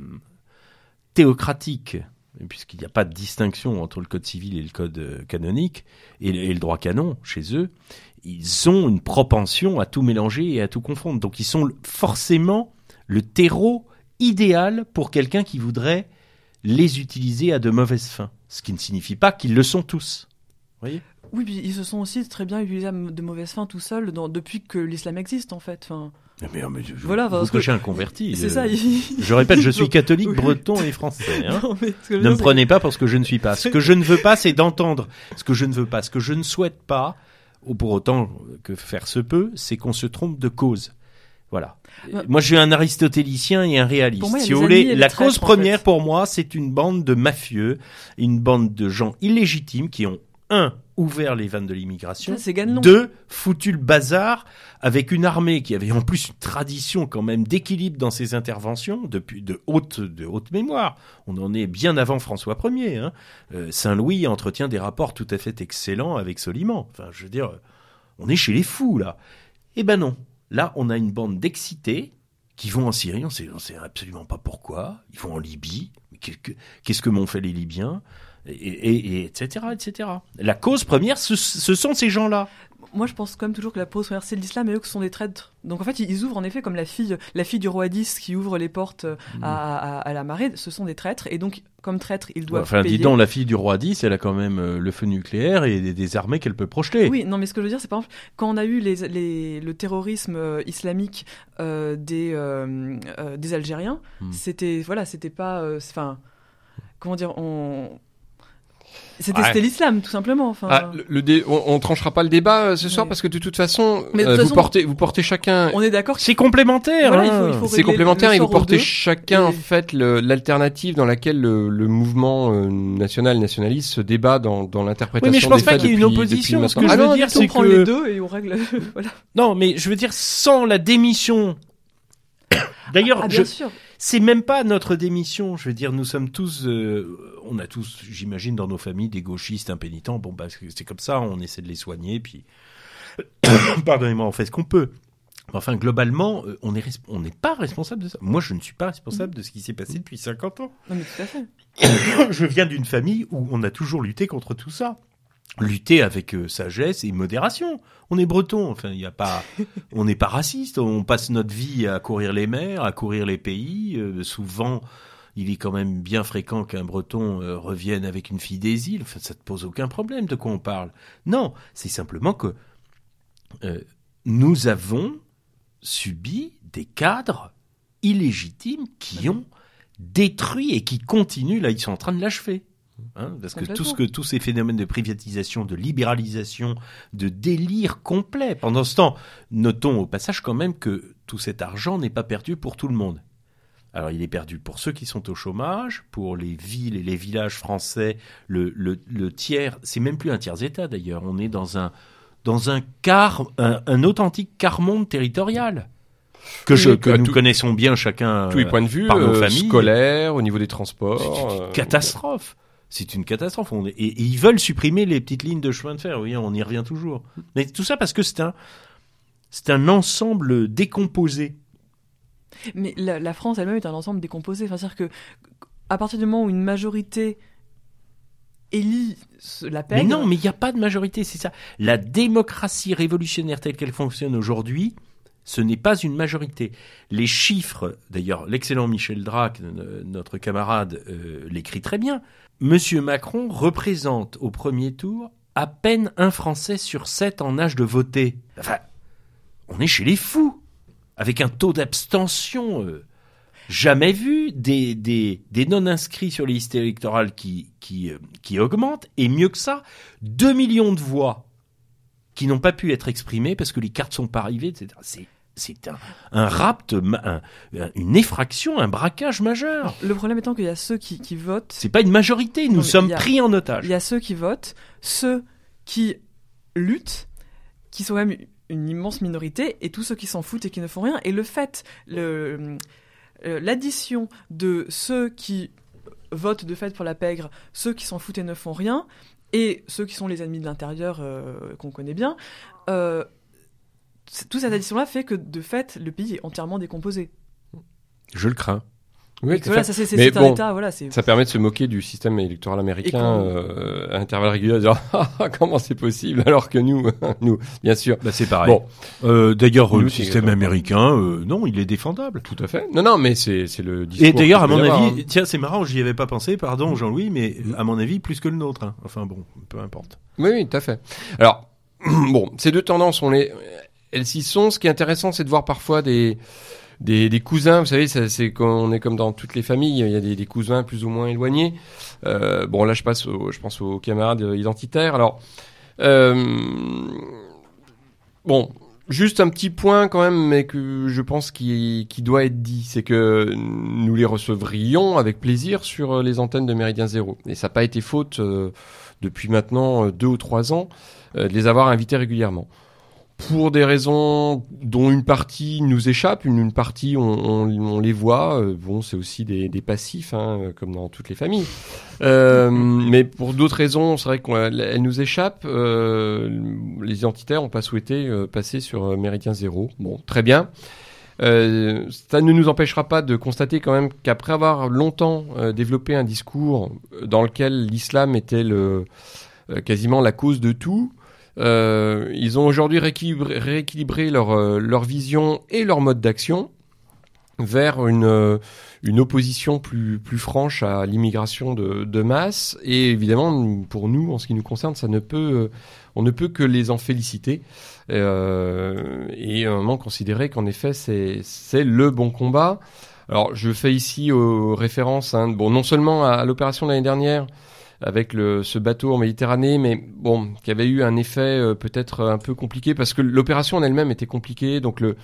théocratique, puisqu'il n'y a pas de distinction entre le code civil et le code canonique, et, le- et le droit canon chez eux, ils ont une propension à tout mélanger et à tout confondre. Donc ils sont forcément le terreau idéal pour quelqu'un qui voudrait les utiliser à de mauvaises fins. Ce qui ne signifie pas qu'ils le sont tous. Voyez? Oui, puis ils se sont aussi très bien utilisés à de mauvaise fin tout seuls dans- depuis que l'islam existe en fait. Enfin, mais, mais, je- Voilà, vous parce que- cochez un converti. c'est euh, ça. Je répète, je suis catholique, Oui. breton et français. hein. Non, mais je Ne me dire, prenez pas pour ce que je ne suis pas. Ce que je ne veux pas, c'est d'entendre ce que je ne veux pas. Ce que je ne souhaite pas, ou pour autant que faire se peut, c'est qu'on se trompe de cause. Voilà. Ouais. Moi, je suis un aristotélicien et un réaliste. Pour moi, si vous voulez, la cause en première fait. pour moi, c'est une bande de mafieux, une bande de gens illégitimes qui ont un ouvert les vannes de l'immigration, deux foutu le bazar avec une armée qui avait en plus une tradition quand même d'équilibre dans ses interventions depuis de haute de haute mémoire. On en est bien avant François Ier. Hein. Euh, Saint Louis entretient des rapports tout à fait excellents avec Soliman. Enfin, je veux dire, on est chez les fous là. Eh ben non. Là, on a une bande d'excités qui vont en Syrie. On sait, on sait absolument pas pourquoi. Ils vont en Libye. Qu'est-ce que- m'ont fait les Libyens? Et, et, et etc., etc. La cause première, ce sont ces gens-là. Moi, je pense même toujours que la pause première, c'est l'islam et eux qui sont des traîtres. Donc en fait, ils ouvrent en effet comme la fille, la fille du roi 10 qui ouvre les portes euh, à, à- à la marée. Ce sont des traîtres et donc comme traîtres, ils doivent Enfin, payer. dis donc, la fille du roi 10, elle a quand même euh, le feu nucléaire et des, des armées qu'elle peut projeter. Oui, non, mais ce que je veux dire, c'est par exemple, quand on a eu les, les, le terrorisme euh, islamique euh, des, euh, euh, des Algériens, Hmm. c'était, voilà, c'était pas, enfin, comment dire, on, C'était Ouais. c'était l'islam, tout simplement. Enfin, Ah, le, le dé- on, on tranchera pas le débat euh, ce soir parce que de toute façon, Mais de euh, toute vous façon- portez, vous portez chacun. on est d'accord. que- C'est complémentaire. Voilà, il hein. faut- il faut- C'est complémentaire et vous portez chacun en fait le- l'alternative dans laquelle le, le mouvement euh, national nationaliste se débat dans, dans l'interprétation Oui, mais je pense des pas qu'il y ait une opposition, ce que maintenant. je Ah veux non, dire, on c'est prend que- les deux et on règle. voilà. Non, mais je veux dire, sans la démission. D'ailleurs, Ah, je- bien sûr. C'est même pas notre démission. Je veux dire, nous sommes tous, euh, on a tous, j'imagine, dans nos familles des gauchistes impénitents. Bon, bah, c'est c'est comme ça, on essaie de les soigner, puis, pardonnez-moi, on fait ce qu'on peut. Enfin, globalement, euh, on est res- on n'est pas responsable de ça. Moi, je ne suis pas responsable de ce qui s'est passé depuis 50 ans. Non, mais tout à fait. je viens d'une famille où on a toujours lutté contre tout ça. Lutter avec euh, sagesse et modération. On est breton, enfin, il y a pas, on n'est pas raciste. On passe notre vie à courir les mers, à courir les pays. euh, souvent, il est quand même bien fréquent qu'un breton euh, revienne avec une fille des îles. Enfin, ça te pose aucun problème de quoi on parle. Non, c'est simplement que nous avons subi des cadres illégitimes qui ont détruit et qui continuent. Là, ils sont en train de l'achever. Hein, parce que tout ce que tous ces phénomènes de privatisation, de libéralisation, de délire complet. Pendant ce temps, notons au passage quand même que tout cet argent n'est pas perdu pour tout le monde. Alors il est perdu pour ceux qui sont au chômage, pour les villes et les villages français, le, le, le tiers, c'est même plus un tiers état d'ailleurs, on est dans un dans un quart, un, un authentique quart monde territorial que, je, Oui, que à nous tout- connaissons bien chacun. tous les euh, points de vue, par nos euh, familles. scolaires, au niveau des transports. c'est une euh, catastrophe. C'est une catastrophe. On est- et, et ils veulent supprimer les petites lignes de chemin de fer. Oui, on y revient toujours. Mais tout ça parce que c'est un, c'est un ensemble décomposé. Mais la, la France elle-même est un ensemble décomposé. Enfin, c'est-à-dire que à partir du moment où une majorité élit la Mais pègre, non, mais il n'y a pas de majorité, c'est ça. La démocratie révolutionnaire telle qu'elle fonctionne aujourd'hui, ce n'est pas une majorité. Les chiffres, d'ailleurs, l'excellent Michel Drac, notre camarade, euh, l'écrit très bien. Monsieur Macron représente au premier tour à peine un Français sur sept en âge de voter. Enfin, on est chez les fous, avec un taux d'abstention euh, jamais vu, des, non-inscrits sur les listes électorales qui, euh, augmentent, et mieux que ça, 2 millions de voix qui n'ont pas pu être exprimées parce que les cartes sont pas arrivées, etc. c'est un, un rapt, un- une effraction, un braquage majeur. le problème étant qu'il y a ceux qui, qui votent, C'est pas une majorité, nous Non, sommes a- pris en otage. il y a ceux qui votent, ceux qui luttent, qui sont même une immense minorité, et tous ceux qui s'en foutent et qui ne font rien. Et le fait, euh, l'addition de ceux qui votent de fait pour la pègre, ceux qui s'en foutent et ne font rien, et ceux qui sont les ennemis de l'intérieur euh, qu'on connaît bien, euh, toute cette addition-là fait que de fait, le pays est entièrement décomposé. Je le crains. Oui, voilà, ça c'est c'est- Mais c'est un bon, état, voilà, c'est Ça permet de se moquer du système électoral américain qu'on- euh, à intervalles réguliers, de dire Ah, comment c'est possible alors que nous, nous, bien sûr. Bah, c'est pareil. Bon, Euh, d'ailleurs, Nous, le système américain, euh, non, il est défendable. tout à fait. Non, non, mais c'est c'est le discours. Et d'ailleurs, à mon avoir, avis, hein. tiens, c'est marrant, j'y avais pas pensé, pardon Jean-Louis, mais à mon avis, plus que le nôtre. hein. Enfin bon, peu importe. Oui, oui, tout à fait. Alors, bon, ces deux tendances, on les, elles s'y sont. Ce qui est intéressant, c'est de voir parfois des, des, des cousins. Vous savez, c'est qu'on est comme dans toutes les familles. Il y a des, des cousins plus ou moins éloignés. Euh, bon, là, je passe, au, je pense aux camarades identitaires. Alors, euh, bon. Juste un petit point quand même, mais que je pense qui, doit être dit, c'est que nous les recevrions avec plaisir sur les antennes de Méridien Zéro. Et ça n'a pas été faute euh, depuis maintenant euh, deux ou trois ans euh, de les avoir invités régulièrement. Pour des raisons dont une partie nous échappe, une, une partie on, on, on les voit. euh, bon, c'est aussi des, des passifs, hein, comme dans toutes les familles. Euh, mais pour d'autres raisons, c'est vrai qu'elles nous échappent. Euh, les identitaires n'ont pas souhaité euh, passer sur euh, Méridien Zéro. Bon, très bien. Euh, ça ne nous empêchera pas de constater quand même qu'après avoir longtemps euh, développé un discours dans lequel l'islam était le, euh, quasiment la cause de tout, euh, ils ont aujourd'hui rééquilibré, rééquilibré leur, euh, leur vision et leur mode d'action vers une, euh, une opposition plus, plus franche à l'immigration de, de masse. Et évidemment, pour nous, en ce qui nous concerne, ça ne peut, euh, on ne peut que les en féliciter. Et un moment considérer qu'en effet, c'est, le bon combat. Alors, je fais ici référence, hein, bon, non seulement à, à l'opération de l'année dernière, avec le, ce bateau en Méditerranée, mais bon, qui avait eu un effet euh, peut-être un peu compliqué parce que l'opération en elle-même était compliquée, donc le,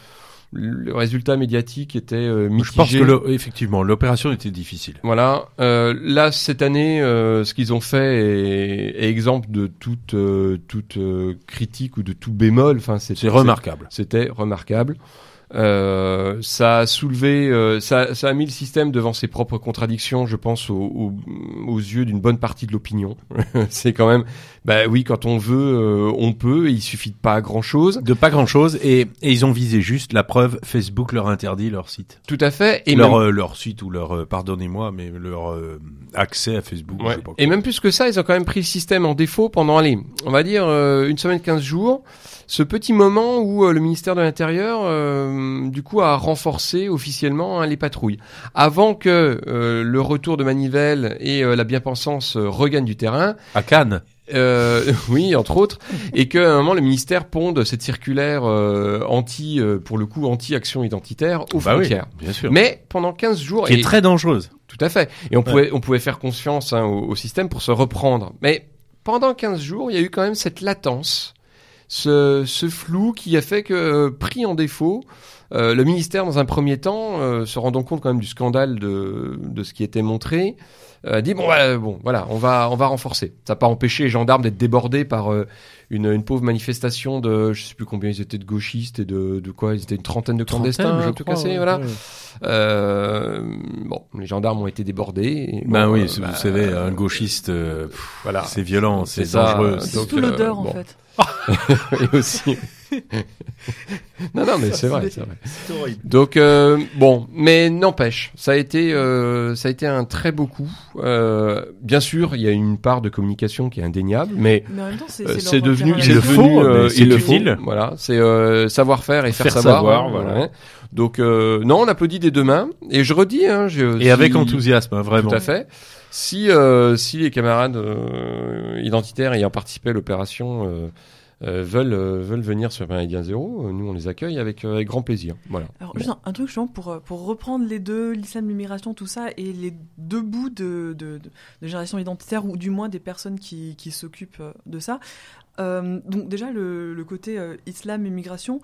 le résultat médiatique était euh, mitigé. Je pense que le- effectivement, l'opération était difficile. Voilà. Euh, là, cette année, euh, ce qu'ils ont fait est, est exemple de toute, euh, toute euh, critique ou de tout bémol. Enfin, c'est C'est remarquable. C'était remarquable. Euh, ça a soulevé, euh, ça, ça a mis le système devant ses propres contradictions, je pense, au- au- aux yeux d'une bonne partie de l'opinion. c'est quand même, bah oui, quand on veut, euh, on peut. Il suffit de pas grand chose. De pas grand chose et, et ils ont visé juste la preuve. Facebook leur interdit leur site, Tout à fait. Et leur même- euh, leur site ou leur euh, pardonnez-moi mais leur euh, accès à Facebook. je Ouais. sais pas Et même plus que ça, ils ont quand même pris le système en défaut pendant, allez, on va dire euh, une semaine, 15 jours. Ce petit moment où euh, le ministère de l'Intérieur, euh, du coup, a renforcé officiellement hein, les patrouilles. Avant que euh, le retour de Manivelle et euh, la bien-pensance regagnent du terrain, à Cannes. euh, oui, entre autres, et qu'à un moment, le ministère ponde cette circulaire euh, anti, euh, pour le coup, anti-action identitaire aux Bah oui, frontières. bien sûr. Mais pendant 15 jours... qui et- est très dangereuse. tout à fait. Et on pouvait, on pouvait faire confiance hein, au, au système pour se reprendre. Mais pendant 15 jours, il y a eu quand même cette latence, ce, flou qui a fait que, euh, pris en défaut, euh, le ministère, dans un premier temps, euh, se rendant compte quand même du scandale de ce qui était montré, euh, a dit bon, voilà, bon, voilà, on va, on va renforcer. Ça n'a pas empêché les gendarmes d'être débordés par euh, une, une pauvre manifestation de, je sais plus combien ils étaient de gauchistes et de, de quoi, ils étaient une trentaine de clandestins, Trentaine, je tout crois, cassé, ouais, voilà. ouais. Euh, bon, les gendarmes ont été débordés. et Ben bon, oui, euh, vous bah, savez, un gauchiste, euh, pff, voilà. c'est violent, c'est dangereux. C'est surtout euh, l'odeur, en bon. fait. et aussi. Non, non, mais c'est vrai, c'est vrai. Donc euh, bon, mais n'empêche, ça a été, euh, ça a été un très beau coup. Euh, bien sûr, il y a une part de communication qui est indéniable, mais Mais en même temps, c'est euh, devenu, Il le faut, euh, il le faut. utile. Voilà, c'est euh, savoir-faire et faire, Faire savoir. savoir, voilà. ouais. Donc euh, non, on applaudit des deux mains. Et je redis, hein, je, Et avec si- enthousiasme, hein, vraiment. Tout à fait. Si, euh, si les camarades euh, identitaires ayant participé à l'opération veulent, euh, veulent venir sur Zéro, euh, nous on les accueille avec, euh, avec grand plaisir. Voilà. Alors, juste un, un truc, justement, pour, euh, pour reprendre les deux, l'islam, l'immigration, tout ça, et les deux bouts de, de, de, de génération identitaire, ou du moins des personnes qui, qui s'occupent euh, de ça. Euh, donc, déjà, le, le côté euh, islam, immigration,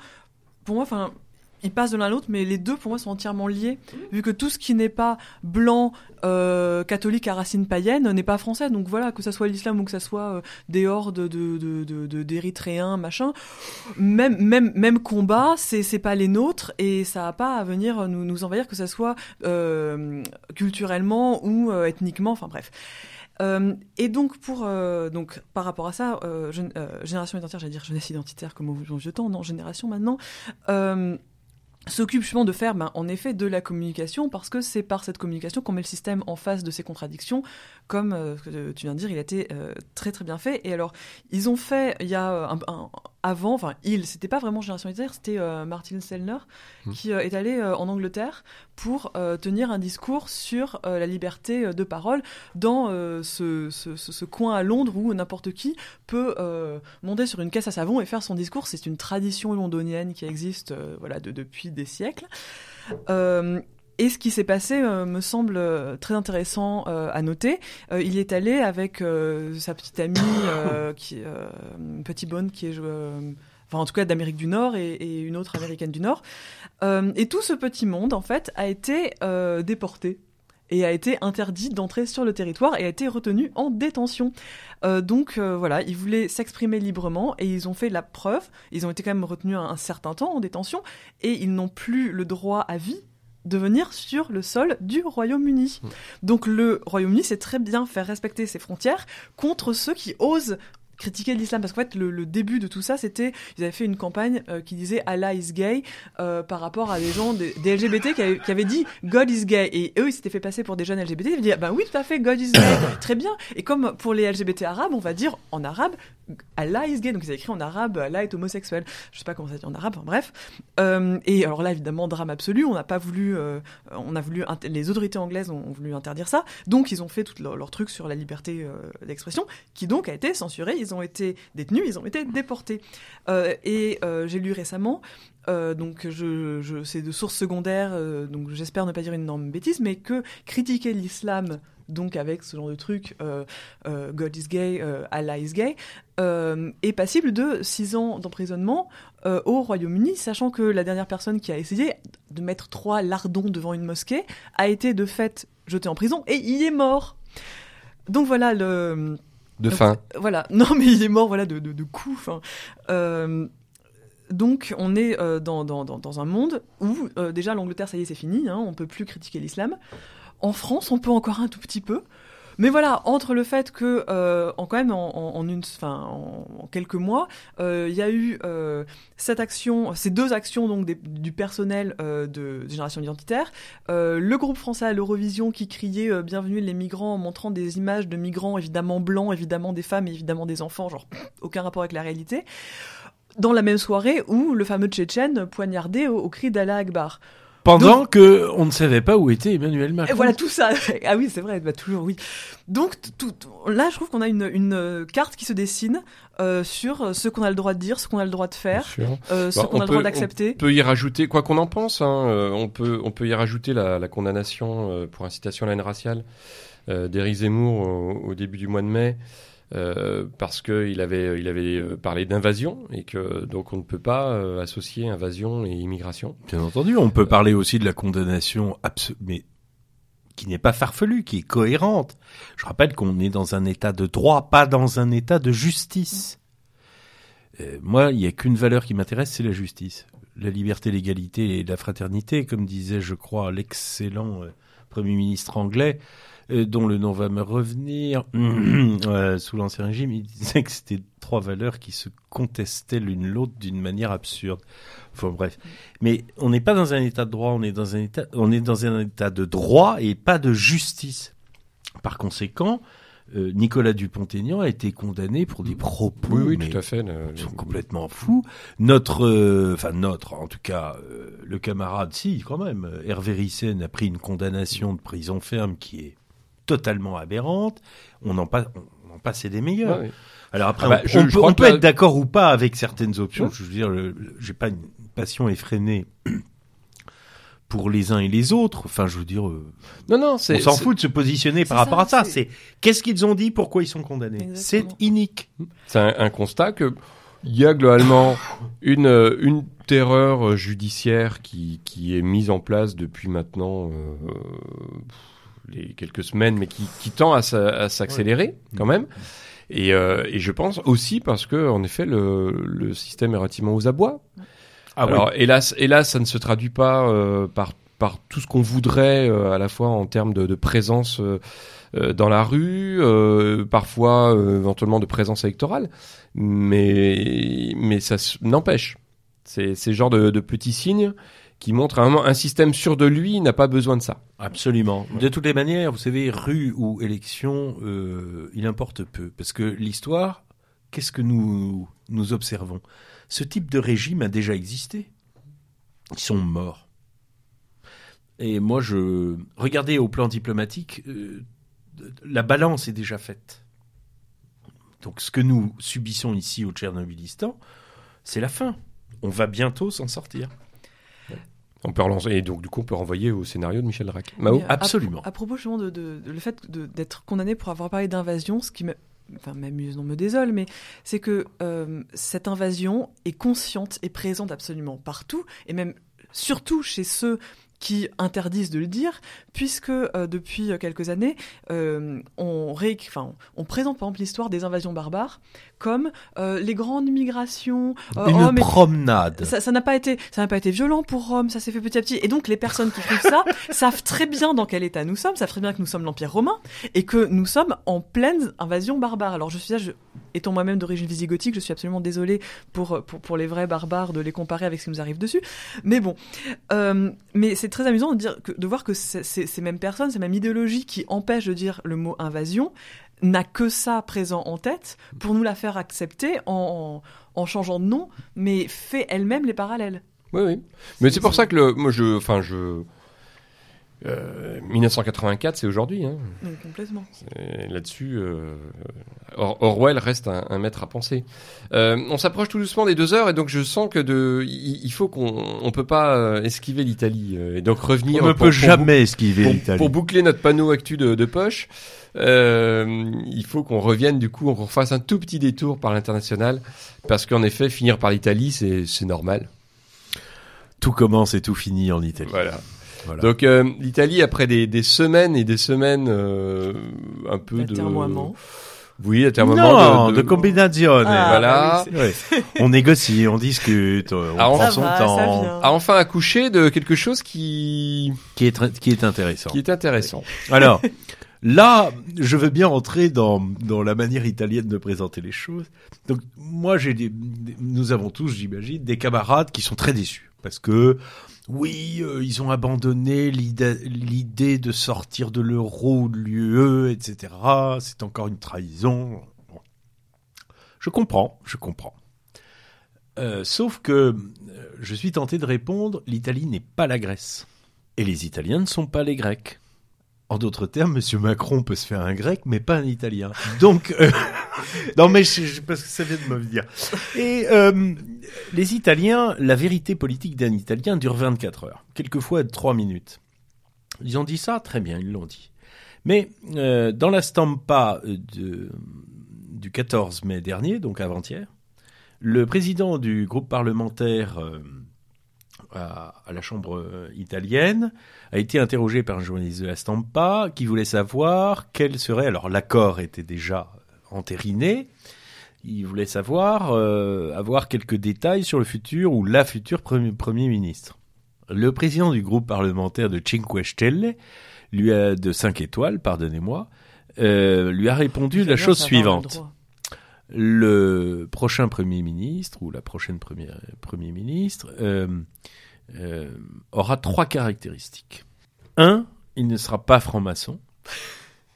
pour moi, enfin. Ils passent de l'un à l'autre, mais les deux, pour moi, sont entièrement liés, vu que tout ce qui n'est pas blanc, euh, catholique à racines païennes n'est pas français. Donc voilà, que ça soit l'islam ou que ça soit euh, des hordes de, de, de, de- d'érythréens, machin, même même même combat c'est c'est pas les nôtres et ça a pas à venir nous nous envahir que ça soit euh, culturellement ou euh, ethniquement. Enfin bref. Euh, et donc pour euh, donc par rapport à ça euh, gén- euh, génération identitaire j'allais dire jeunesse identitaire comme au vieux temps non génération maintenant euh, s'occupe justement de faire ben, en effet de la communication parce que c'est par cette communication qu'on met le système en face de ses contradictions comme euh, tu viens de dire il a été euh, très très bien fait et alors ils ont fait il y a euh, un, un- avant enfin il c'était pas vraiment génération identitaire c'était euh, Martin Sellner Mhm. qui est allé en Angleterre pour tenir un discours sur la liberté de parole dans ce, ce, ce- ce coin à Londres où n'importe qui peut monter sur une caisse à savon et faire son discours. C'est une tradition londonienne qui existe voilà, de, depuis des siècles. Et ce qui s'est passé euh, me semble euh, très intéressant euh, à noter. Euh, il est allé avec sa petite amie, qui, Petit Bonne, qui est, enfin en tout cas d'Amérique du Nord, et, et une autre américaine du Nord. Et tout ce petit monde, en fait, a été déporté et a été interdit d'entrer sur le territoire et a été retenu en détention. Euh, donc euh, voilà, ils voulaient s'exprimer librement et ils ont fait la preuve. Ils ont été quand même retenus un, un certain temps en détention et ils n'ont plus le droit à vie de venir sur le sol du Royaume-Uni. Donc le Royaume-Uni sait très bien faire respecter ses frontières contre ceux qui osent critiquer l'islam. Parce qu'en fait le, le début de tout ça c'était ils avaient fait une campagne euh, qui disait Allah is gay euh, par rapport à des gens des, des LGBT qui avaient, qui avaient dit God is gay et eux ils s'étaient fait passer pour des jeunes LGBT ils avaient dit bah oui tout à fait God is gay très bien. Et comme pour les LGBT arabes on va dire en arabe Allah is gay donc avaient écrit en arabe Allah est homosexuel. Je sais pas comment ça dit en arabe enfin, bref. Euh, et alors là évidemment drame absolu on n'a pas voulu euh, on a voulu les autorités anglaises ont, voulu interdire ça. Donc ils ont fait tout leur, truc sur la liberté euh, d'expression qui donc a été censurée. Ils ont été détenus ils ont été déportés. Et j'ai lu récemment donc je, c'est de sources secondaires donc j'espère ne pas dire une énorme bêtise mais que critiquer l'islam donc avec ce genre de truc, euh, euh, God is gay, euh, Allah is gay, est passible de 6 ans d'emprisonnement au Royaume-Uni, sachant que la dernière personne qui a essayé de mettre trois lardons devant une mosquée a été de fait jeté en prison et il est mort. Donc voilà le. De Donc, fin. Voilà, non mais il est mort voilà de, de, de coups. euh, donc on est euh, dans, dans, dans, dans un monde où euh, déjà l'Angleterre ça y est c'est fini, hein, on peut plus critiquer l'islam. En France on peut encore un tout petit peu. Mais voilà, entre le fait que, euh, en quand même, en, quelques mois, euh, il y a eu euh, cette action, ces deux actions donc du personnel de Génération Identitaire, le groupe français à l'Eurovision qui criait Bienvenue les migrants en montrant des images de migrants évidemment blancs, évidemment des femmes et évidemment des enfants, genre aucun rapport avec la réalité. Dans la même soirée où le fameux Tchétchène poignardé au, au cri d'Allah Akbar. Pendant que on ne savait pas où était Emmanuel Et Macron. voilà tout ça. ah oui, c'est vrai, bah, toujours oui. Donc tout, là, je trouve qu'on a une, une euh, carte qui se dessine euh, sur euh, ce qu'on a le droit de dire, ce qu'on a le droit de faire, euh, ce Bah, qu'on on a le droit d'accepter. On peut y rajouter, quoi qu'on en pense, hein, euh, on, peut, on peut y rajouter la, la condamnation pour incitation à la haine raciale d'Éric Zemmour au, au début du mois de mai, euh, parce qu'il avait, il avait euh, parlé d'invasion, et que donc on ne peut pas euh, associer invasion et immigration. Bien entendu, on peut parler aussi de la condamnation abso- mais qui n'est pas farfelue, qui est cohérente. Je rappelle qu'on est dans un état de droit, pas dans un état de justice. Euh, moi, il n'y a qu'une valeur qui m'intéresse, c'est la justice. La liberté, l'égalité et la fraternité, comme disait, je crois, l'excellent euh, Premier ministre anglais, dont le nom va me revenir, euh, sous l'Ancien Régime, il disait que c'était trois valeurs qui se contestaient l'une l'autre d'une manière absurde. Enfin bref. Mais on n'est pas dans un état de droit, on est dans un état, on est dans un état de droit et pas de justice. Par conséquent, euh, Nicolas Dupont-Aignan a été condamné pour des propos Oui, oui, mais tout à fait. le- qui sont complètement fous. Notre, euh, enfin notre, en tout cas, euh, le camarade, si quand même, euh, Hervé Rissen a pris une condamnation de prison ferme qui est totalement aberrante. On en passe, on en passait des meilleurs. Ouais, ouais. Alors après, Ah bah, on, je- on je peut, on être d'accord ou pas avec certaines options. Ouais. Je veux dire, j'ai pas une passion effrénée pour les uns et les autres. Enfin, je veux dire, euh, Non, non, on s'en fout de se positionner par rapport ça, à ça. c'est- qu'est-ce qu'ils ont dit, pourquoi ils sont condamnés? C'est inique. C'est un, un constat que il y a globalement une, euh, une terreur euh, judiciaire qui, qui est mise en place depuis maintenant euh, les quelques semaines, mais qui, qui tend à, s'a- à s'accélérer quand même. Et, euh, et je pense aussi parce que en effet le, le système est relativement aux abois. Ah oui. Alors hélas, hélas, ça ne se traduit pas euh, par par tout ce qu'on voudrait euh, à la fois en termes de, de présence euh, euh, dans la rue, euh, parfois euh, éventuellement de présence électorale, mais mais ça n'empêche. C'est ces genres de, de petits signes qui montrent à un moment un système sûr de lui n'a pas besoin de ça. Absolument. De toutes les manières, vous savez, rue ou élection, euh, il importe peu. Parce que l'histoire, qu'est-ce que nous, nous observons? Ce type de régime a déjà existé. Ils sont morts. Et moi, je... Regardez au plan diplomatique, euh, la balance est déjà faite. Donc ce que nous subissons ici au Tchernobylistan, c'est la fin. On va bientôt s'en sortir. On peut relancer et donc du coup on peut renvoyer au scénario de Michel Drac. Mao. À- absolument. À, propos justement de, de- de le fait d'être condamné pour avoir parlé d'invasion, ce qui me, enfin, m'amuse, non me désole, mais c'est que euh, cette invasion est consciente et présente absolument partout, et même surtout chez ceux qui interdisent de le dire, puisque euh, depuis quelques années, euh, on, ré... enfin, on présente par exemple l'histoire des invasions barbares comme euh, les grandes migrations. euh, Une promenade. ça ça n'a pas été ça n'a pas été violent pour Rome ça s'est fait petit à petit et donc les personnes qui écrivent ça savent très bien dans quel état nous sommes savent très bien que nous sommes l'empire romain et que nous sommes en pleine invasion barbare alors je suis là je, étant moi-même d'origine visigothique je suis absolument désolé pour, pour pour les vrais barbares de les comparer avec ce qui nous arrive dessus mais bon euh, mais c'est très amusant de dire que, de voir que ces mêmes personnes ces mêmes idéologies qui empêchent de dire le mot invasion n'a que ça présent en tête pour nous la faire accepter en, en, changeant de nom, mais fait elle-même les parallèles. Oui, oui. Mais c'est pour ça que le, moi je, enfin je, Euh, 1984, c'est aujourd'hui. Hein. Donc, complètement. Et Là-dessus, euh, Or- Orwell reste un, un maître à penser. Euh, on s'approche tout doucement des deux heures et donc je sens que de, il, faut qu'on, on peut pas euh, esquiver l'Italie euh, et donc revenir. On ne peut pour jamais esquiver pour, l'Italie. pour boucler notre panneau actu de, de poche, euh, il faut qu'on revienne du coup, qu'on refasse un tout petit détour par l'international, parce qu'en effet, finir par l'Italie, c'est c'est normal. Tout commence et tout finit en Italie. Voilà. Voilà. Donc euh, l'Italie, après des, des semaines et des semaines euh, un peu de... Oui, atermoiement. Non, de, combinazione. Ah, voilà. bah oui, Ouais. on négocie, on discute, on Ah, prend Ça son va, ça temps, vient. a enfin accouché de quelque chose qui, qui est qui est intéressant. qui est intéressant. Alors, là, je veux bien entrer dans, dans la manière italienne de présenter les choses. Donc, moi, j'ai des- nous avons tous, j'imagine, des camarades qui sont très déçus. Parce que, oui, euh, ils ont abandonné l'idée de sortir de l'euro de l'UE, etc. C'est encore une trahison. Je comprends, je comprends. Euh, sauf que euh, je suis tenté de répondre, l'Italie n'est pas la Grèce. Et les Italiens ne sont pas les Grecs. En d'autres termes, Monsieur Macron peut se faire un grec, mais pas un italien. Donc, euh, non, mais je, je- parce que ça vient de me dire. Et euh, les Italiens, la vérité politique d'un Italien dure 24 heures, quelquefois 3 minutes. Ils ont dit ça, très bien, ils l'ont dit. Mais euh, dans la stampa du 14 mai dernier, donc avant-hier, le président du groupe parlementaire à, à la Chambre euh, italienne a été interrogé par un journaliste de la Stampa qui voulait savoir quel serait. Alors l'accord était déjà entériné. Il voulait savoir euh, avoir quelques détails sur le futur ou la future premier, premier ministre. Le président du groupe parlementaire de Cinque Stelle, lui a de 5 étoiles, pardonnez-moi, euh, lui a répondu la chose suivante. Le prochain Premier ministre ou la prochaine première Premier ministre euh, euh, aura trois caractéristiques. Un, il ne sera pas franc-maçon.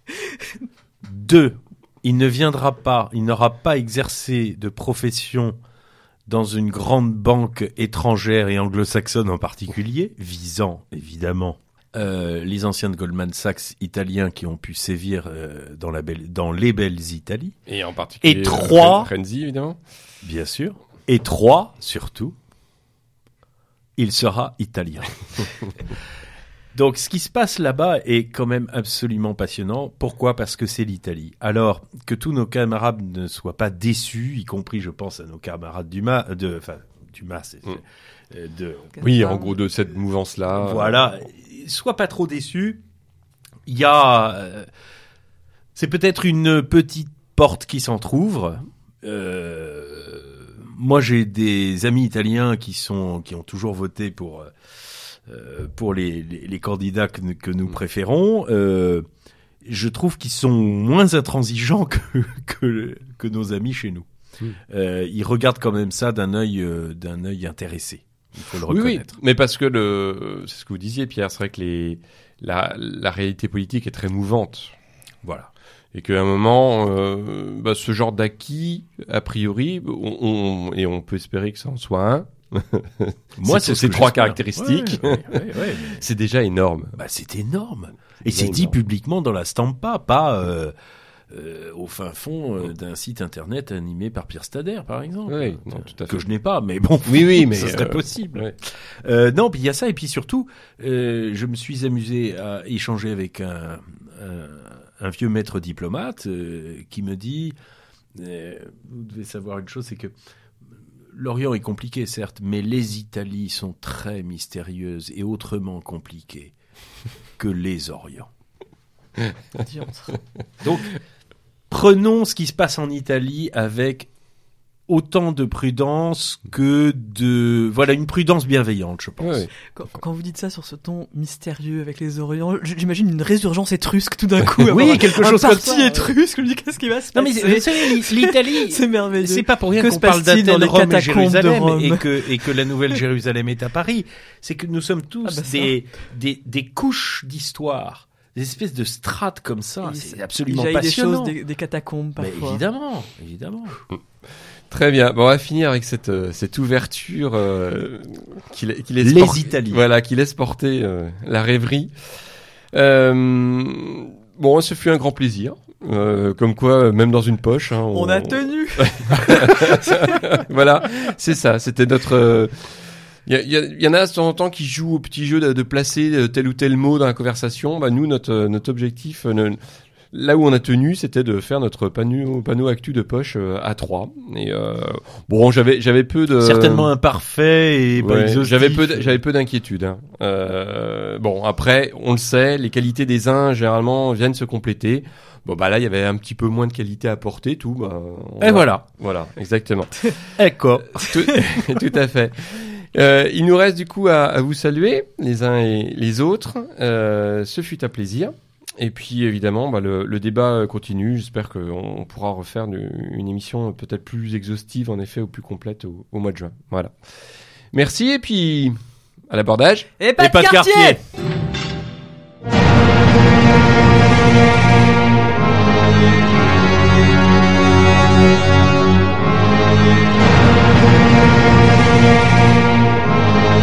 Deux, il ne viendra pas, il n'aura pas exercé de profession dans une grande banque étrangère et anglo-saxonne en particulier, visant évidemment euh, les anciens de Goldman Sachs italiens qui ont pu sévir euh, dans, la belle, dans les belles Italies. Et en particulier. Et trois- euh, Renzi, évidemment. Bien sûr. Et trois, surtout, il sera italien. Donc, ce qui se passe là-bas est quand même absolument passionnant. Pourquoi? Parce que c'est l'Italie. Alors, que tous nos camarades ne soient pas déçus, y compris, je pense, à nos camarades Dumas, de, enfin, Dumas, Mm. euh, de, Oui, en gros, de cette mouvance-là. voilà, sois pas trop déçu. Il y a, euh, c'est peut-être une petite porte qui s'entrouvre. Euh, moi, j'ai des amis italiens qui sont, qui ont toujours voté pour, euh, euh, pour les, les, les candidats que, nous- que nous préférons. Euh, je trouve qu'ils sont moins intransigeants que, que, que nos amis chez nous. Euh, ils regardent quand même ça d'un œil, euh, d'un œil intéressé. Il faut le Oui, oui, reconnaître. mais parce que le, c'est ce que vous disiez, Pierre, c'est vrai que les, la, la réalité politique est très mouvante. Voilà. Et qu'à un moment, euh, bah, ce genre d'acquis, a priori, on, on- et on peut espérer que ça en soit un, Moi, C'est- ces trois caractéristiques. Ouais, ouais, ouais, ouais. c'est déjà énorme. Bah, c'est énorme. Et C'est dit publiquement dans la Stampa, pas euh, euh, au fin fond euh, d'un site internet animé par Pierre Stader, par exemple. Oui, Euh, non, tout à que fait. je n'ai pas, mais bon. Oui, oui, mais ça serait euh, possible. ouais. Euh, non, puis il y a ça, et puis surtout, euh, je me suis amusé à échanger avec un, un, un vieux maître diplomate euh, qui me dit, euh, vous devez savoir une chose, c'est que l'Orient est compliqué, certes, mais les Italies sont très mystérieuses et autrement compliquées que les Orients. Donc, prenons ce qui se passe en Italie avec autant de prudence que de... Voilà, une prudence bienveillante, je pense. Quand, quand vous dites ça sur ce ton mystérieux avec les Orients, j'imagine une résurgence étrusque tout d'un coup. Oui, quelque un chose comme ça. étrusque. Je me dis qu'est-ce qui va se Non, mais passer vous savez, l'Italie... C'est merveilleux. C'est pas pour rien Que qu'on se parle d'Athènes, Rome et Jérusalem Rome et que, et que la nouvelle Jérusalem est à Paris. C'est que nous sommes tous Ah bah ça. des, des, des couches d'histoire, des espèces de strates comme ça. Il- C'est Il absolument y a eu des passionnant. choses, des, des catacombes Mais parfois. évidemment, évidemment. Très bien. Bon, on va finir avec cette, euh, cette ouverture euh, qui, qui laisse Les porter- Italiens. Voilà, qui laisse porter euh, la rêverie. Euh, bon, ce fut un grand plaisir. Euh, comme quoi, même dans une poche, hein, On a tenu. voilà, c'est ça. C'était notre. Il y, y en a de temps en temps qui jouent au petit jeu de, de placer euh, tel ou tel mot dans la conversation. Bah nous, notre euh, notre objectif, euh, ne- là où on a tenu, c'était de faire notre panneau panneau actu de poche euh, à 3 Et euh, bon, j'avais j'avais peu de Certainement imparfait et pas Ouais, exhaustif. j'avais peu j'avais peu d'inquiétude. hein. Euh, bon après, on le sait, les qualités des uns généralement viennent se compléter. Bon bah là, il y avait un petit peu moins de qualité à apporter, tout. Bah, Et voilà. Voilà, exactement. D'accord. tout, tout à fait. Euh, il nous reste du coup à, à vous saluer les uns et les autres. Euh, ce fut un plaisir. Et puis évidemment, bah, le, le débat continue. J'espère qu'on on pourra refaire une, une émission peut-être plus exhaustive, en effet, ou plus complète au, au mois de juin. Voilà. Merci et puis à l'abordage. Et pas, Et pas de quartier. Thank